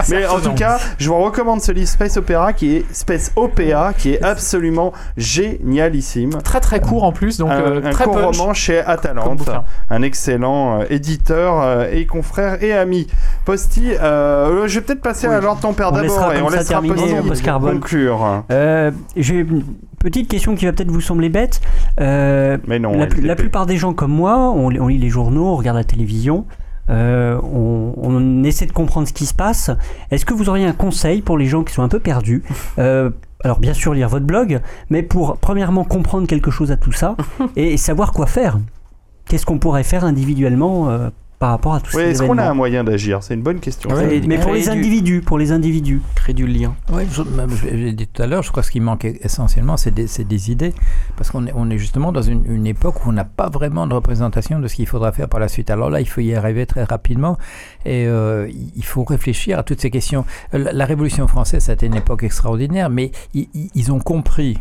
Mais en tout cas, je vous recommande ce livre Space Opera qui est Space OPA qui est absolument génialissime. Très très court en plus, donc un, euh, un très court punch. roman chez Atalante, un excellent euh, éditeur euh, et confrère et ami. Posti, euh, je vais peut-être passer à Lord ton père d'abord et on laissera terminer, Posti euh, conclure. Euh, J'ai une petite question qui va peut-être vous sembler bête. Euh, Mais non, la, plupart des gens comme moi, on, li- on lit les journaux, on regarde la télévision, euh, on, on essaie de comprendre ce qui se passe. Est-ce que vous auriez un conseil pour les gens qui sont un peu perdus Euh, alors bien sûr lire votre blog, mais pour premièrement comprendre quelque chose à tout ça et savoir quoi faire. Qu'est-ce qu'on pourrait faire individuellement euh, par rapport à tout Oui, ces est-ce qu'on a un moyen d'agir? C'est une bonne question. Ouais, Mais pour les du- individus, pour les individus. Créer du lien. Oui, dit tout à l'heure, je crois que ce qui manque essentiellement, c'est des, c'est des idées. Parce qu'on est, on est justement dans une, une époque où on n'a pas vraiment de représentation de ce qu'il faudra faire par la suite. Alors là, il faut y arriver très rapidement et euh, il faut réfléchir à toutes ces questions. La, Révolution française, ça a été une époque extraordinaire, mais ils, ont compris,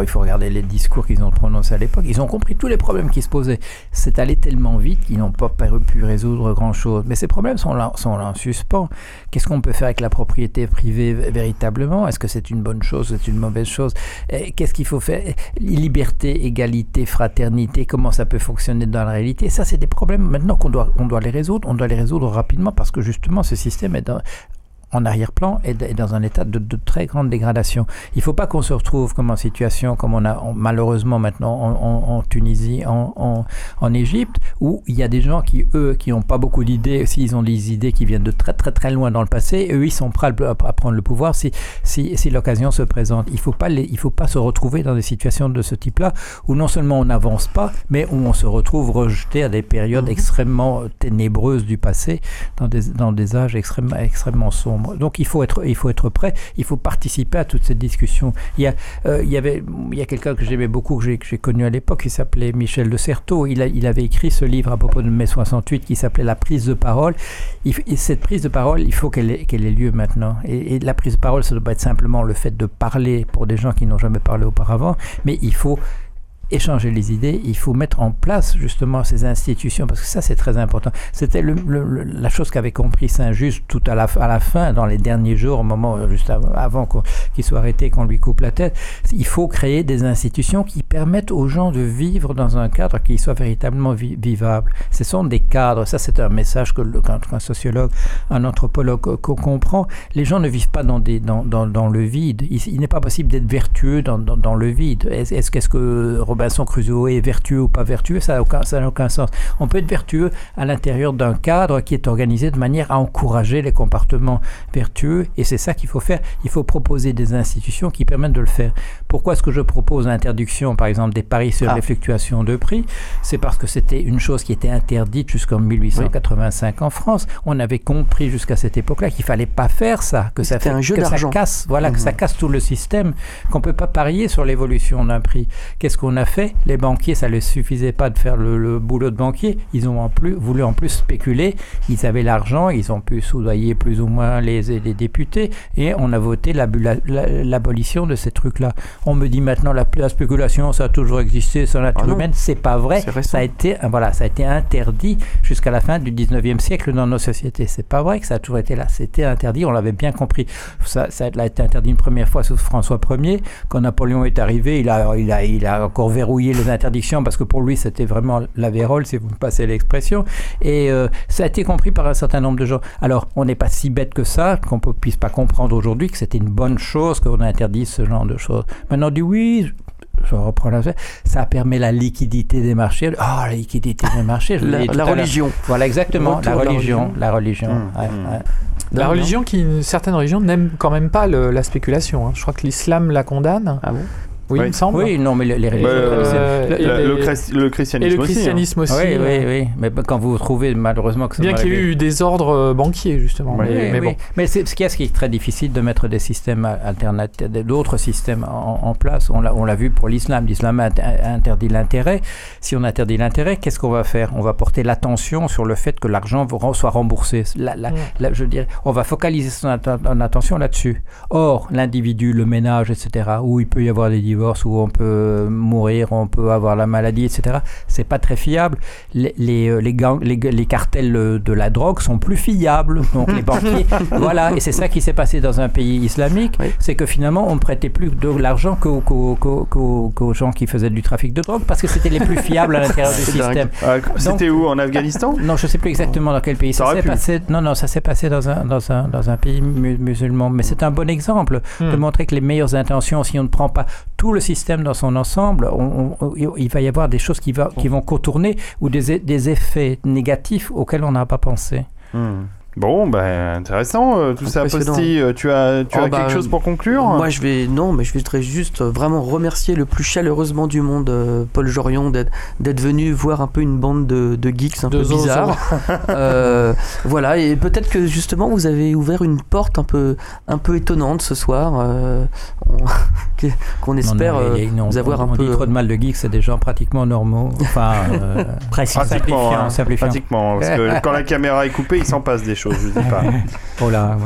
il faut regarder les discours qu'ils ont prononcés à l'époque, ils ont compris tous les problèmes qui se posaient. C'est allé tellement vite qu'ils n'ont pas pu- résoudre grand-chose. Mais ces problèmes sont là, sont là en suspens. Qu'est-ce qu'on peut faire avec la propriété privée véritablement? Est-ce que c'est une bonne chose? C'est une mauvaise chose? Qu'est-ce qu'il faut faire? Liberté, égalité, fraternité, comment ça peut fonctionner dans la réalité? Ça, c'est des problèmes maintenant qu'on doit, on doit les résoudre. On doit les résoudre rapidement parce que justement, ce système est en arrière-plan et dans un état de, de très grande dégradation. Il ne faut pas qu'on se retrouve comme en situation, comme on a en- malheureusement maintenant en, en- en Tunisie, en, Égypte, où il y a des gens qui, eux, qui n'ont pas beaucoup d'idées, s'ils ont des idées qui viennent de très très très loin dans le passé, eux, ils sont prêts à, prendre le pouvoir si, si, si l'occasion se présente. Il ne faut, pas les- il faut pas se retrouver dans des situations de ce type-là, où non seulement on n'avance pas, mais où on se retrouve rejeté à des périodes extrêmement ténébreuses du passé, dans des, dans des âges extrêmement, extrêmement sombres. Donc il faut, être, il faut être prêt, il faut participer à toute cette discussion. Il y a, euh, il y avait, il y a quelqu'un que j'aimais beaucoup, que j'ai, que j'ai connu à l'époque, qui s'appelait Michel de Certeau. Il, a- il avait écrit ce livre à propos de mai 68 qui s'appelait La prise de parole. Et cette prise de parole, il faut qu'elle ait, qu'elle ait lieu maintenant. Et, et la prise de parole, ça ne doit pas être simplement le fait de parler pour des gens qui n'ont jamais parlé auparavant, mais il faut échanger les idées, il faut mettre en place justement ces institutions, parce que ça c'est très important. C'était la chose qu'avait compris Saint-Just tout à la, fin, dans les derniers jours, au moment euh, juste av- avant qu'il soit arrêté, qu'on lui coupe la tête. Il faut créer des institutions qui permettent aux gens de vivre dans un cadre qui soit véritablement vi- vivable. Ce sont des cadres, ça c'est un message que qu'un qu'un sociologue, un anthropologue co- comprend. Les gens ne vivent pas dans, le vide. Il, n'est pas possible d'être vertueux dans, le vide. Est-ce qu'est-ce que Robinson Crusoe est vertueux ou pas vertueux Ça n'a aucun, aucun sens. On peut être vertueux à l'intérieur d'un cadre qui est organisé de manière à encourager les comportements vertueux et c'est ça qu'il faut faire. Il faut proposer des institutions qui permettent de le faire. Pourquoi est-ce que je propose l'interdiction, par exemple, des paris sur Ah. les fluctuations de prix? C'est parce que c'était une chose qui était interdite jusqu'en 1885 en France. On avait compris jusqu'à cette époque-là qu'il fallait pas faire ça, que ça, fait- un jeu que ça casse, voilà, que ça Mhm. casse tout le système, qu'on peut pas parier sur l'évolution d'un prix. Qu'est-ce qu'on a fait Les banquiers, ça ne suffisait pas de faire le, le boulot de banquier. Ils ont en plus, voulu en plus spéculer. Ils avaient l'argent, ils ont pu soudoyer plus ou moins les, les députés et on a voté l'abu- la- la- l'abolition de ces trucs-là. On me dit maintenant la, la spéculation, ça a toujours existé, c'est la nature Ah humaine. C'est pas vrai. Ça a été, voilà, ça a été interdit jusqu'à la fin du 19e siècle dans nos sociétés. C'est pas vrai que ça a toujours été là. C'était interdit, on l'avait bien compris. Ça, ça a été interdit une première fois sous François Ier. Quand Napoléon est arrivé, il a, il a, il a encore verrouillé les interdictions parce que pour lui, c'était vraiment la vérole, si vous me passez l'expression. Et euh, ça a été compris par un certain nombre de gens. Alors, on n'est pas si bête que ça, qu'on ne puisse pas comprendre aujourd'hui que c'était une bonne chose qu'on interdise ce genre de choses. Maintenant, on dit oui, je reprends la ça permet la liquidité des marchés. Oh, la liquidité des marchés. je La, la religion. Voilà, exactement. La religion. La religion. Mmh, ouais, mmh. ouais. La religion qui, certaines religions n'aiment quand même pas le- la spéculation. hein. Je crois que l'islam la condamne. Ah bon? Oui, Oui. il me semble. Oui, non, mais les, les religions Euh, traditionnelles- Euh, le, chris- le et christianisme le aussi, hein. christianisme aussi. Oui, oui, euh, oui. Mais quand vous trouvez, malheureusement, que ça Bien qu'il y ait eu des ordres euh, banquiers, justement. Mais, Oui, mais oui. bon. Mais c'est- ce qui est très difficile de mettre des systèmes alternatifs, d'autres systèmes en, en place. On l'a, on l'a vu pour l'islam. L'islam interdit l'intérêt. Si on interdit l'intérêt, qu'est-ce qu'on va faire? On va porter l'attention sur le fait que l'argent soit remboursé. La- la- la- je dirais, on va focaliser son attention là-dessus. Or, l'individu, le ménage, etc., où il peut y avoir des divorces, où on peut mourir, on peut avoir la maladie, etc., c'est pas très fiable. Les, les, euh, les, gangs- les, les cartels de la drogue sont plus fiables. Donc, les banquiers. voilà. Et c'est ça qui s'est passé dans un pays islamique. Oui. C'est que finalement, on prêtait plus de l'argent qu'aux, gens qui faisaient du trafic de drogue parce que c'était les plus fiables à l'intérieur du système. Ah, C'était où En Afghanistan Non, je sais plus exactement dans quel pays Ça s'est passé. Non, non, ça s'est passé dans un, dans un, dans un pays mu- musulman. Mais c'est un bon exemple de Hmm. montrer que les meilleures intentions, si on ne prend pas tout le système dans son ensemble, on- on- il va y avoir des choses qui, va- qui vont contourner ou des, des effets négatifs auxquels on n'a pas pensé. Hmm. Bon, ben intéressant euh, tout ça. Posti. Euh, Tu as, tu Oh, as bah, quelque chose pour conclure? Moi, je vais non, mais je voudrais juste euh, vraiment remercier le plus chaleureusement du monde euh, Paul Jorion d'être d'être venu voir un peu une bande de, de geeks un De peu bizarres. Euh, voilà, et peut-être que justement vous avez ouvert une porte un peu un peu étonnante ce soir, euh, qu'on espère Non, non, euh, non, vous avoir on, un on peu. dit trop de mal de geeks, c'est des gens pratiquement normaux. Enfin, euh, Presque. Pratiquement, simplifiant, hein, simplifiant. pratiquement, parce que quand la caméra est coupée, il s'en passe des choses, je dis pas. Oh là.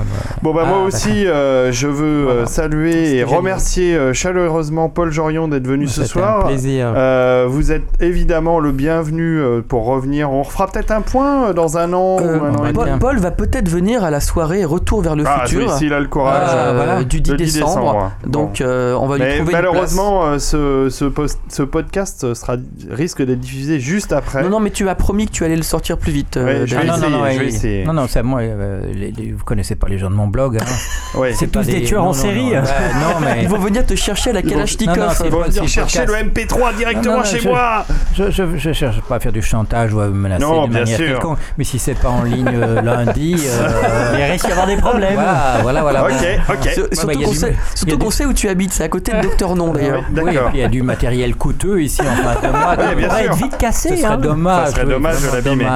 Bon bah moi Ah, aussi, euh, je veux euh, Voilà. saluer et remercier euh, chaleureusement Paul Jorion d'être venu ce C'était un soir. plaisir. Euh, vous êtes évidemment le bienvenu euh, pour revenir. On refera peut-être un point euh, dans un an Euh, ou un an et Paul- demi. Paul, va peut-être venir à la soirée Retour vers le Ah futur s'il a le courage. euh, voilà. du 10 Le 10 décembre. décembre. Donc euh, on va lui Mais trouver une place. malheureusement, euh, ce, ce, post- ce podcast sera, risque d'être diffusé juste après. Non, non, mais tu as promis que tu allais le sortir plus vite. euh, Ouais, je vais. Ah, non, non, essayer, non, je vais ouais, essayer. Non, non, c'est moi. euh, les- les- vous connaissez pas les gens de mon blog. Hein. Ouais. C'est tous des tueurs en non, série. Non, mais Ils vont venir te chercher à la Kalachnikov. Ils vont venir chercher le podcast. MP3 directement chez je- moi. je, je, je cherche pas à faire du chantage ou à menacer Non, de bien manière sûr. quelconque. Mais si c'est pas en ligne euh, lundi, euh, Il risque d'y avoir des problèmes. voilà, voilà, voilà. Ok, ok. Sur- bah, Surtout il a qu'on sait, il où tu habites, c'est à côté de Docteur Non d'ailleurs. Oui, il y a du matériel coûteux ici en face de moi. On va être vite Ce cassé. serait hein. dommage. Ça serait oui, dommage de l'abîmer.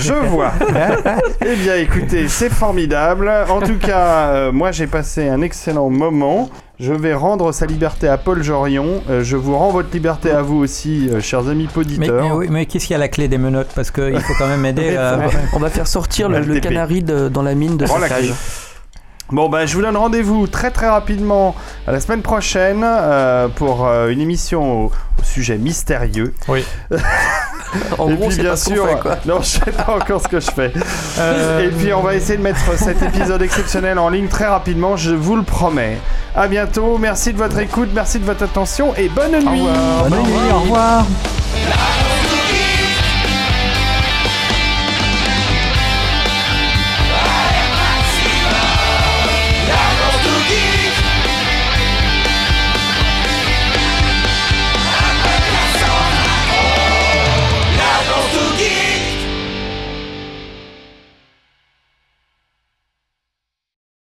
Je vois. eh bien, écoutez, c'est formidable. En tout cas, euh, moi, j'ai passé un excellent moment. Je vais rendre sa liberté à Paul Jorion. Euh, je vous rends votre liberté à vous aussi, euh, chers amis poditeurs. mais oui, mais qu'est-ce qu'il y a à la clé des menottes? Parce qu'il faut quand même aider. On va faire sortir le, le canari de- dans la mine de Prends la saccage. Bon ben je vous donne rendez-vous très très rapidement à la semaine prochaine euh, pour euh, une émission au, au sujet mystérieux. Oui. En Et gros, puis bien pas sûr, fait, quoi. non je sais pas encore ce que je fais. Euh, Et puis on va essayer de mettre cet épisode exceptionnel en ligne très rapidement, je vous le promets. À bientôt, merci de votre écoute, merci de votre attention et bonne nuit. Bonne nuit, au revoir.